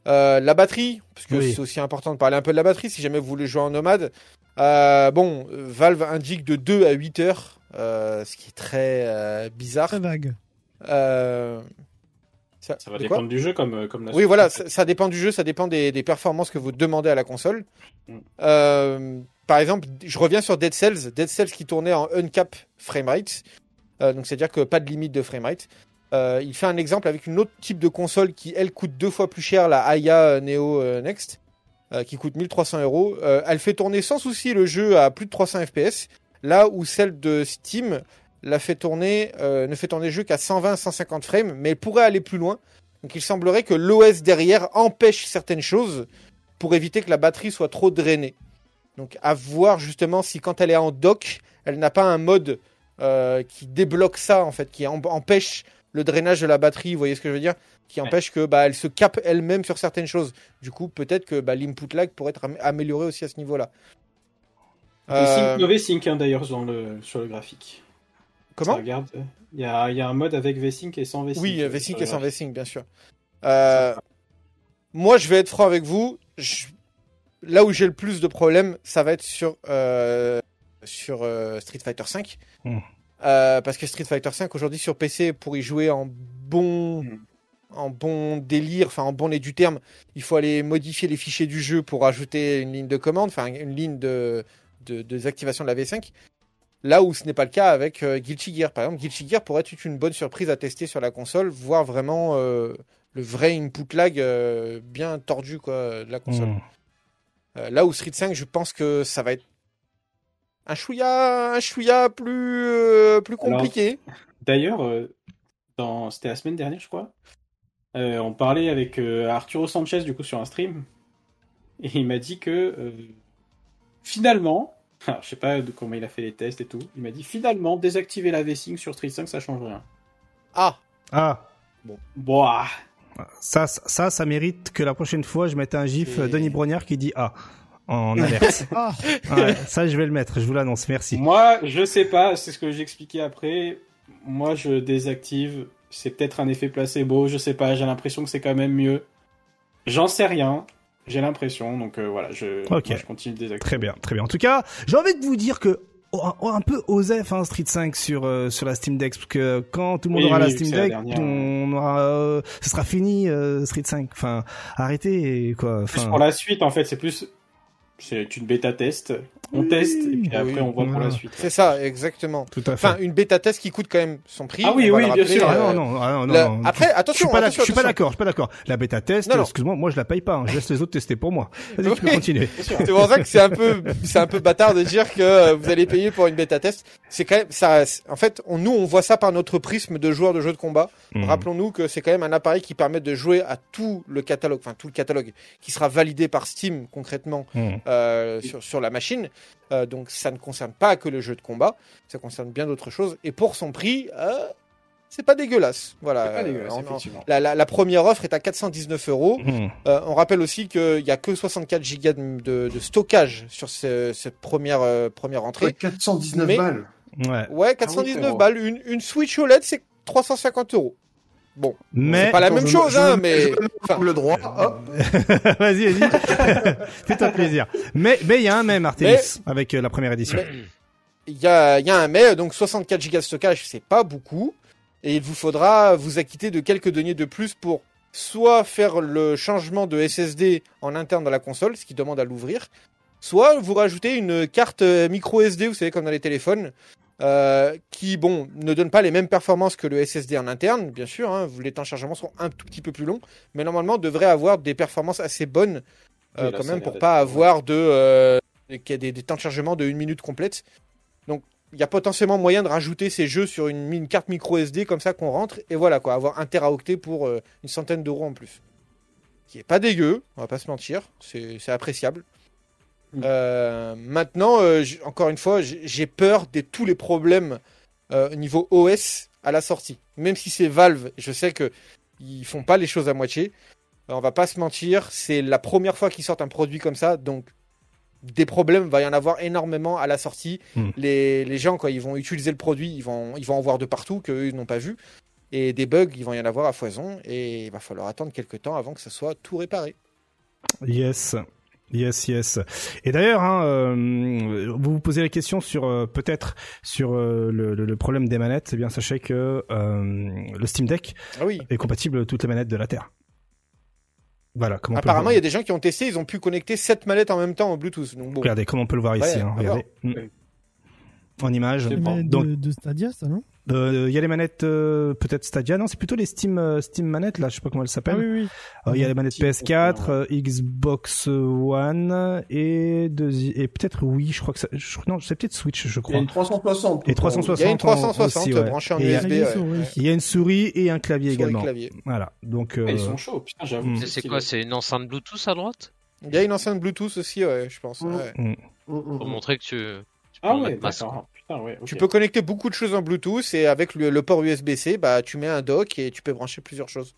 La batterie, parce que Oui. c'est aussi important de parler un peu de la batterie si jamais vous voulez jouer en nomade. Bon, Valve indique de 2 à 8 heures, ce qui est très euh, bizarre. Très vague. Euh, Ça va dépendre du jeu comme, euh, comme la oui, voilà, ça, ça dépend du jeu, ça dépend des, des performances que vous demandez à la console. Mm. Euh, par exemple, je reviens sur Dead Cells, Dead Cells qui tournait en uncap framerate, euh, donc c'est-à-dire que pas de limite de framerate. Euh, il fait un exemple avec une autre type de console qui, elle, coûte deux fois plus cher, la Aya Neo euh, Next, euh, qui coûte 1300 euros. Euh, Elle fait tourner sans souci le jeu à plus de 300 FPS, là où celle de Steam la fait tourner, euh, ne fait tourner le jeu qu'à 120-150 frames, mais elle pourrait aller plus loin. Donc il semblerait que l'OS derrière empêche certaines choses pour éviter que la batterie soit trop drainée. Donc à voir justement si quand elle est en dock, elle n'a pas un mode euh, qui débloque ça en fait, qui em- empêche le drainage de la batterie, vous voyez ce que je veux dire? Qui empêche que bah, elle se capte elle-même sur certaines choses. Du coup, peut-être que bah, l'input lag pourrait être am- amélioré aussi à ce niveau-là. Et Euh, Sync, no V-Sync hein, d'ailleurs dans le, sur le graphique. comment Ça regarde, euh, il y a, il y a un mode avec V-Sync et sans V-Sync. Oui, euh, V-Sync et le sans. V-Sync, bien sûr. Euh, moi, je vais être franc avec vous. Je, là où j'ai le plus de problèmes, ça va être sur, euh, sur euh, Street Fighter V. Hmm. Euh, parce que Street Fighter V aujourd'hui sur PC, pour y jouer en bon, Hmm. en bon délire, enfin en bon lait du terme, il faut aller modifier les fichiers du jeu pour ajouter une ligne de commande, enfin une ligne de, de, de désactivation de la V5. Là où ce n'est pas le cas avec euh, Guilty Gear. Par exemple, Guilty Gear pourrait être une bonne surprise à tester sur la console, voir vraiment euh, le vrai input lag euh, bien tordu quoi, de la console. Hmm. Euh, là où Street 5, je pense que ça va être un chouïa, un chouïa plus, plus compliqué. D'ailleurs, dans... c'était la semaine dernière, je crois. on parlait avec Arturo Sanchez du coup sur un stream et il m'a dit que finalement, alors, je sais pas de comment il a fait les tests et tout, il m'a dit finalement désactiver la V-Sync sur Street 5 ça change rien. Ah, Ah, Bon, ah, ça, ça, ça, mérite que la prochaine fois, je mette un gif Et- Denis Brognard qui dit ah en alerte. Ah, Ouais, ça, je vais le mettre, je vous l'annonce, merci. moi je sais pas, c'est ce que j'expliquais après. Moi je désactive, c'est peut-être un effet placebo, je sais pas, j'ai l'impression que c'est quand même mieux. J'en sais rien, j'ai l'impression, donc euh, voilà, je, moi, je continue de désactiver. Très bien, très bien. En tout cas, j'ai envie de vous dire que oh, un, un peu osef hein, Street 5 sur euh, sur la Steam Deck parce que quand tout le monde Oui, aura la Steam la Deck, on aura euh, ce sera fini euh, Street 5. Enfin, arrêtez quoi. Plus Enfin, pour la suite, en fait, c'est plus. C'est une bêta test. On Oui, teste et puis après oui, on voit pour la suite. c'est ça, exactement. tout à fait. Enfin, une bêta test qui coûte quand même son prix. Ah oui, oui, bien sûr. Ah euh, non, non, ah non, non, la- non. Après, Je suis attention, pas, d'ac- attention, je suis pas d'accord, je suis pas d'accord. La bêta test, excuse-moi, moi je la paye pas. hein. Je laisse les autres tester pour moi. Vas-y, tu peux continuer. C'est pour ça que c'est un peu, c'est un peu bâtard de dire que euh, vous allez payer pour une bêta test. C'est quand même, ça, en fait, on, nous, on voit ça par notre prisme de joueurs de jeux de combat. Mhm. Rappelons-nous que c'est quand même un appareil qui permet de jouer à tout le catalogue, enfin tout le catalogue, qui sera validé par Steam concrètement Mhm. Euh, sur, sur la machine. Euh, donc ça ne concerne pas que le jeu de combat, ça concerne bien d'autres choses. Et pour son prix, euh, c'est pas dégueulasse. Voilà. Pas dégueulasse, Euh, en- la, la- la première offre est à 419 euros. Euh, on rappelle aussi qu'il n'y a que 64 gigas de, de- de stockage sur ce- cette première, euh, première entrée. Ouais, 419 Mais- balles. Ouais. Ouais, Ah 419 oui, c'est balles. Une, une Switch OLED, c'est 350 euros. Bon, Mais c'est pas la même chose, je- hein, mais enfin, le droit. Hop. vas-y, vas-y. Fais-toi plaisir. Mais mais il y a un même Artemis avec euh, la première édition. Il y a, il y a un mais, donc 64 gigas de stockage, c'est pas beaucoup. Et il vous faudra vous acquitter de quelques deniers de plus pour soit faire le changement de SSD en interne dans la console, ce qui demande à l'ouvrir, soit vous rajouter une carte euh, micro SD, vous savez, comme dans les téléphones, euh, qui, bon, ne donne pas les mêmes performances que le SSD en interne, bien sûr, hein, les temps de chargement sont un tout petit peu plus longs, mais normalement devrait avoir des performances assez bonnes, euh, Oui, là, quand même, pour pas avoir de, euh, qu'il y a des, des temps de chargement de une minute complète. Donc, il y a potentiellement moyen de rajouter ces jeux sur une, une carte micro SD comme ça qu'on rentre, et voilà quoi, avoir un teraoctet pour euh, une centaine d'euros en plus. Qui est pas dégueu, on va pas se mentir, c'est appréciable. Euh, maintenant, euh, encore une fois, j'ai peur de tous les problèmes euh, au niveau OS à la sortie. Même si c'est Valve, je sais que ils font pas les choses à moitié. On va pas se mentir, c'est la première fois qu'ils sortent un produit comme ça, donc des problèmes va y en avoir énormément à la sortie. Mm. Les, les gens quand ils vont utiliser le produit, ils vont ils vont en voir de partout que eux, ils n'ont pas vu. Et des bugs, il va y en avoir à foison et il va falloir attendre quelques temps avant que ça soit tout réparé. Yes. Yes, yes. Et d'ailleurs, hein, euh, vous vous posez la question sur euh, peut-être sur euh, le, problème des manettes. Eh bien, sachez que euh, le Steam Deck Ah oui. est compatible avec toutes les manettes de la Terre. Voilà, comment Apparemment, il y a des gens qui ont testé, ils ont pu connecter 7 manettes en même temps en Bluetooth. Donc bon. Regardez comment on peut le voir ici. Ouais, hein, regardez. En image. Manettes Donc- de, de Stadia, ça, non? Euh, Il y a les manettes euh, peut-être Stadia. Non, c'est plutôt les Steam euh, Steam manettes là. Je sais pas comment elles Ah s'appellent. oui, oui. Euh, Il y a les manettes Steam PS4, Controller, euh, Xbox One et deuxi- et peut-être oui. Je crois que ça, je, non, c'est peut-être Switch, je Il y a crois. une 360. Et 360. Il y a une en- 360 aussi, ouais. branchée en Et il y a- USB. Ouais. Il y a une souris et un clavier Souris, également. clavier. Voilà. Donc euh, Ah, Ils sont chauds, putain, j'avoue. Mm. C'est- quoi C'est une enceinte Bluetooth à droite? Il y a une enceinte Bluetooth aussi, ouais, je pense. Mm. ouais. Mm, Pour montrer que tu. tu peux Ah en ouais, d'accord. Putain, ouais, ok. Tu peux connecter beaucoup de choses en Bluetooth et avec le, le port USB-C, bah, tu mets un dock et tu peux brancher plusieurs choses.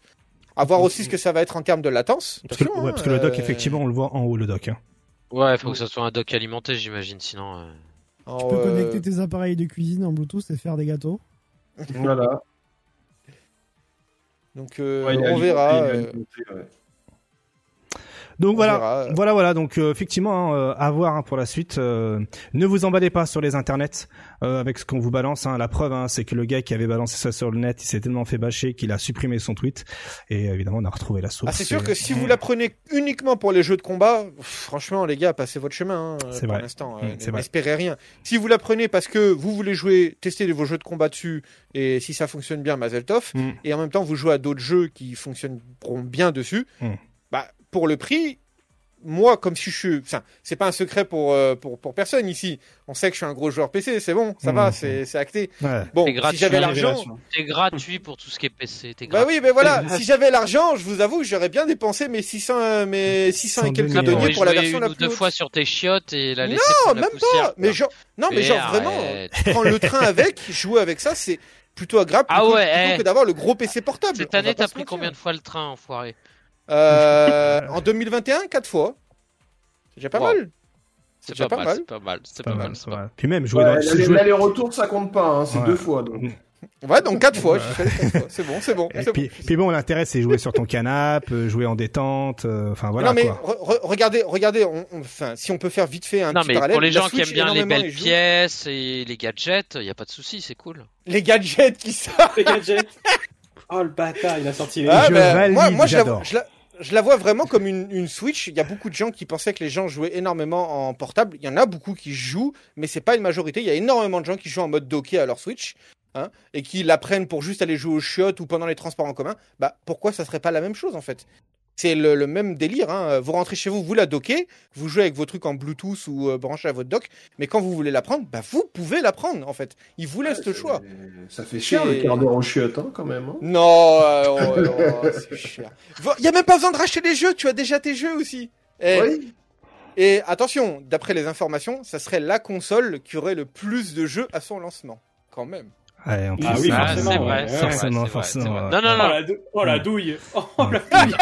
À voir aussi ce que ça va être en termes de latence. parce que, ouais, hein, parce que le dock euh, effectivement on le voit en haut le dock. Hein. Ouais, il faut que ça soit un dock alimenté, j'imagine, sinon. euh, en, Tu peux euh, connecter tes appareils de cuisine en Bluetooth et faire des gâteaux. Voilà. Donc euh, Ouais, a on verra. a euh, ouais. Donc On voilà, verra. voilà, voilà. Donc euh, effectivement, hein, euh, à voir hein, pour la suite. Euh, ne vous emballez pas sur les internets euh, avec ce qu'on vous balance. Hein. La preuve, hein, c'est que le gars qui avait balancé ça sur le net, il s'est tellement fait bâcher qu'il a supprimé son tweet. Et évidemment, on a retrouvé la source. Ah, c'est sûr Et- que si vous la prenez uniquement pour les jeux de combat, franchement, les gars, passez votre chemin. hein, C'est pour l'instant, Mm, euh, vrai. n'espérez rien. Si vous la prenez parce que vous voulez jouer, tester vos jeux de combat dessus, et si ça fonctionne bien, Mazel Tov, Mm. et en même temps vous jouez à d'autres jeux qui fonctionneront bien dessus, Mm. Pour le prix. Moi, comme si je suis, enfin, c'est pas un secret pour, euh, pour pour personne ici. On sait que je suis un gros joueur PC, c'est bon, ça va, c'est c'est acté. Ouais. Bon, si j'avais l'argent. T'es gratuit pour tout ce qui est PC. T'es bah oui, mais voilà, si j'avais l'argent, je vous avoue, j'aurais bien dépensé mes 600, mes 600 et quelques 102 T'aurais deniers pour la version une la ou plus deux haute. fois sur tes chiottes et la laisser Non, prendre la même poussière, pas. Mais genre, non, mais Mais genre vraiment, prendre le train avec, jouer avec ça, c'est plutôt agréable Ah plutôt, ouais, plutôt eh. que d'avoir le gros PC portable. Cette année, t'as pris combien de fois le train, enfoiré? En 2021, quatre fois. C'est déjà pas Wow. mal. C'est déjà pas, pas mal, mal. c'est pas mal, c'est pas, pas mal, pas. Puis même jouer Ouais, dans L'aller-retour, ça compte pas, hein, c'est Ouais. deux fois. Donc. Ouais, donc quatre fois. C'est bon, c'est bon. Puis, bon. puis bon, l'intérêt c'est jouer sur ton canapé, euh, jouer en détente, euh, enfin voilà non mais quoi. re- re- regardez, regardez, on, si on peut faire vite fait un Non, petit mais parallèle. pour les gens qui aiment bien les belles pièces et les gadgets, y a pas de souci, c'est cool. les gadgets qui sortent. Les gadgets. Oh le bâtard, il a sorti les. Ah, je ben, valide, moi, moi j'adore. je, je la vois vraiment comme une, Switch. Il y a beaucoup de gens qui pensaient que les gens jouaient énormément en portable. Il y en a beaucoup qui jouent, mais c'est pas une majorité. Il y a énormément de gens qui jouent en mode docké à leur Switch. Hein, et qui la prennent pour juste aller jouer aux chiottes ou pendant les transports en commun, bah pourquoi ça serait pas la même chose en fait? C'est le, le même délire. Hein. Vous rentrez chez vous, vous la dockez, vous jouez avec vos trucs en Bluetooth ou euh, branché à votre dock, mais quand vous voulez la prendre, bah vous pouvez la prendre en fait. Ils vous laissent le choix. Ça fait cher le quart d'heure chiottes, hein, quand même. hein. Non, euh, oh, oh, c'est cher. Il y a même pas besoin de racheter les jeux, tu as déjà tes jeux aussi. Et, Oui. et attention, d'après les informations, ça serait la console qui aurait le plus de jeux à son lancement. Quand même. Ouais, en plus, Ah oui, Ah, forcément, vrai, ouais, forcément, forcément, vrai. ouais. Non, non, Oh non. la, dou- oh, la Mm. douille. Oh la douille.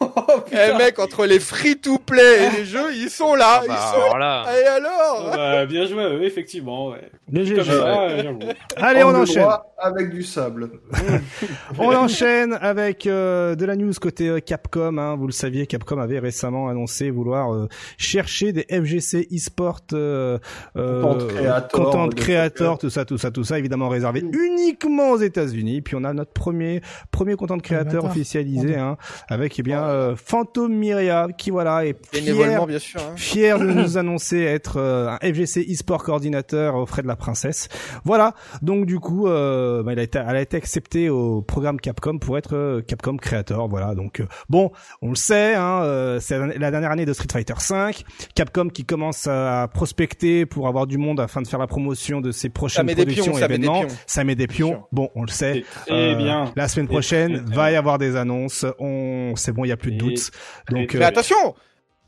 oh Eh mec, entre les free-to-play et les jeux, ils sont là, Ah bah, ils sont alors là. là. Et alors Bah, bien joué, eux, effectivement. Ouais. Le Comme GG. ça, euh. Allez, on enchaîne. avec du sable. On enchaîne avec euh, de la news côté euh, Capcom. Hein. Vous le saviez, Capcom avait récemment annoncé vouloir euh, chercher des FGC e-sport, euh, euh, Content creator, content de creator, tout ça, tout ça, tout ça, évidemment réservé uniquement aux États-Unis. Puis on a notre premier premier content créateur officialisé, hein, avec eh bien euh, Phantom Myria, qui voilà est fier bien sûr. hein. fier de nous annoncer être euh, un FGC e-sport coordinateur aux frais de la princesse. Voilà. Donc du coup, euh, bah, elle, a été, elle a été acceptée au programme Capcom pour être euh, Capcom Creator. Voilà. Donc euh, bon, on le sait, hein, euh, c'est la dernière année de Street Fighter V. Capcom qui commence à prospecter pour avoir du monde afin de faire la promotion de ses prochaines productions pions, et ça met des événements. pions. Ça met des pions. Bon, on le sait. C'est très Euh, bien. La semaine prochaine, va y avoir des annonces. On, c'est bon, il y a plus de doutes. Donc, Mais euh, attention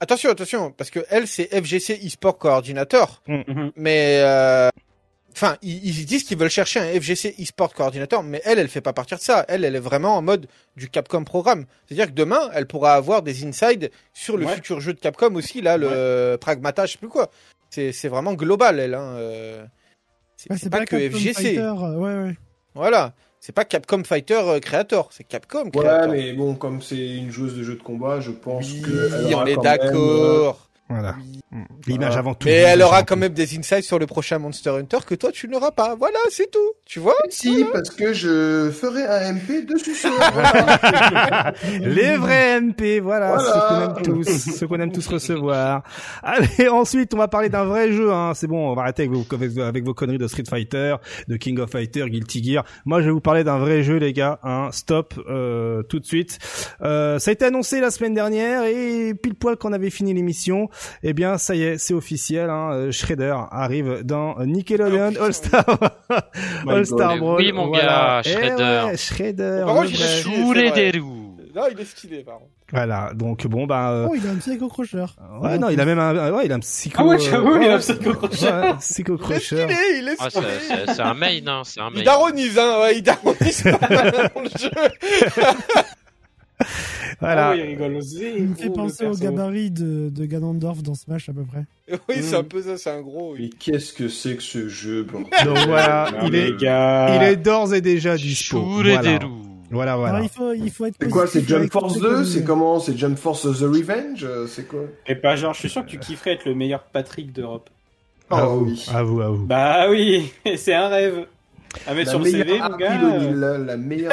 Attention, attention, parce que elle, c'est FGC eSport Coordinator. Mhm. Mais euh, enfin, ils, ils disent qu'ils veulent chercher un FGC eSport coordinateur, mais elle, elle fait pas partir de ça. Elle, elle est vraiment en mode du Capcom programme. C'est-à-dire que demain, elle pourra avoir des insides sur le Ouais. futur jeu de Capcom aussi, là, le Pragmata, je sais plus quoi. C'est c'est vraiment global, elle. Hein. euh. C'est Ouais, c'est pas, que Capcom FGC. Fighter, euh, ouais, ouais. Voilà. C'est pas Capcom Fighter euh, Creator, c'est Capcom Ouais, Creator. mais bon, comme c'est une joueuse de jeu de combat, je pense Oui, que. on est même, euh, d'accord. Voilà. Oui. L'image Voilà. avant tout. Mais elle aura quand même des insights sur le prochain Monster Hunter que toi tu n'auras pas. Voilà, c'est tout. Tu vois? Si, parce que je ferai un MP dessus sur. Les vrais MP, voilà, Voilà. ceux qu'on aime tous, ceux qu'on aime tous recevoir. Allez, ensuite, on va parler d'un vrai jeu. Hein. C'est bon, on va arrêter avec vos, avec, avec vos conneries de Street Fighter, de King of Fighter, Guilty Gear. Moi, je vais vous parler d'un vrai jeu, les gars. Hein. Stop, euh, tout de suite. Euh, ça a été annoncé la semaine dernière et pile poil qu'on avait fini l'émission, eh bien, ça y est, c'est officiel. Hein. Euh, Shredder arrive dans Nickelodeon Ah, All Star, All Star. Brawl. Oui, mon Voilà. gars, Eh Shredder. ouais, Shredder. Par contre, il est les vrai. déroues. Non, il est stylé, par contre. Voilà, donc bon bah euh, Oh, il a un psycho-crocheur. ouais non, il a même un ouais, il a un psycho Ah ouais, j'avoue, il a un ouais, psycho-crochet. ouais, psycho Il est crusher. stylé, il est Ah, c'est- stylé. c'est c'est un main, hein, c'est un main. il daronise, hein. Ouais, il daronise pas mal dans le jeu. Ah Voilà. ouais, il rigole aussi. Il me fait Oh, penser au gabarit de, de Ganondorf dans Smash à peu près. Oui, c'est Mm. un peu ça, c'est un gros. Mais qu'est-ce que c'est que ce jeu, Donc voilà, Ah, il les est gars. il est d'ores et déjà. Sous les Voilà. Voilà, voilà. Alors, il faut, il faut être. C'est quoi, c'est Jump Force toutes 2 les C'est comment C'est Jump Force The Revenge Euh, C'est quoi Et pas genre, je suis sûr que tu kifferais être le meilleur Patrick d'Europe. à Oh vous, oui. à vous, à vous. Bah oui, c'est un rêve. À mettre La sur le CV, mon gars. Euh, la meilleure.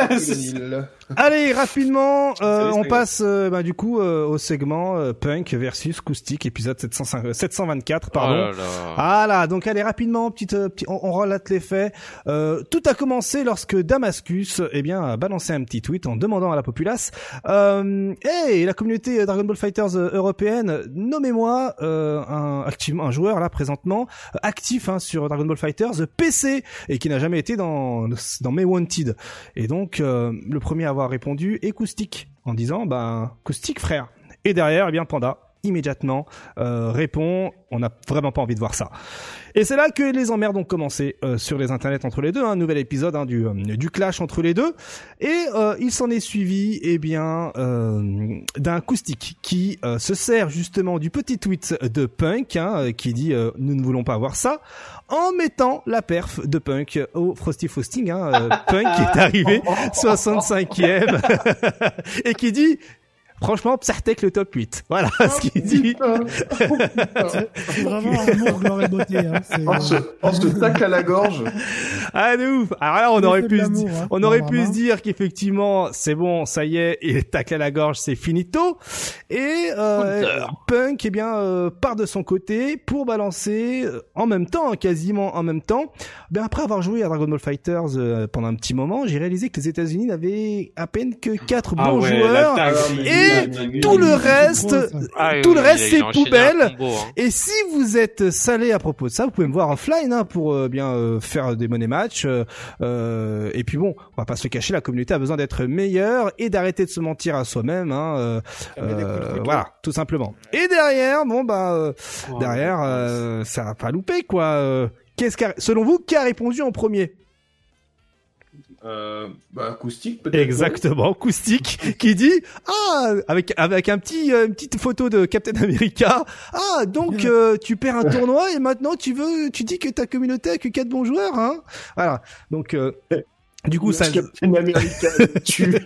Allez, rapidement, euh, on passe euh, bah, du coup euh, au segment euh, Punk versus Acoustic, épisode 705 euh, 724, pardon. Oh là donc allez rapidement, petite, petit- on, on relate les faits. Euh, tout a commencé lorsque Damascus, eh bien, a balancé un petit tweet en demandant à la populace, euh, hey, la communauté Dragon Ball Fighters européenne, nommez-moi euh, un activement un joueur là présentement actif hein, sur Dragon Ball Fighters PC et qui n'a jamais été dans dans mes wanted. Et donc euh, le premier à avoir répondu Acoustic en disant, ben, Acoustic frère. Et derrière, eh bien, Panda immédiatement euh, répond. On n'a vraiment pas envie de voir ça. Et c'est là que les emmerdes ont commencé euh, sur les internets entre les deux un nouvel épisode hein, du euh, du clash entre les deux. Et euh, il s'en est suivi eh bien euh, d'un acoustique qui euh, se sert justement du petit tweet de Punk hein, qui dit euh, nous ne voulons pas voir ça en mettant la perf de Punk au Frosty Frosting hein, euh, Punk qui est arrivé 65e et qui dit Franchement, Psartek le top 8. Voilà ce qu'il dit. C'est vraiment amour, gloire et beauté. Hein. C'est- On se, on se tacle à la gorge. Ah de ouf. Alors là, on aurait pu se hein. on aurait pu se dire qu'effectivement, c'est bon, ça y est, il tacle à la gorge, c'est finito. Et euh. Punk, eh bien, euh, part de son côté pour balancer euh, en même temps, quasiment en même temps. Ben après avoir joué à Dragon Ball Fighters euh, pendant un petit moment, j'ai réalisé que les États-Unis n'avaient à peine que quatre Ah bons ouais, joueurs. la taxe, et tout le reste. Ah tout le reste c'est poubelle. hein. Et si vous êtes salé à propos de ça, vous pouvez me voir offline hein, pour euh, bien euh, faire des money match. euh, euh, et puis bon, on va pas se le cacher, la communauté a besoin d'être meilleure et d'arrêter de se mentir à soi-même. Hein, euh, de euh, voilà, tout simplement. Et derrière, bon bah derrière, euh, ça a pas loupé quoi. Euh, Qu'est-ce qu'a, selon vous, qui a répondu en premier? Euh, bah, acoustique, peut-être. Exactement, Acoustic, qui dit ah avec avec un petit euh, une petite photo de Captain America. Ah donc euh, tu perds un tournoi et maintenant tu veux tu dis que ta communauté a que quatre bons joueurs hein. Voilà. Donc du coup ça Captain America tue.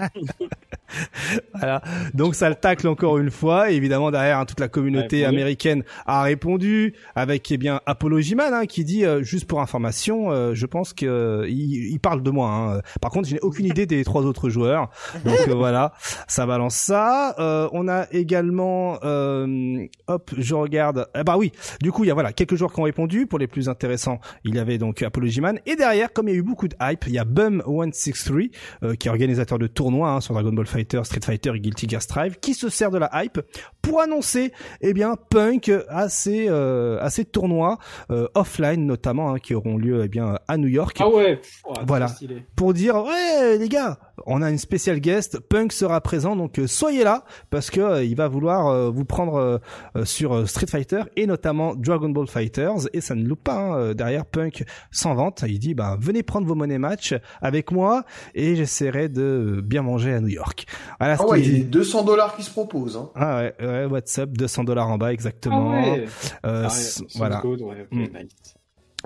voilà. Donc ça le tacle encore une fois. Et évidemment derrière hein, toute la communauté Ouais, américaine a répondu avec eh bien Apollo J-Man hein, qui dit euh, juste pour information, euh, je pense que euh, il, il parle de moi. Hein. Par contre, je n'ai aucune idée des trois autres joueurs. Donc euh, voilà, ça balance ça. Euh, on a également, euh, hop, je regarde. Ah bah oui. Du coup, il y a voilà quelques joueurs qui ont répondu. Pour les plus intéressants, il y avait donc Apollo J-Man. Et derrière, comme il y a eu beaucoup de hype, il y a Bum 163 euh, qui est organisateur de tournois hein, sur Dragon Ball Fighter, Street Fighter et Guilty Gear Strive, qui se sert de la hype pour annoncer, eh bien, Punk à ces euh, à ces tournois euh, offline notamment hein, qui auront lieu eh bien à New York Ah ouais. oh, Voilà. stylé. pour dire ouais les gars, on a une spéciale guest, Punk sera présent donc euh, soyez là parce que euh, il va vouloir euh, vous prendre sur euh, Street Fighter et notamment Dragon Ball Fighters et ça ne loupe pas hein, euh, derrière Punk sans vente, il dit bah venez prendre vos money match avec moi et j'essaierai de bien manger à New York. Voilà Ah ouais, il y a dit. 200 dollars qui se proposent. Hein. Ah ouais, ouais, WhatsApp 200 dollars en bas exactement. Ah ouais. Euh, Ah ouais, voilà. code, ouais, ok, Mm. nice.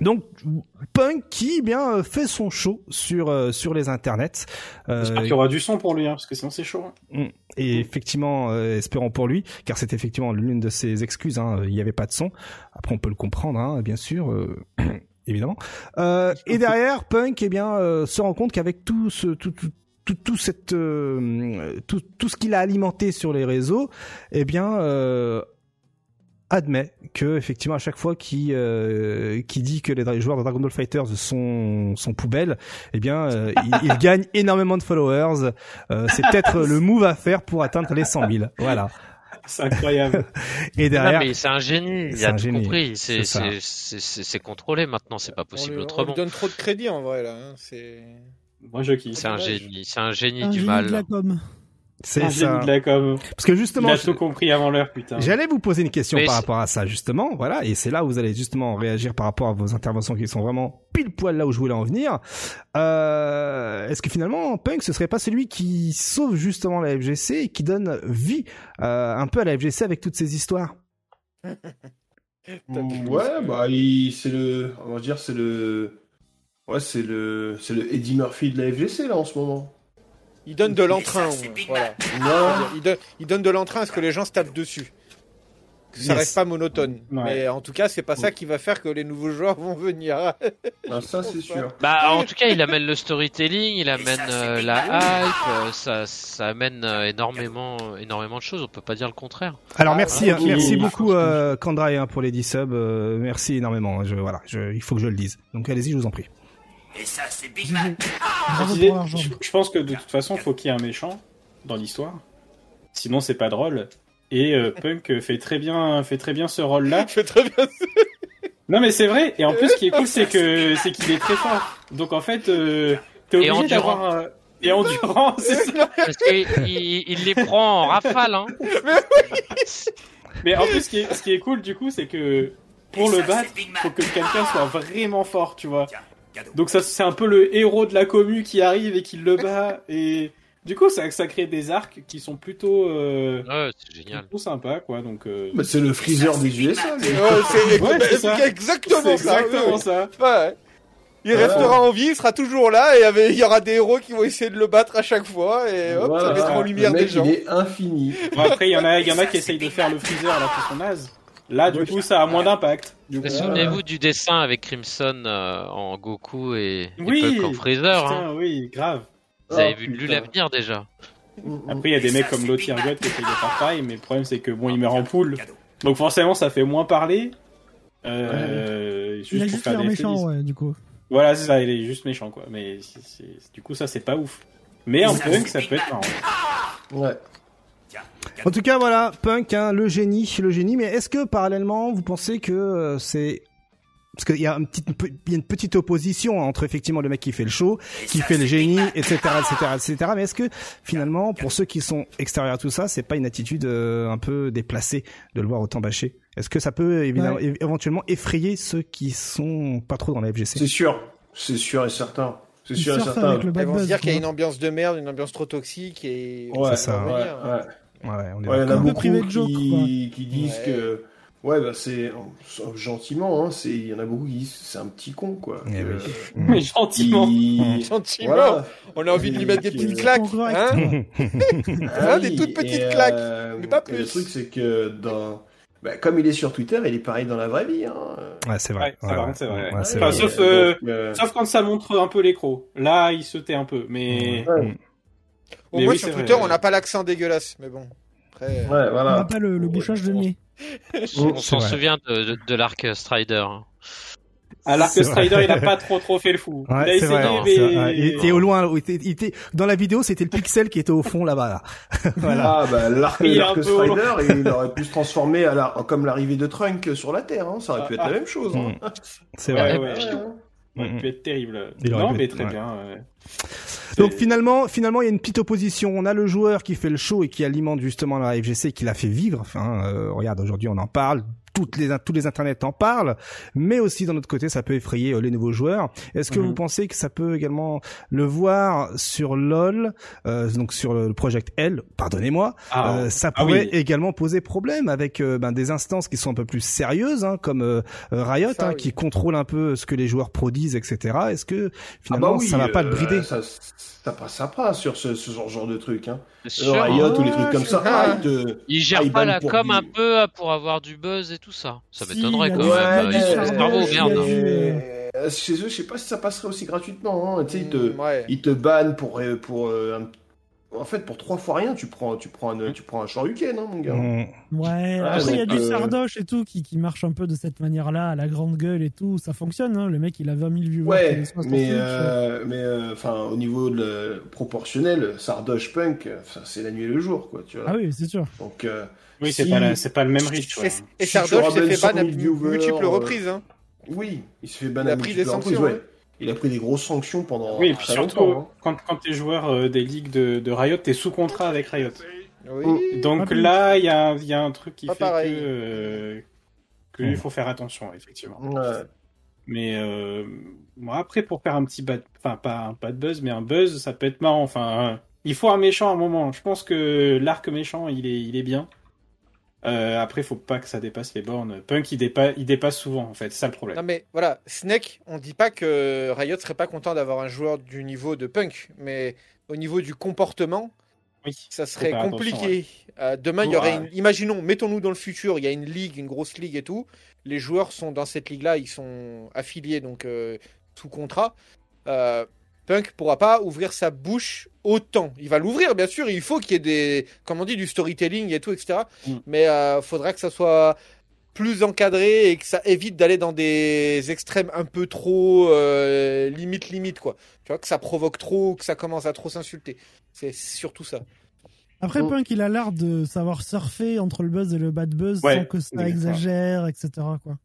Donc Punk qui eh bien euh, fait son show sur euh, sur les internets. Euh, J'espère qu'il y aura du son pour lui, hein, parce que sinon c'est chaud. hein. Et effectivement, euh, espérons pour lui, car c'est effectivement l'une de ses excuses. hein, il n'y avait pas de son. Après, on peut le comprendre, hein, bien sûr. euh, évidemment. Euh, et derrière, Punk, eh bien, se rend compte qu'avec tout ce, tout, tout, tout, tout cette, euh, tout, tout ce qu'il a alimenté sur les réseaux, eh bien, euh, admet que effectivement à chaque fois qu'il euh, qu'il dit que les joueurs de Dragon Ball Fighters sont sont poubelles, eh bien euh, il, il gagne énormément de followers. Euh, c'est peut-être le move à faire pour atteindre les 100 000. Voilà. C'est incroyable. Et Non, derrière, mais c'est un génie, il C'est a tout génie, compris. c'est C'est c'est- c'est- c'est- c'est contrôlé maintenant, c'est pas On possible on autrement. lui donne trop de crédit en vrai là. hein, C'est. Moi je kiffe. C'est un génie, c'est un génie Un du génie mal. de la com. C'est ça. de la com. Parce que justement, a je- tout compris avant l'heure, putain. J'allais vous poser une question Mais par rapport à ça justement, voilà, et c'est là où vous allez justement réagir par rapport à vos interventions qui sont vraiment pile poil là où je voulais en venir. Euh, Est-ce que finalement Punk ce serait pas celui qui sauve justement la FGC et qui donne vie euh, un peu à la FGC avec toutes ces histoires? Pu- Ouais, bah, c'est le, on va dire, c'est le, Ouais, c'est le, c'est le Eddie Murphy de la FGC là en ce moment. Il donne de l'entrain. Voilà. Non. Il, donne, il donne de l'entrain à ce que les gens se tapent dessus. Que ça Yes. reste pas monotone. Ouais. Mais en tout cas, c'est pas ça qui va faire que les nouveaux joueurs vont venir. Ah, ça c'est sûr. Bah, en tout cas, il amène le storytelling, il amène euh, la hype, euh, ça, ça amène euh, énormément, énormément de choses. On peut pas dire le contraire. Alors Ah, merci, hein, ok. merci beaucoup euh, Kandrai hein, pour les 10 subs. euh, merci énormément. Je, voilà, je, il faut que je le dise. Donc allez-y, je vous en prie. Et ça, c'est Big. Mac. Je pour l'argent. je, je pense que de toute façon, faut qu'il y ait un méchant dans l'histoire. Sinon, c'est pas drôle. Et euh, Punk fait très bien, fait très bien ce rôle-là. Je fais très bien. Non, mais c'est vrai. Et en plus, ce qui est cool, c'est que c'est qu'il est très fort. Donc en fait, euh, t'es Et obligé endurant. d'avoir. euh, Et endurant, c'est ça. Parce qu'il il, il les prend en rafale, hein. Mais en plus, ce qui est, ce qui est cool, du coup, c'est que pour Et le ça, battre, faut que quelqu'un soit vraiment fort, tu vois. Tiens, cadeau. Donc ça, c'est un peu le héros de la commu qui arrive et qui le bat. Et du coup, ça, ça crée des arcs qui sont plutôt, euh, Ouais, c'est génial. plutôt sympas, quoi. Donc, euh, Bah, c'est le freezer des USA. c'est Ouais, ça. exactement c'est ça. exactement ça. Ouais. Il Voilà. restera en vie, il sera toujours là et avec- il y aura des héros qui vont essayer de le battre à chaque fois et hop, Voilà. ça mettra en Le lumière mec, des gens. Il est infini. Bon, après, il y en a, il y en a qui essayent de faire le freezer alors qu'ils sont nazes. Là, du coup, ça a moins d'impact. Souvenez-vous du dessin avec Crimson euh, en Goku et, et Oui. Puck en Freezer. Hein. Oui, grave. Vous avez Oh, vu lu l'avenir déjà. Après, il y a des mecs comme Lottie Ergot qui essayent de faire pareil, mais le problème, c'est que bon, il meurt en poule. Donc forcément, ça fait moins parler. Euh, Il pour juste faire l'air des méchant, ouais, du coup. Voilà, c'est ça, il est juste méchant, quoi. Mais c'est- c'est- du coup, ça, c'est pas ouf. Mais en punk, ça peut être marrant. Ouais. En tout cas, voilà, Punk, hein, le génie, le génie. Mais est-ce que parallèlement, vous pensez que euh, c'est parce qu'il y a un petit, il y a une petite opposition entre effectivement le mec qui fait le show, qui fait le génie, etc., etc., etc. Mais est-ce que finalement, pour ceux qui sont extérieurs à tout ça, c'est pas une attitude euh, un peu déplacée de le voir autant bâché Est-ce que ça peut évidemment, éventuellement effrayer ceux qui sont pas trop dans la FGC C'est sûr. C'est sûr et certain. C'est Ils sûr et surfent certain. avec le Ils vont se dire qu'il y a une ambiance de merde, une ambiance trop toxique et Ouais, C'est ça. ouais, ouais. On est Ouais, il y en a d'accord. Un peu beaucoup privé de joke, qui, qui disent Ouais. que. Ouais, bah c'est. Gentiment, hein, c'est- il y en a beaucoup qui disent c'est un petit con, quoi. Eh Que- oui. Mais gentiment. qui- Gentiment, Voilà. on a envie de lui mettre des Qui- petites claques. Correct. Hein Ah Hein, des toutes petites et, claques, euh, mais pas et Le plus. truc, c'est que dans. Bah, comme il est sur Twitter, il est pareil dans la vraie vie. Hein. Ouais, c'est vrai. Ouais, c'est vrai, c'est vrai. Ouais, c'est Enfin, vrai. sauf, euh, euh, quand ça montre un peu l'écro. Là, il se tait un peu. Mais. ouais, Au Mais moins oui, sur Twitter, vrai. on n'a pas l'accent dégueulasse, mais bon. Après, ouais, On n'a pas le, le bouchage de nez. On c'est s'en souvient de, de, de l'arc Strider. Hein. Alors que Strider, il a pas trop trop fait le fou. il a essayé, vrai. mais. vrai. Il était au loin. il était- il était- dans la vidéo, c'était le pixel qui était au fond là-bas. Là. voilà. Ah, bah, l'arc Strider, il aurait pu se transformer à la, comme l'arrivée de Trunk sur la Terre. Hein. Ça aurait pu être la même chose. Hein. Mm. C'est vrai. ouais, Ouais, Ça hein. aurait Mm. pu être terrible. Il non, mais être- très ouais. bien. ouais. Donc finalement, finalement, il y a une petite opposition. On a le joueur qui fait le show et qui alimente justement la FGC, qui l'a fait vivre. Enfin, euh, regarde, aujourd'hui, on en parle. Toutes les, tous les internets en parlent, mais aussi d'un autre côté, ça peut effrayer euh, les nouveaux joueurs. Est-ce que Mhm. vous pensez que ça peut également le voir sur LoL, euh, donc sur le Project L, pardonnez-moi, Ah, euh, ça Ah pourrait oui. également poser problème avec euh, ben, des instances qui sont un peu plus sérieuses, hein, comme euh, Riot, Ça, hein, oui. qui contrôlent un peu ce que les joueurs produisent, etc. Est-ce que Ah finalement, bah oui, ça va pas le brider ça, ça passe, ça passe sur ce, ce genre, genre de truc. Hein. Riot ou les trucs comme ça. Ah, Ah, ils te- Il Ah, gère il pas la com du- un peu pour avoir du buzz et tout ça. Ça Si, m'étonnerait quand même. Ils sont merde. du- Euh, chez eux, je sais pas si ça passerait aussi gratuitement. Hein. Tu sais, ils te, Mm, ouais. ils te bannent pour, euh, pour euh, un- En fait, pour trois fois rien, tu prends, tu prends un, tu prends un Shoryuken, hein, mon gars. Mm. Ouais, Ah, après il y a du euh, sardoche et tout qui, qui marche un peu de cette manière-là, à la grande gueule et tout, ça fonctionne, hein. le mec il a 20 000 viewers. Ouais, mais euh, mais euh, enfin au niveau de le proportionnel, Sardoche Punk, euh, c'est la nuit et le jour quoi, tu vois. Ah oui, c'est sûr. Donc euh, Oui, c'est Si- pas, la- pas le même reach. quoi. Et, et Si Sardoche tu s'est fait ban à 100 000 viewers, multiples euh, reprises. Hein. oui, il se fait ban à pris multiples des reprises, sanctions, ouais. hein. Il a pris des grosses sanctions pendant Oui, et puis surtout, hein. quand, quand t'es joueur euh, des ligues de, de Riot, t'es sous contrat avec Riot. Oui. Donc Ah, là, il y a, il y a un truc qui Pas fait pareil. que, euh, que Mm. il faut faire attention, effectivement. Ouais. Mais euh, moi, après, pour faire un petit bad, enfin pas un bad buzz, mais un buzz, ça peut être marrant. Enfin, euh, il faut un méchant à un moment. Je pense que l'arc méchant, il est, il est bien. Euh, après, faut pas que ça dépasse les bornes. Punk, il, dépa- il dépasse souvent, en fait. C'est ça le problème. Non mais voilà, Snake, on dit pas que Riot serait pas content d'avoir un joueur du niveau de Punk, mais au niveau du comportement, Oui. ça serait compliqué. Euh, demain, il y aurait une... Imaginons, mettons-nous dans le futur, il y a une ligue, une grosse ligue et tout. Les joueurs sont dans cette ligue-là, ils sont affiliés, donc euh, sous contrat. Punk pourra pas ouvrir sa bouche autant. Il va l'ouvrir, bien sûr. Il faut qu'il y ait des, comme on dit, du storytelling et tout, etc. Mm. Mais euh, faudra que ça soit plus encadré et que ça évite d'aller dans des extrêmes un peu trop euh, limite limite quoi. Tu vois que ça provoque trop, que ça commence à trop s'insulter. C'est surtout ça. Après, Oh. Punk, il a l'air de savoir surfer entre le buzz et le bad buzz Ouais, sans que ça exagère, etc. Quoi.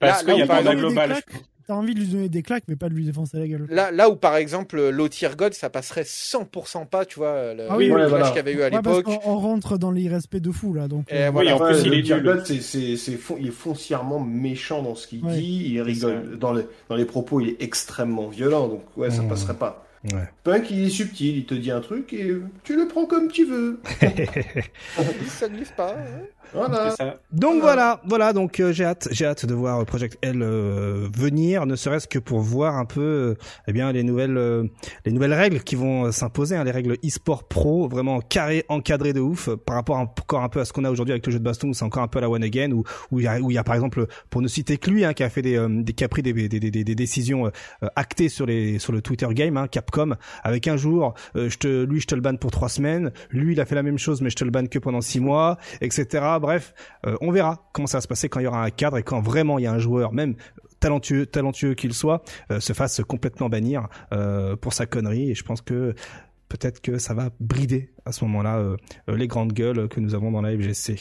Parce qu'il y a pas global. T'as envie de lui donner des claques, mais pas de lui défoncer la gueule. Là, là où par exemple low tier god ça passerait 100% pas, tu vois, le, Ah oui, le ouais, clash voilà. qu'il y avait eu à Ouais, parce l'époque. qu'on on rentre dans l'irrespect de fou, là. Donc, Et euh, voilà. Oui, en plus, il est. God, c'est, c'est, c'est fon- il est foncièrement méchant dans ce qu'il Ouais. dit. Il rigole dans les, dans les propos, il est extrêmement violent. Donc ouais, ça Mmh. passerait pas. Ouais. Punk, il est subtil. Il te dit un truc et tu le prends comme tu veux. Ça glisse pas. hein. Voilà. Ça. Donc voilà, voilà. Donc euh, j'ai hâte, j'ai hâte de voir Project L euh, venir, ne serait-ce que pour voir un peu, euh, eh bien les nouvelles, euh, les nouvelles règles qui vont euh, s'imposer, hein, les règles e-sport pro, vraiment carré, encadré de ouf, euh, par rapport à- encore un peu à ce qu'on a aujourd'hui avec le jeu de baston, où c'est encore un peu à la one again, où où il y a, où il y a par exemple, pour ne citer que lui, hein, qui a fait des, euh, des qui a pris des, des, des, des- des décisions euh, euh, actées sur les sur le Twitter game, hein, Capcom, avec un jour, euh, je te, lui je te le banne pour trois semaines, lui il a fait la même chose mais je te le banne que pendant six mois, etc. Bref, euh, on verra comment ça va se passer quand il y aura un cadre et quand vraiment il y a un joueur, même talentueux, talentueux qu'il soit, euh, se fasse complètement bannir euh, pour sa connerie. Et je pense que peut-être que ça va brider à ce moment-là euh, euh, les grandes gueules que nous avons dans la FGC.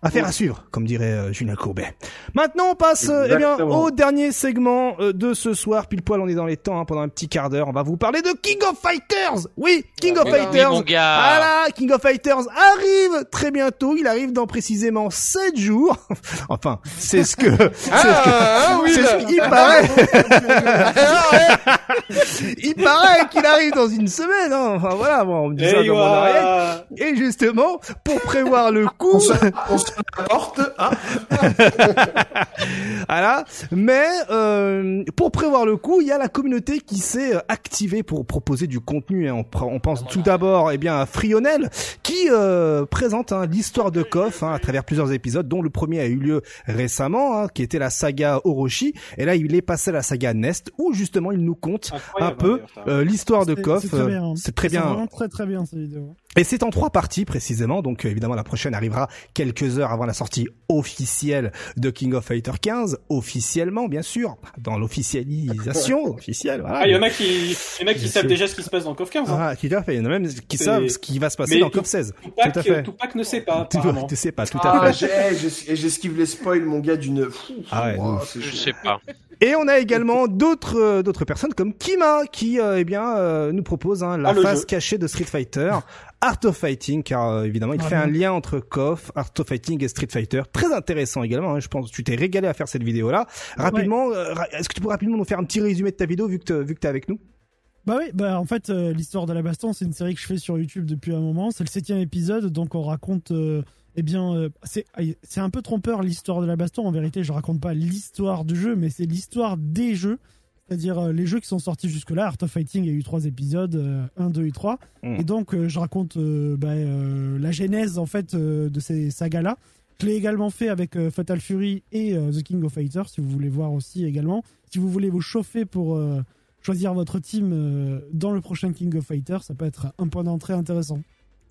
Affaire à suivre, comme dirait euh, Julien Courbet. Maintenant, on passe euh, eh bien, au dernier segment euh, de ce soir. Pile poil, on est dans les temps. hein, pendant un petit quart d'heure, on va vous parler de King of Fighters. Oui, King of Oui, oui, Fighters. mon gars. Voilà, King of Fighters arrive très bientôt. Il arrive dans précisément 7 jours. enfin, c'est ce que, c'est ce que, Ah, oui, c'est là. ce qu'il paraît. Il paraît qu'il arrive dans une semaine. Hein. Enfin voilà, bon, on me dit ça Et dans mon Et justement, pour prévoir le coup, On se, on se porte. Ah, voilà. Mais euh, pour prévoir le coup, il y a la communauté qui s'est euh, activée pour proposer du contenu. hein. On, on pense tout d'abord, eh bien, à Frionel, qui euh, présente hein, l'histoire de KOF hein, à travers plusieurs épisodes, dont le premier a eu lieu récemment, hein, qui était la saga Orochi. Et là, il est passé à la saga Nest, où justement, il nous compte un peu ça. euh, l'histoire de c'est- KOF. c'est très euh, bien, hein. C'est très bien. vraiment très très bien cette vidéo. Et c'est en trois parties précisément, donc euh, évidemment la prochaine arrivera quelques heures avant la sortie officielle de King of Fighter 15, officiellement bien sûr, dans l'officialisation officielle. Voilà. Ah, il y en a qui, il y en a qui savent déjà ce qui se passe dans KOF 15. Hein. Ah, tout à fait. Il y en a même qui savent ce qui va se passer Mais dans tout- KOF 16. Tupac, tout à fait. Tupac ne sait pas, Tu, apparemment. tu sais pas, tout à ah, fait. j'ai- j'es- j'esquive les spoils, mon gars, d'une. Ah ouais, oh, Je sais pas. Et on a également d'autres euh, d'autres personnes comme Kima qui euh, eh bien euh, nous propose hein, la Ah, jeu. cachée de Street Fighter, Art of Fighting car euh, évidemment il Ah, fait un lien entre KOF, Art of Fighting et Street Fighter, très intéressant également. hein, je pense tu t'es régalé à faire cette vidéo là. Rapidement, euh, est-ce que tu peux rapidement nous faire un petit résumé de ta vidéo vu que vu que t'es avec nous? Bah oui, bah en fait, euh, l'histoire de la baston, c'est une série que je fais sur YouTube depuis un moment. C'est le septième épisode, donc on raconte. eh bien, c'est c'est un peu trompeur l'histoire de la baston. En vérité, je raconte pas l'histoire du jeu, mais c'est l'histoire des jeux. C'est-à-dire euh, les jeux qui sont sortis jusque-là. Art of Fighting, il y a eu trois épisodes, euh, 1, 2 et 3. Mm. Et donc, euh, je raconte euh, bah, la genèse, en fait, de ces sagas-là. Je l'ai également fait avec Fatal Fury et The King of Fighters, si vous voulez voir aussi également. Si vous voulez vous chauffer pour choisir votre team dans le prochain King of Fighters, ça peut être un point d'entrée intéressant.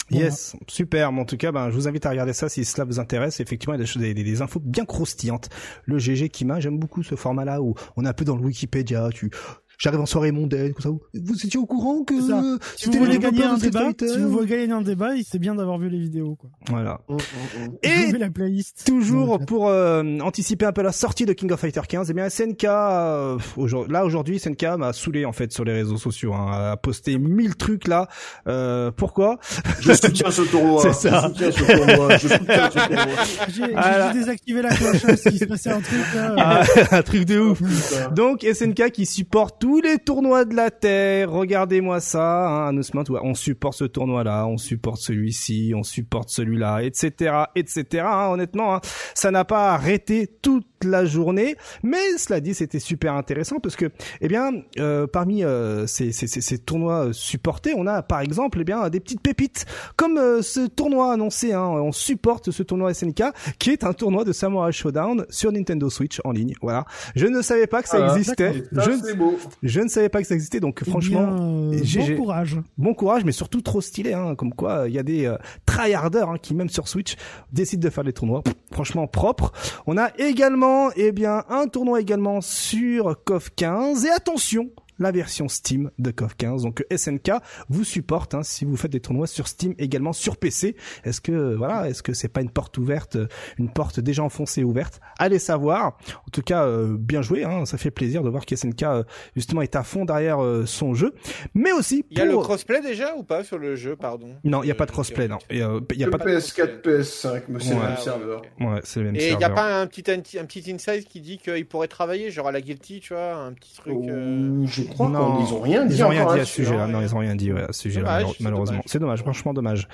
Yes, super. Mais en tout cas, ben, je vous invite à regarder ça si cela vous intéresse. Effectivement, il y a des, choses- des infos bien croustillantes. Le GG Kima, j'aime beaucoup ce format-là où on est un peu dans le Wikipédia. Tu, j'arrive en soirée mondaine, comme ça. Vous étiez au courant que. Si vous c'était voulez gagner un débat, si vous voulez gagner un débat, c'est bien d'avoir vu les vidéos. Quoi. Voilà. Hum, hum, hum. Et la playlist. Toujours pour euh, anticiper un peu la sortie de King of Fighter 15, eh bien SNK, euh, aujourd- là aujourd'hui SNK m'a saoulé en fait sur les réseaux sociaux, hein, a posté mille trucs là. Euh, pourquoi? Je soutiens ce tournoi. C'est ça. Je soutiens ce tournoi. Je soutiens ce tournoi. J'ai j'ai Voilà. désactivé la cloche hein, s'il se passait un truc. Là, Ah, Un truc de ouf. Donc SNK qui supporte tous les tournois de la Terre. Regardez-moi ça, hein, on supporte ce tournoi-là, on supporte celui-ci, on supporte celui-là, etc., etc. hein, honnêtement, hein, ça n'a pas arrêté toute la journée. Mais cela dit, c'était super intéressant parce que, eh bien, euh, parmi euh, ces, ces, ces, ces tournois supportés, on a par exemple, eh bien, des petites pépites comme euh, ce tournoi annoncé. Hein, on supporte ce tournoi SNK qui est un tournoi de Samurai Showdown sur Nintendo Switch en ligne. Voilà. Je ne savais pas que ça existait. Ça, Je, ne- c'est beau. je ne savais pas que ça existait. Donc Eh franchement, bien, euh, bon courage. bon courage, mais surtout trop stylé. Hein, comme quoi, il y a des euh, tryharders hein, qui même sur Switch décident de faire des tournois. Pff, franchement propre. On a également, eh bien, un tournoi également sur KOF 15. Et attention, la version Steam de KOF 15. Donc SNK vous supporte hein, si vous faites des tournois sur Steam également sur PC. Est-ce que voilà, est-ce que c'est pas une porte ouverte, euh, une porte déjà enfoncée ouverte? Allez savoir. En tout cas, euh, bien joué. Hein, ça fait plaisir de voir que SNK euh, justement est à fond derrière euh, son jeu, mais aussi Il y a le crossplay déjà ou pas sur le jeu, pardon? Non, il y a Euh, pas de crossplay, non. Euh, il y a Que pas de... PS4, PS5, mais c'est Ouais. le même serveur. ouais, c'est le même Et il n'y a pas un petit, un, petit- un petit insight qui dit qu'il pourrait travailler, genre à la Guilty, tu vois, un petit truc. euh, Euh, Je crois qu'ils ont rien dit Ils ont rien dit à là-dessus, ce sujet-là. hein. Non, ils ont rien dit ouais, à ce sujet-là, malheureusement. C'est dommage, franchement dommage.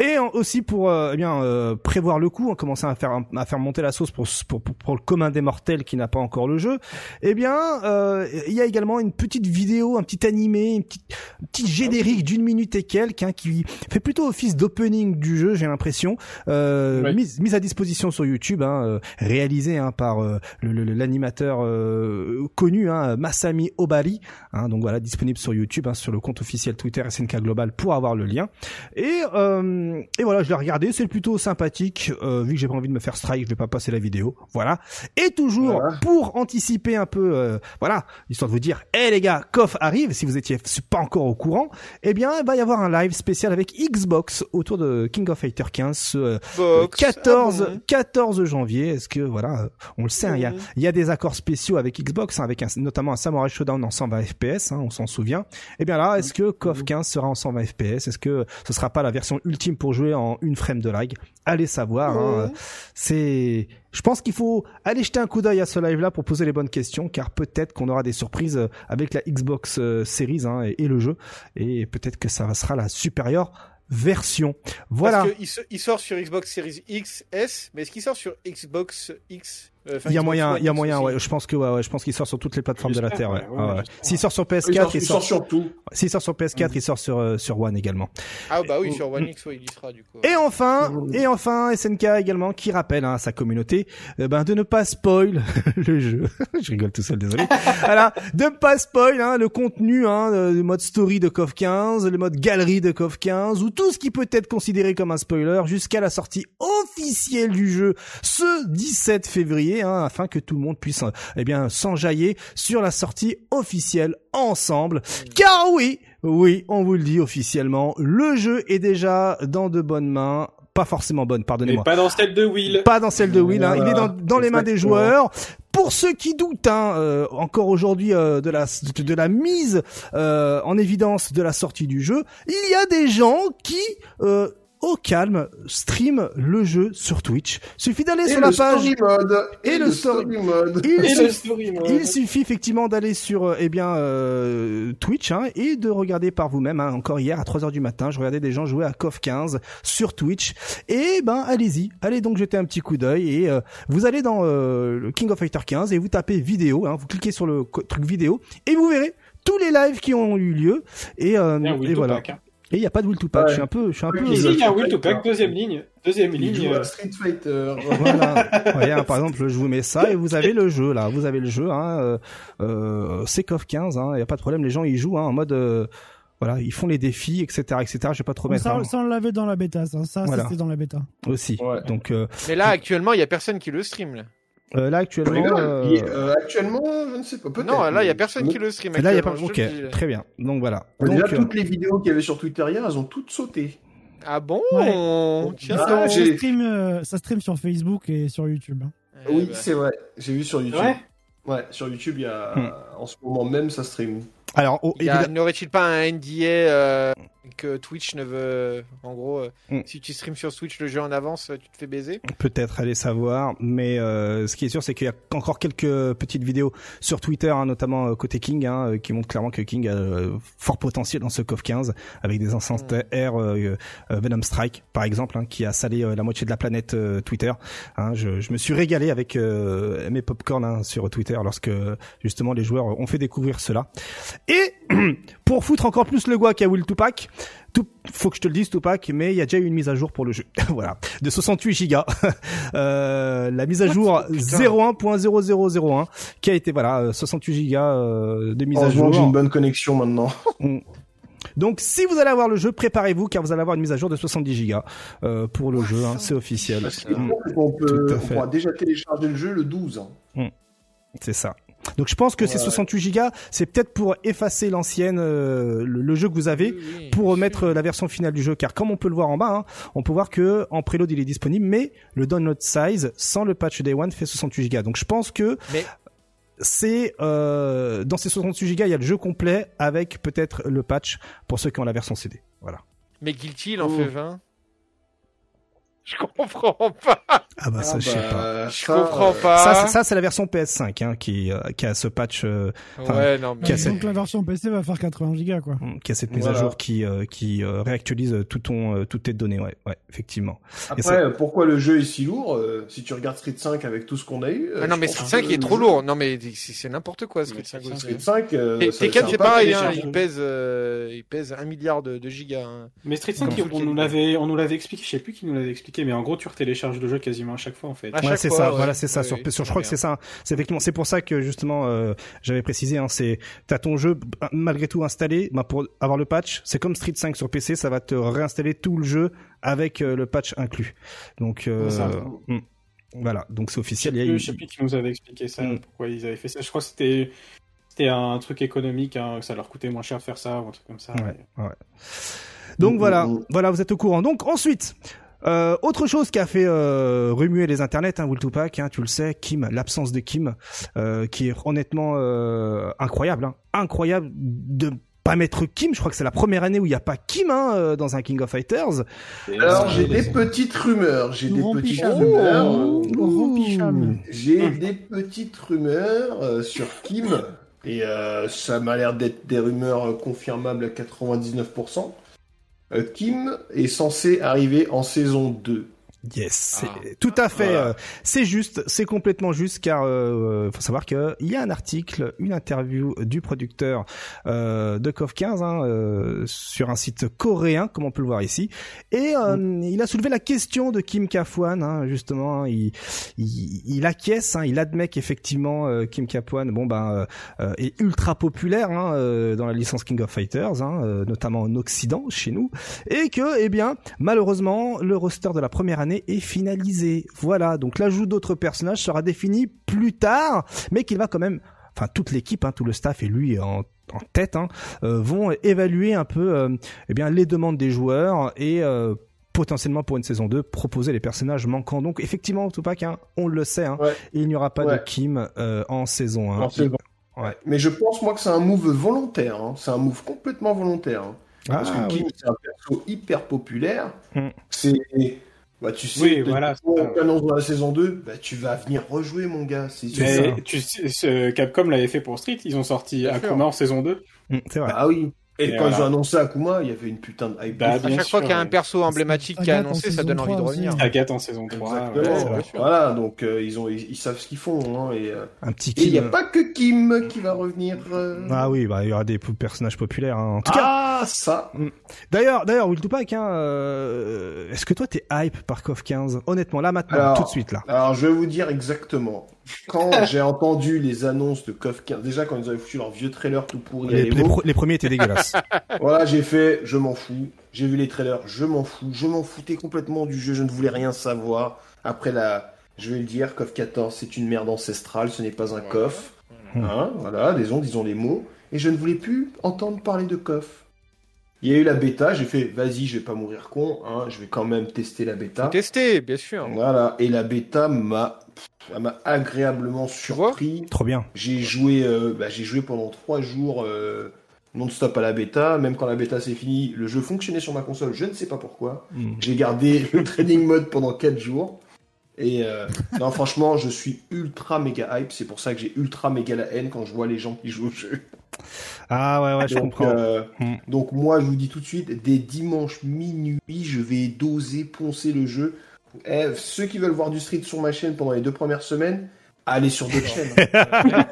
Et aussi pour euh, eh bien euh, prévoir le coup, en commençant à faire à faire monter la sauce pour pour, pour, pour le commun des mortels qui n'a pas encore le jeu. Eh bien, euh, il y a également une petite vidéo, un petit animé, une petite, un petit générique d'une minute et quelques hein, qui fait plutôt office d'opening du jeu, j'ai l'impression, euh, mise, mise à disposition sur YouTube, hein, euh, réalisé hein, par euh, le- le- l'animateur euh, connu, hein, Masami Obari. Hein, donc voilà, disponible sur YouTube, hein, sur le compte officiel Twitter SNK Global pour avoir le lien. Et, euh, et voilà, je l'ai regardé, c'est plutôt sympathique. Euh, vu que j'ai pas envie de me faire strike, je vais pas passer la vidéo. Voilà. Et toujours Voilà. pour anticiper un peu, euh, voilà, histoire de vous dire, hé les gars, KOF arrive. Si vous étiez pas encore au courant, eh bien, il va y avoir un live spécial avec Xbox autour de King of Fighter 15 ce euh, Box. 14 Ah bon 14 janvier. Est-ce que voilà, euh, on le sait, hein, il y a y a des accords spéciaux avec Xbox, hein, avec un, notamment un Samurai Showdown en 120 FPS, hein, on s'en souvient. Et bien là, est-ce que KOF 15 sera en 120 FPS Est-ce que ce sera pas la version ultime pour jouer en une frame de lag Allez savoir. hein. C'est, je pense qu'il faut aller jeter un coup d'œil à ce live-là pour poser les bonnes questions, car peut-être qu'on aura des surprises euh, avec la Xbox euh, Series hein, et, et le jeu, et peut-être que ça sera la supérieure version. Voilà. Parce se- il sort sur Xbox Series X, S, mais est-ce qu'il sort sur Xbox X euh, Il y a moyen, il y a X moyen, ouais. Je pense que, ouais, ouais, je pense qu'il sort sur toutes les plateformes de la Terre, ouais. ouais, ouais, Ouais, ouais. j'espère. S'il sort sur Il PS4, sort, il il sort sort, sur tout. s'il sort sur PS4, il sort sur, euh, sur One également. Ah bah oui, sur One X, ouais, il y sera du coup. Et enfin, et enfin, SNK également qui rappelle hein, à sa communauté euh, ben, de ne pas spoil le jeu. Je rigole tout seul, désolé. voilà, de ne pas spoil hein, le contenu, hein, le mode story de KOF 15, le mode galerie de KOF 15, ou tout ce qui peut être considéré comme un spoiler jusqu'à la sortie officielle du jeu ce 17 février, hein, afin que tout le monde puisse euh, eh bien s'enjailler sur la sortie officielle ensemble. Car oui, oui, on vous le dit officiellement, le jeu est déjà dans de bonnes mains. Pas forcément bonnes, Mais pardonnez-moi. pas dans celle de Will. Pas dans celle de Will, hein. il est dans, dans les mains des joueurs. Pour ceux qui doutent, hein, euh, encore aujourd'hui euh, de la de, de la mise euh, en évidence de la sortie du jeu, il y a des gens qui euh, au calme stream le jeu sur Twitch. Suffit d'aller Et sur le la page. story mode. Et le story- mode. Il Et suffit- le story mode. il suffit effectivement d'aller sur euh, eh bien euh, Twitch hein, et de regarder par vous-même. hein. Encore hier à 3h du matin, je regardais des gens jouer à KOF 15 sur Twitch. Et ben allez-y, allez donc jeter un petit coup d'œil et euh, vous allez dans euh, le King of Fighter 15 et vous tapez vidéo, hein, vous cliquez sur le truc vidéo et vous verrez tous les lives qui ont eu lieu et, euh, et to voilà. Pack, hein. Et il y a pas de will to pack. Ouais. Je suis un peu, je suis un peu. Ici, il y a un Will to Pack, deuxième ligne. Deuxième Il ligne. joue euh, Street Fighter. Voilà. Regarde, par exemple, je vous mets ça et vous avez le jeu là. Vous avez le jeu. Hein, euh, euh, c'est KOF 15. Il hein, y a pas de problème. Les gens ils jouent hein, en mode. euh, voilà, ils font les défis, etc., etc. Je vais pas trop mettre Ça, hein, ça, on l'avait dans la bêta, ça. Ça, Voilà. c'était dans la bêta. aussi. Ouais. Donc euh, Mais là, actuellement, il y a personne qui le stream. Là, euh, là actuellement, euh, Il- euh, actuellement, je ne sais pas. Peut-être. non, là, il y a mais- personne qui le stream. là il y a pas. Ok, là. très bien. Donc voilà. Donc Déjà, euh, toutes les vidéos qu'il y avait sur Twitter hier, elles ont toutes sauté. Ah bon? Ouais. Tiens, Ah, ça, stream, euh, ça stream sur Facebook et sur YouTube. hein. Eh oui, bah. c'est vrai. J'ai vu sur YouTube. Ouais? Ouais, sur YouTube, il y a Hmm. en ce moment même ça stream. alors oh, Il y a- N'aurait-il pas un NDA euh, que Twitch ne veut, en gros, euh, Mm. si tu streams sur Twitch le jeu en avance, euh, tu te fais baiser. Peut-être aller savoir, mais euh, ce qui est sûr, c'est qu'il y a encore quelques petites vidéos sur Twitter, hein, notamment côté King, hein, qui montrent clairement que King a fort potentiel dans ce KOF 15, avec des instances Mm. R euh, Venom Strike, par exemple, hein, qui a salé la moitié de la planète Twitter. Je, je me suis régalé avec mes popcorn sur Twitter lorsque justement les joueurs ont fait découvrir cela. Et pour foutre encore plus le guac à Will Tupac, tout, faut que je te le dise Tupac, mais il y a déjà eu une mise à jour pour le jeu. voilà, de 68 gigas. Euh, la mise à jour 01.0001 qui a été voilà euh, 68 gigas euh, de mise à jour. j'ai une bonne connexion maintenant. Donc si vous allez avoir le jeu, préparez-vous car vous allez avoir une mise à jour de 70 gigas euh, pour le jeu, hein, c'est officiel. Que Mm, on, peut, on pourra déjà télécharger le jeu le 12. hein. c'est ça. Donc je pense que ces Ouais. 68 gigas, c'est peut-être pour effacer l'ancienne euh, le, le jeu que vous avez Oui, oui, pour remettre sûr. la version finale du jeu car comme on peut le voir en bas hein, on peut voir que en preload il est disponible mais le download size sans le patch day one fait 68 gigas donc je pense que Mais- c'est euh, dans ces 68 gigas il y a le jeu complet avec peut-être le patch pour ceux qui ont la version CD voilà Mais Guilty, il en Oh. fait 20. Je comprends pas. ah bah ça Ah je sais bah, pas Je ça, comprends euh, pas. ça c'est- ça c'est la version PS5 hein, qui euh, qui a ce patch euh, Ouais, non, mais. qui a cette- Donc la version PC va faire 80 gigas quoi. qui a cette mise Voilà. à jour qui euh, qui euh, réactualise tout ton euh, toutes tes données ouais ouais effectivement Après, pourquoi le jeu est si lourd euh, Si tu regardes Street 5 avec tout ce qu'on a eu. euh, Ah non, mais Street que 5 il est trop jeu- lourd. Non, mais c'est n'importe quoi, Street Mais 5 Street aussi. Street 5, euh, Et ça- Tekken, ça va c'est pas pareil, hein, il pèse, euh, il pèse un milliard de, de gigas. hein. Mais Street 5, Comme on nous l'avait, on nous l'avait expliqué, je sais plus qui nous l'avait expliqué, mais en gros, tu retélécharges le jeu quasiment à chaque fois, en fait. À Ouais, c'est ça. ouais. Voilà, c'est ça. Sur, oui, sur- je crois que c'est ça. C'est effectivement, c'est pour ça que justement, euh, j'avais précisé. Hein, c'est, t'as ton jeu malgré tout installé. Bah, pour avoir le patch, c'est comme Street 5 sur PC, ça va te réinstaller tout le jeu avec euh, le patch inclus. Donc euh, C'est ça. hmm. voilà. Donc c'est Je sais officiel. Il y a plus, eu- je sais plus qui nous avait expliqué ça, Mm. pourquoi ils avaient fait ça. Je crois que c'était, c'était un truc économique, hein, que ça leur coûtait moins cher de faire ça, ou un truc comme ça. Ouais, ouais. Donc Mm, voilà, mm, mm. voilà, vous êtes au courant. Donc ensuite, euh, autre chose qui a fait euh, remuer les internets, hein, Will Tupac, hein, tu le sais, Kim, l'absence de Kim, euh, qui est honnêtement euh, incroyable, hein, incroyable de pas mettre Kim. Je crois que c'est la première année où il n'y a pas Kim hein, dans un King of Fighters. Alors, j'ai des petites rumeurs. J'ai des petites rumeurs. J'ai des petites rumeurs sur Kim. Et euh, ça m'a l'air d'être des rumeurs confirmables à 99%. Euh, Kim est censé arriver en saison 2. Yes, Ah. tout à fait. Voilà. euh, c'est juste, c'est complètement juste, car euh, faut savoir qu'il y a un article, une interview du producteur euh, de KOF 15 hein, euh, sur un site coréen, comme on peut le voir ici, et euh, il a soulevé la question de Kim Kafwan, hein, justement. hein, il, il, il acquiesce, hein, il admet qu'effectivement euh, Kim Kafwan, bon ben, est ultra populaire hein, euh, dans la licence King of Fighters, hein, euh, notamment en Occident, chez nous, et que, eh bien, malheureusement, le roster de la première année est finalisé. Voilà, donc l'ajout d'autres personnages sera défini plus tard, mais qu'il va quand même, enfin toute l'équipe, hein, tout le staff et lui en, en tête, hein, euh, vont évaluer un peu, euh, eh bien, les demandes des joueurs et euh, potentiellement pour une saison 2 proposer les personnages manquants. Donc effectivement, Tupac, hein, on le sait, hein, Ouais. il n'y aura pas de. Kim euh, en saison 1. En saison. Ouais. Mais je pense, moi, que c'est un move volontaire. C'est un move complètement volontaire. Parce Ah, que Kim, c'est un perso hyper populaire. Mm. C'est. Bah, tu sais, Oui, voilà, dans la saison 2, bah, tu vas venir rejouer, mon gars. C'est sûr. ça. Mais tu sais, ce Capcom l'avait fait pour Street, ils ont sorti. Akuma en saison 2. Mm, c'est vrai. Ah oui. Et, Et quand voilà. ils ont annoncé Akuma, il y avait une putain de hype. Bah. À chaque fois qu'il y a un perso emblématique qui est annoncé, ça donne envie de 3 aussi. revenir. Agathe en saison 3. Exactement. ouais. Voilà, donc euh, ils, ont, ils, ils savent ce qu'ils font. Hein, et euh, Un petit et il n'y a Kim. pas que Kim qui va revenir. euh. Ah oui, bah il y aura des personnages populaires. hein. En tout cas, Ah, ça. d'ailleurs, d'ailleurs, Will Tupac, hein, euh, est-ce que toi t'es hype par KOF 15 Honnêtement, là maintenant, Alors, tout de suite là. Alors, je vais vous dire exactement. Quand j'ai entendu les annonces de KOF 15, déjà quand ils avaient foutu leur vieux trailer tout pourri Les, les, pro- les premiers étaient dégueulasses. voilà, j'ai fait, je m'en fous. J'ai vu les trailers, je m'en fous. Je m'en foutais complètement du jeu, je ne voulais rien savoir. Après la, je vais le dire, KOF 14, c'est une merde ancestrale, ce n'est pas un KOF. Hein, voilà, disons, disons les mots. Et je ne voulais plus entendre parler de KOF. Il y a eu la bêta, j'ai fait, vas-y, je vais pas mourir con, hein, je vais quand même tester la bêta. Tester, bien sûr. Voilà, et la bêta m'a, agréablement surpris. Trop bien. J'ai joué, euh, bah, j'ai joué pendant trois jours euh, non-stop à la bêta. Même quand la bêta s'est finie, le jeu fonctionnait sur ma console, je ne sais pas pourquoi. Mm. J'ai gardé le training mode pendant 4 jours. Et euh, non, franchement, je suis ultra méga hype. C'est pour ça que j'ai ultra méga la haine quand je vois les gens qui jouent au jeu. Ah ouais, ouais, je donc, comprends. euh, Mm. donc moi, je vous dis tout de suite, dès dimanche minuit, je vais doser, poncer le jeu. Eh, ceux qui veulent voir du street sur ma chaîne pendant les deux premières semaines, allez sur d'autres chaînes. hein.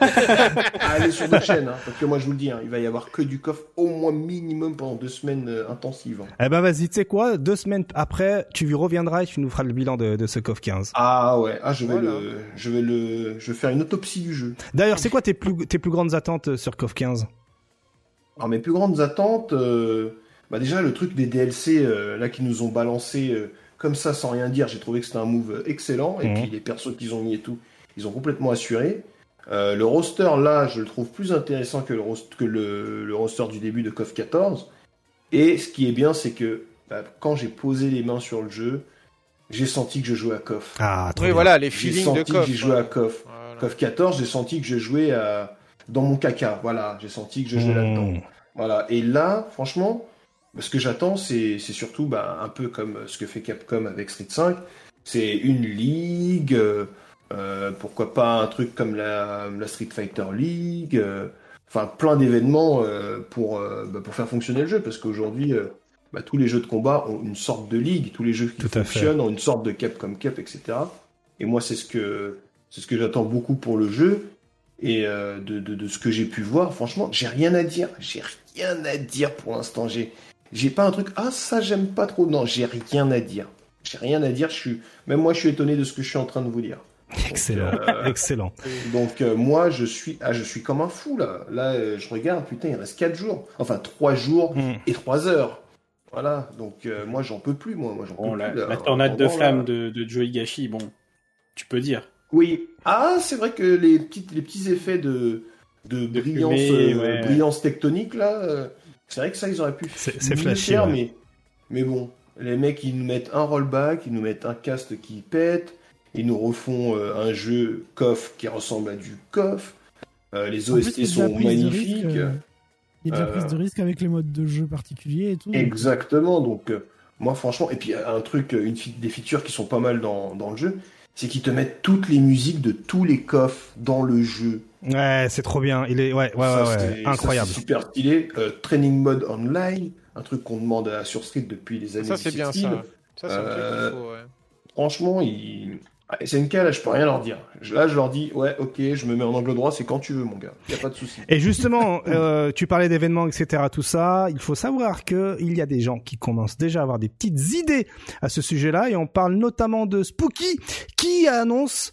allez sur d'autres chaînes, hein, parce que moi je vous le dis, hein, il va y avoir que du coffre au moins minimum pendant deux semaines euh, intensives. hein. Eh ben vas-y, tu sais quoi Deux semaines après, tu reviendras et tu nous feras le bilan de, de ce CoF 15. Ah ouais, ah je vais Voilà. le, je vais le, je vais faire une autopsie du jeu. D'ailleurs, c'est quoi tes plus, tes plus grandes attentes sur CoF 15 Alors mes plus grandes attentes, euh, bah déjà le truc des DLC euh, là qui nous ont balancé euh, comme ça sans rien dire, j'ai trouvé que c'était un move euh, excellent et Mhm. puis les persos qu'ils ont mis et tout, ils ont complètement assuré. Euh, le roster là, je le trouve plus intéressant que le, rost- que le, le roster du début de KOF 14. Et ce qui est bien, c'est que bah, quand j'ai posé les mains sur le jeu, j'ai senti que je jouais à KOF. Ah, Oui, bien. voilà, les J'ai feelings senti de que coffre. j'ai joué à KOF. Voilà. KOF 14, j'ai senti que je jouais à... dans mon caca. Voilà, j'ai senti que je jouais là-dedans. Mm. Voilà. Et là, franchement, ce que j'attends, c'est c'est surtout bah, un peu comme ce que fait Capcom avec Street 5. C'est une ligue, euh, euh, pourquoi pas un truc comme la, la Street Fighter League, euh, enfin plein d'événements euh, pour, bah, pour faire fonctionner le jeu, parce qu'aujourd'hui, bah, tous les jeux de combat ont une sorte de ligue, tous les jeux qui Tout fonctionnent ont une sorte de Capcom Cup, etc. Et moi, c'est ce que c'est ce que j'attends beaucoup pour le jeu. Et euh, de, de, de ce que j'ai pu voir, franchement, j'ai rien à dire. J'ai rien à dire pour l'instant. J'ai j'ai pas un truc. Ah ça j'aime pas trop. Non, j'ai rien à dire. J'ai rien à dire. Je suis même moi je suis étonné de ce que je suis en train de vous dire. Excellent, euh, excellent. Donc euh, moi je suis ah je suis comme un fou là. Là euh, je regarde putain il reste 4 jours. Enfin 3 jours Mm. et 3 heures. Voilà. Donc euh, moi j'en peux plus moi. Moi j'en Bon, peux la, plus. là. la tornade de flammes de, de Joe Higashi, bon, tu peux dire. Oui. Ah, c'est vrai que les, petites, les petits effets de, de, De brillance, fumée, euh, ouais. brillance tectonique, là, euh, c'est vrai que ça, ils auraient pu C'est- flashy, faire, ouais. mais, mais bon, les mecs, ils nous mettent un rollback, ils nous mettent un cast qui pète, ils nous refont euh, un jeu KOF qui ressemble à du KOF, euh, les plus, OST il sont magnifiques. Il y a de la Euh, prise de risque avec les modes de jeu particuliers et tout. Exactement, donc euh, moi franchement, et puis un truc, une fi- des features qui sont pas mal dans, dans le jeu, c'est qu'ils te mettent toutes les musiques de tous les coffres dans le jeu. Ouais, c'est trop bien. Il est, ouais, ouais, Ça, ouais, ouais. c'est- ça, incroyable. super stylé. Euh, training mode online, un truc qu'on demande à sur Street depuis les années Ça, c'est bien 16. ça. Ça, Euh, truc qu'il faut, ouais. Franchement, il... ah, cas, là, je peux rien leur dire. Là, je leur dis, ouais, ok, je me mets en angle droit, c'est quand tu veux, mon gars. Y a pas de souci. Et justement, euh, tu parlais d'événements, etc., tout ça. Il faut savoir que il y a des gens qui commencent déjà à avoir des petites idées à ce sujet-là, et on parle notamment de Spooky, qui annonce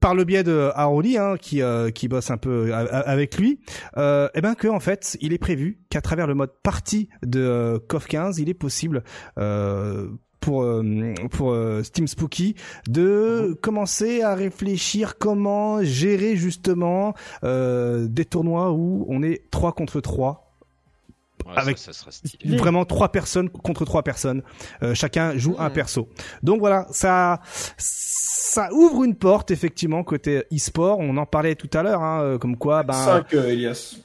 par le biais de Haroli, hein, qui euh, qui bosse un peu avec lui, euh, eh ben que en fait, il est prévu qu'à travers le mode partie de euh, KOF 15, il est possible euh, pour euh, pour euh, Steam Spooky de commencer à réfléchir comment gérer justement euh, des tournois où on est 3 contre 3 Ouais, Avec- ça, ça serait stylé. Vraiment trois personnes contre trois personnes. Euh, chacun joue un perso. Donc voilà ça ça ouvre une porte effectivement côté e-sport. On en parlait tout à l'heure hein, euh, comme quoi ben 5, Elias.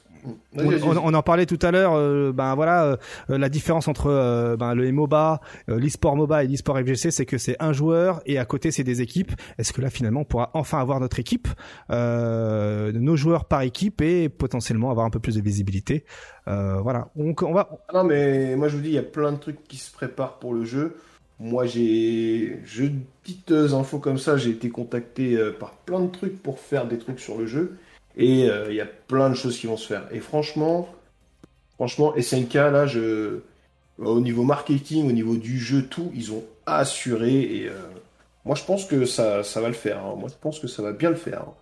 On, en parlait tout à l'heure, euh, ben voilà, euh, la différence entre euh, ben, le MOBA, euh, l'e-sport MOBA et l'e-sport FGC, c'est que c'est un joueur et à côté c'est des équipes. Est-ce que là finalement on pourra enfin avoir notre équipe, nos joueurs par équipe et potentiellement avoir un peu plus de visibilité. Voilà, on, on va. Non, mais moi je vous dis, il y a plein de trucs qui se préparent pour le jeu. Moi, j'ai, je petites infos comme ça, j'ai été contacté par plein de trucs pour faire des trucs sur le jeu, et euh, il y a plein de choses qui vont se faire. Et franchement, franchement, SNK là, au niveau marketing, au niveau du jeu, tout, ils ont assuré. Et euh, moi, je pense que ça, ça va le faire. hein. Moi, je pense que ça va bien le faire. hein.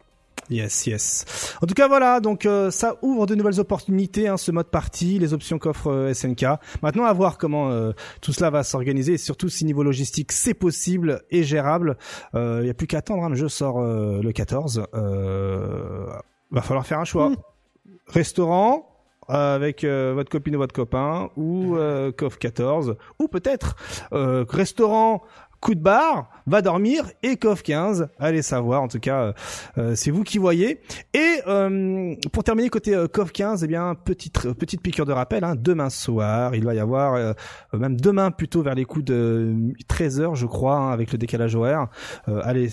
Yes, yes. En tout cas, voilà, donc euh, ça ouvre de nouvelles opportunités, hein, ce mode partie, les options qu'offre SNK. Maintenant, à voir comment tout cela va s'organiser et surtout si niveau logistique c'est possible et gérable. Il y a plus qu'à attendre, le jeu sort le 14. Va falloir faire un choix. Mm. Restaurant euh, avec euh, votre copine ou votre copain ou euh, CoF 14 ou peut-être euh, restaurant coup de barre, va dormir et KOF 15, allez savoir en tout cas euh, euh, c'est vous qui voyez. Et euh, pour terminer côté euh, KOF 15, eh bien petite petite piqûre de rappel hein, demain soir, il va y avoir euh, même demain plutôt vers les coups de 13h je crois hein, avec le décalage horaire. Euh, allez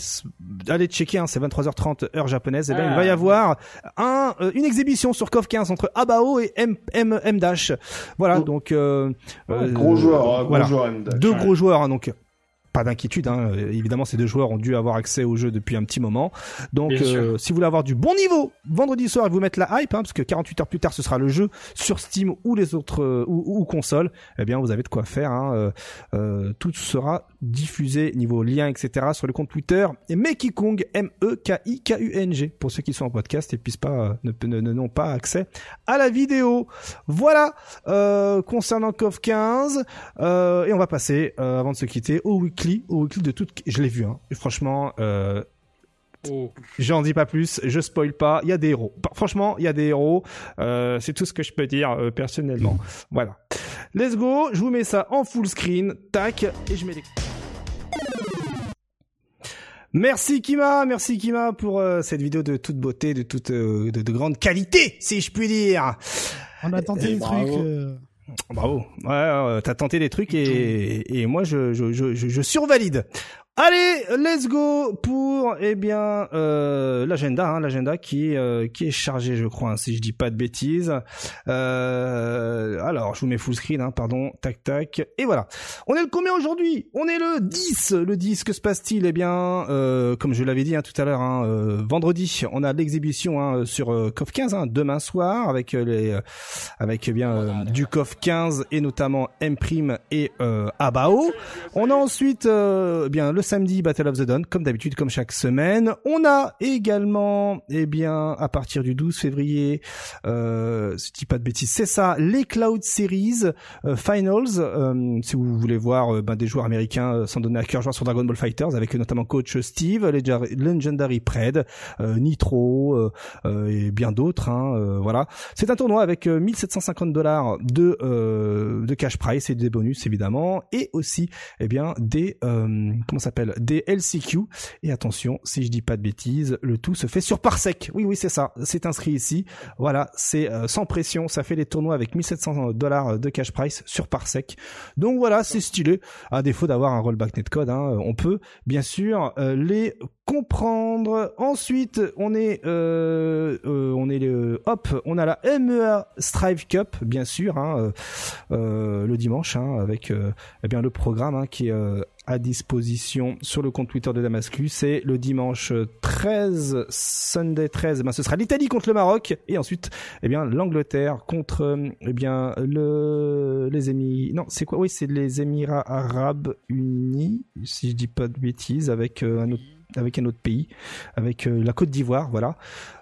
allez checker hein, c'est 23h30 heure japonaise. Eh bien il va y Ah. avoir un euh, une exhibition sur KOF 15 entre Abao et M M, M Dash. Voilà Oh. donc euh, euh, gros joueur, hein, gros voilà. joueur M-Dash. deux Ouais. gros joueurs, hein, donc pas d'inquiétude. Hein. Évidemment, ces deux joueurs ont dû avoir accès au jeu depuis un petit moment. Donc, euh, si vous voulez avoir du bon niveau vendredi soir et vous mettre la hype, hein, parce que 48 heures plus tard, ce sera le jeu sur Steam ou les autres euh, ou, ou consoles, eh bien, vous avez de quoi faire. Hein. Euh, tout sera diffusé niveau lien, etc. sur le compte Twitter et Mecky Kong M E K I K U N G pour ceux qui sont en podcast et puissent pas ne ne- ne- n'ont pas accès à la vidéo. Voilà concernant KOF 15. Euh, et on va passer, avant de se quitter, au weekly, au weekly de toute. Je l'ai vu, hein. Et franchement, euh, Oh. j'en dis pas plus, je spoil pas. Il y a des héros. Franchement, il y a des héros. Euh, c'est tout ce que je peux dire euh, personnellement. Voilà. Let's go. Je vous mets ça en full screen. Tac. Et je mets les. Merci Kima, merci Kima pour euh, cette vidéo de toute beauté, de toute euh, de, de grande qualité, si je puis dire. On a tenté des trucs. Bravo. Ouais, t'as tenté des trucs et, et moi je, je, je, je, je survalide. Allez, let's go pour eh bien euh, l'agenda, hein, l'agenda qui euh, qui est chargé, je crois, hein, si je dis pas de bêtises. Euh, alors, je vous mets full screen, hein, pardon, tac tac, et voilà. On est le combien aujourd'hui? On est le 10. Le 10, que se passe-t-il? Eh bien, euh, comme je l'avais dit hein, tout à l'heure, hein, euh, vendredi, on a l'exhibition hein, sur euh, CoF 15 hein, demain soir avec les avec eh bien du CoF 15 et notamment M et euh, Abao. On a ensuite euh, eh bien le samedi Battle of the Dawn comme d'habitude comme chaque semaine. On a également eh bien à partir du 12 février euh, je dis pas de bêtises, c'est ça, les Cloud Series euh, Finals euh, si vous voulez voir euh, ben, des joueurs américains euh, s'en donner à cœur jouer sur Dragon Ball Fighters avec notamment coach Steve, Legendary- Legendary Pred, Nitro et bien d'autres hein, voilà. C'est un tournoi avec euh, 1750 dollars de de cash price et des bonus évidemment et aussi eh bien des comment ça s'appelle des LCQ et attention si je dis pas de bêtises le tout se fait sur parsec. Oui oui c'est ça. C'est inscrit ici. Voilà c'est euh, sans pression. Ça fait les tournois avec 1700 dollars de cash price sur parsec. Donc voilà c'est stylé. À défaut d'avoir un rollback netcode hein, on peut bien sûr euh, les comprendre ensuite on est euh, euh, on est le hop on a la MEA Strive Cup bien sûr hein, euh, le dimanche hein, avec eh bien le programme hein, qui est à disposition sur le compte Twitter de Damascus. C'est le dimanche 13, Sunday 13, ben ce sera l'Italie contre le Maroc et ensuite eh bien l'Angleterre contre eh bien le les Émirats. Non, c'est quoi? Oui, c'est les Émirats Arabes Unis, si je dis pas de bêtises, avec un autre avec un autre pays, avec euh, la Côte d'Ivoire, voilà.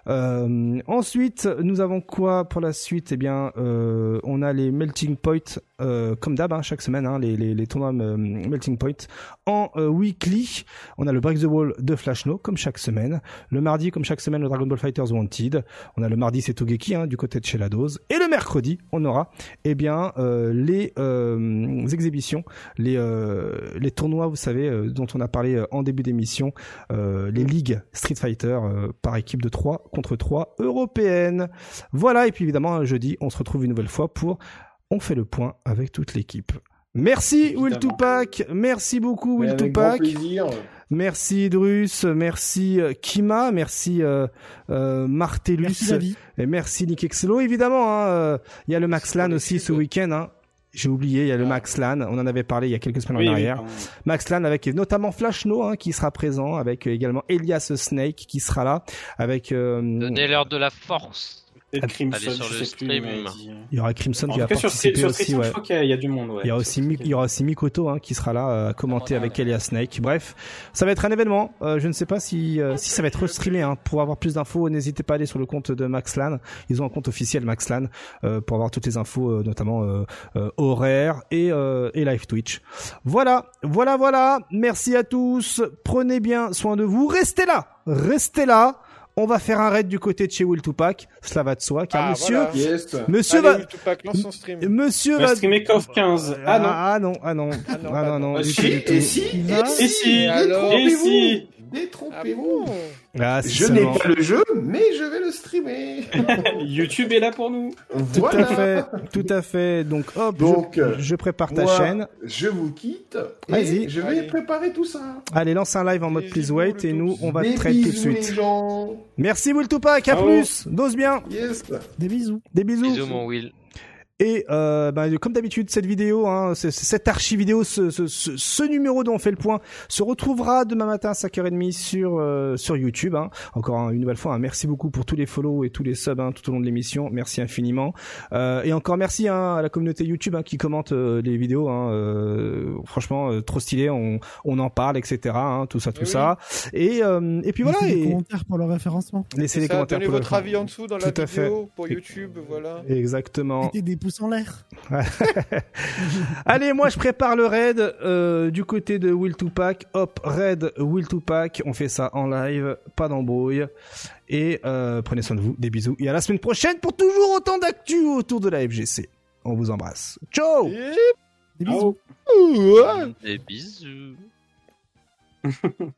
Euh, ensuite, nous avons quoi pour la suite? Eh bien, euh, on a les melting point, euh, comme d'hab, hein, chaque semaine, hein, les, les, les tournois euh, melting point en euh, weekly. On a le break the wall de Flashno, comme chaque semaine. Le mardi, comme chaque semaine, le Dragon Ball Fighters Wanted. On a le mardi, c'est Togeki, hein, du côté de chez la. Et le mercredi, on aura, eh bien, euh, les euh, exhibitions, les euh, les tournois, vous savez, dont on a parlé en début d'émission, les ligues Street Fighter par équipe de 3 contre 3 européennes. Voilà, et puis évidemment, jeudi, on se retrouve une nouvelle fois pour On fait le point avec toute l'équipe. Merci Will. Tupac, merci beaucoup Will avec grand Tupac, plaisir. merci Drus, merci euh, Kima, merci euh, euh, Martellus, Merci et merci Nick Exelo. Évidemment, hein, euh, il y a le Max Lan aussi ce week-end. Hein. J'ai oublié, il y a le Ah. Max Lan, on en avait parlé il y a quelques semaines Oui, en oui, arrière. pardon. Max Lan avec notamment Flashno hein, qui sera présent, avec également Elias Snake qui sera là, avec euh, Donnez-leur de la force. Peut-être Crimson, Allez sur je le sais plus, stream. mais il dit- il y aura Crimson En qui va sur, participer sur aussi. Ouais. je crois qu'il y, a- il y a du monde. Ouais. Il y, a aussi, Mi- il y aura aussi Mikoto hein, qui sera là euh, à commenter Ah, avec ouais. Elias Snake. Bref, ça va être un événement. Euh, je ne sais pas si, euh, si ça va être streamé. Hein. Pour avoir plus d'infos, n'hésitez pas à aller sur le compte de Max Lan. Ils ont un compte officiel Max Lan euh, pour avoir toutes les infos, euh, notamment euh, euh, horaires et, euh, et live Twitch. Voilà, voilà, voilà. Merci à tous. Prenez bien soin de vous. Restez là, restez là. On va faire un raid du côté de chez Will Tupac. Cela va de soi, car Ah, monsieur, voilà. Yes. monsieur Allez, va, Will Tupac, lance son stream. monsieur On va streamer KOF 15. Ah non. Ah non, ah non, Ah non, ah non, non. non, Ah. Ah Détrompez-vous. bon Ah, Je n'ai pas le jeu, mais je vais le streamer. YouTube est là pour nous. Tout voilà. à fait, tout à fait. Donc, hop, Donc, je, euh, je prépare ta Moi, chaîne. Je vous quitte. Vas-y. Et je vais Allez. préparer tout ça. Allez, lance un live en mode please wait et nous, on va traiter tout de les suite. gens. Merci Will Tupac, à plus. Dose bien. Yes. Des bisous. Des bisous. Bisous mon Will. Et euh, bah, comme d'habitude, cette vidéo, hein, ce- ce- cette archive vidéo, ce, ce, ce, ce numéro dont on fait le point, se retrouvera demain matin à 5h30 sur euh, sur YouTube. Hein. Encore un- une nouvelle fois, hein, merci beaucoup pour tous les follow et tous les subs hein, tout au long de l'émission. Merci infiniment. Euh, et encore merci hein, à la communauté YouTube hein, qui commente euh, les vidéos. Hein, euh, franchement, euh, trop stylé. On, on en parle, etc. Hein, tout ça, tout Oui, oui. ça. Et euh, et puis voilà. Laissez des Et commentaires pour le référencement. laissez ça, commentaires. Donnez pour le- votre avis en dessous dans la Tout à fait. vidéo pour YouTube, voilà. Exactement. Des en l'air. Allez, moi je prépare le raid euh, du côté de Will Tupac. Hop, raid Will Tupac. On fait ça en live, pas d'embrouille. Et euh, prenez soin de vous, des bisous. Et à la semaine prochaine pour toujours autant d'actu autour de la FGC. On vous embrasse. Ciao Des bisous. Ciao. Des bisous.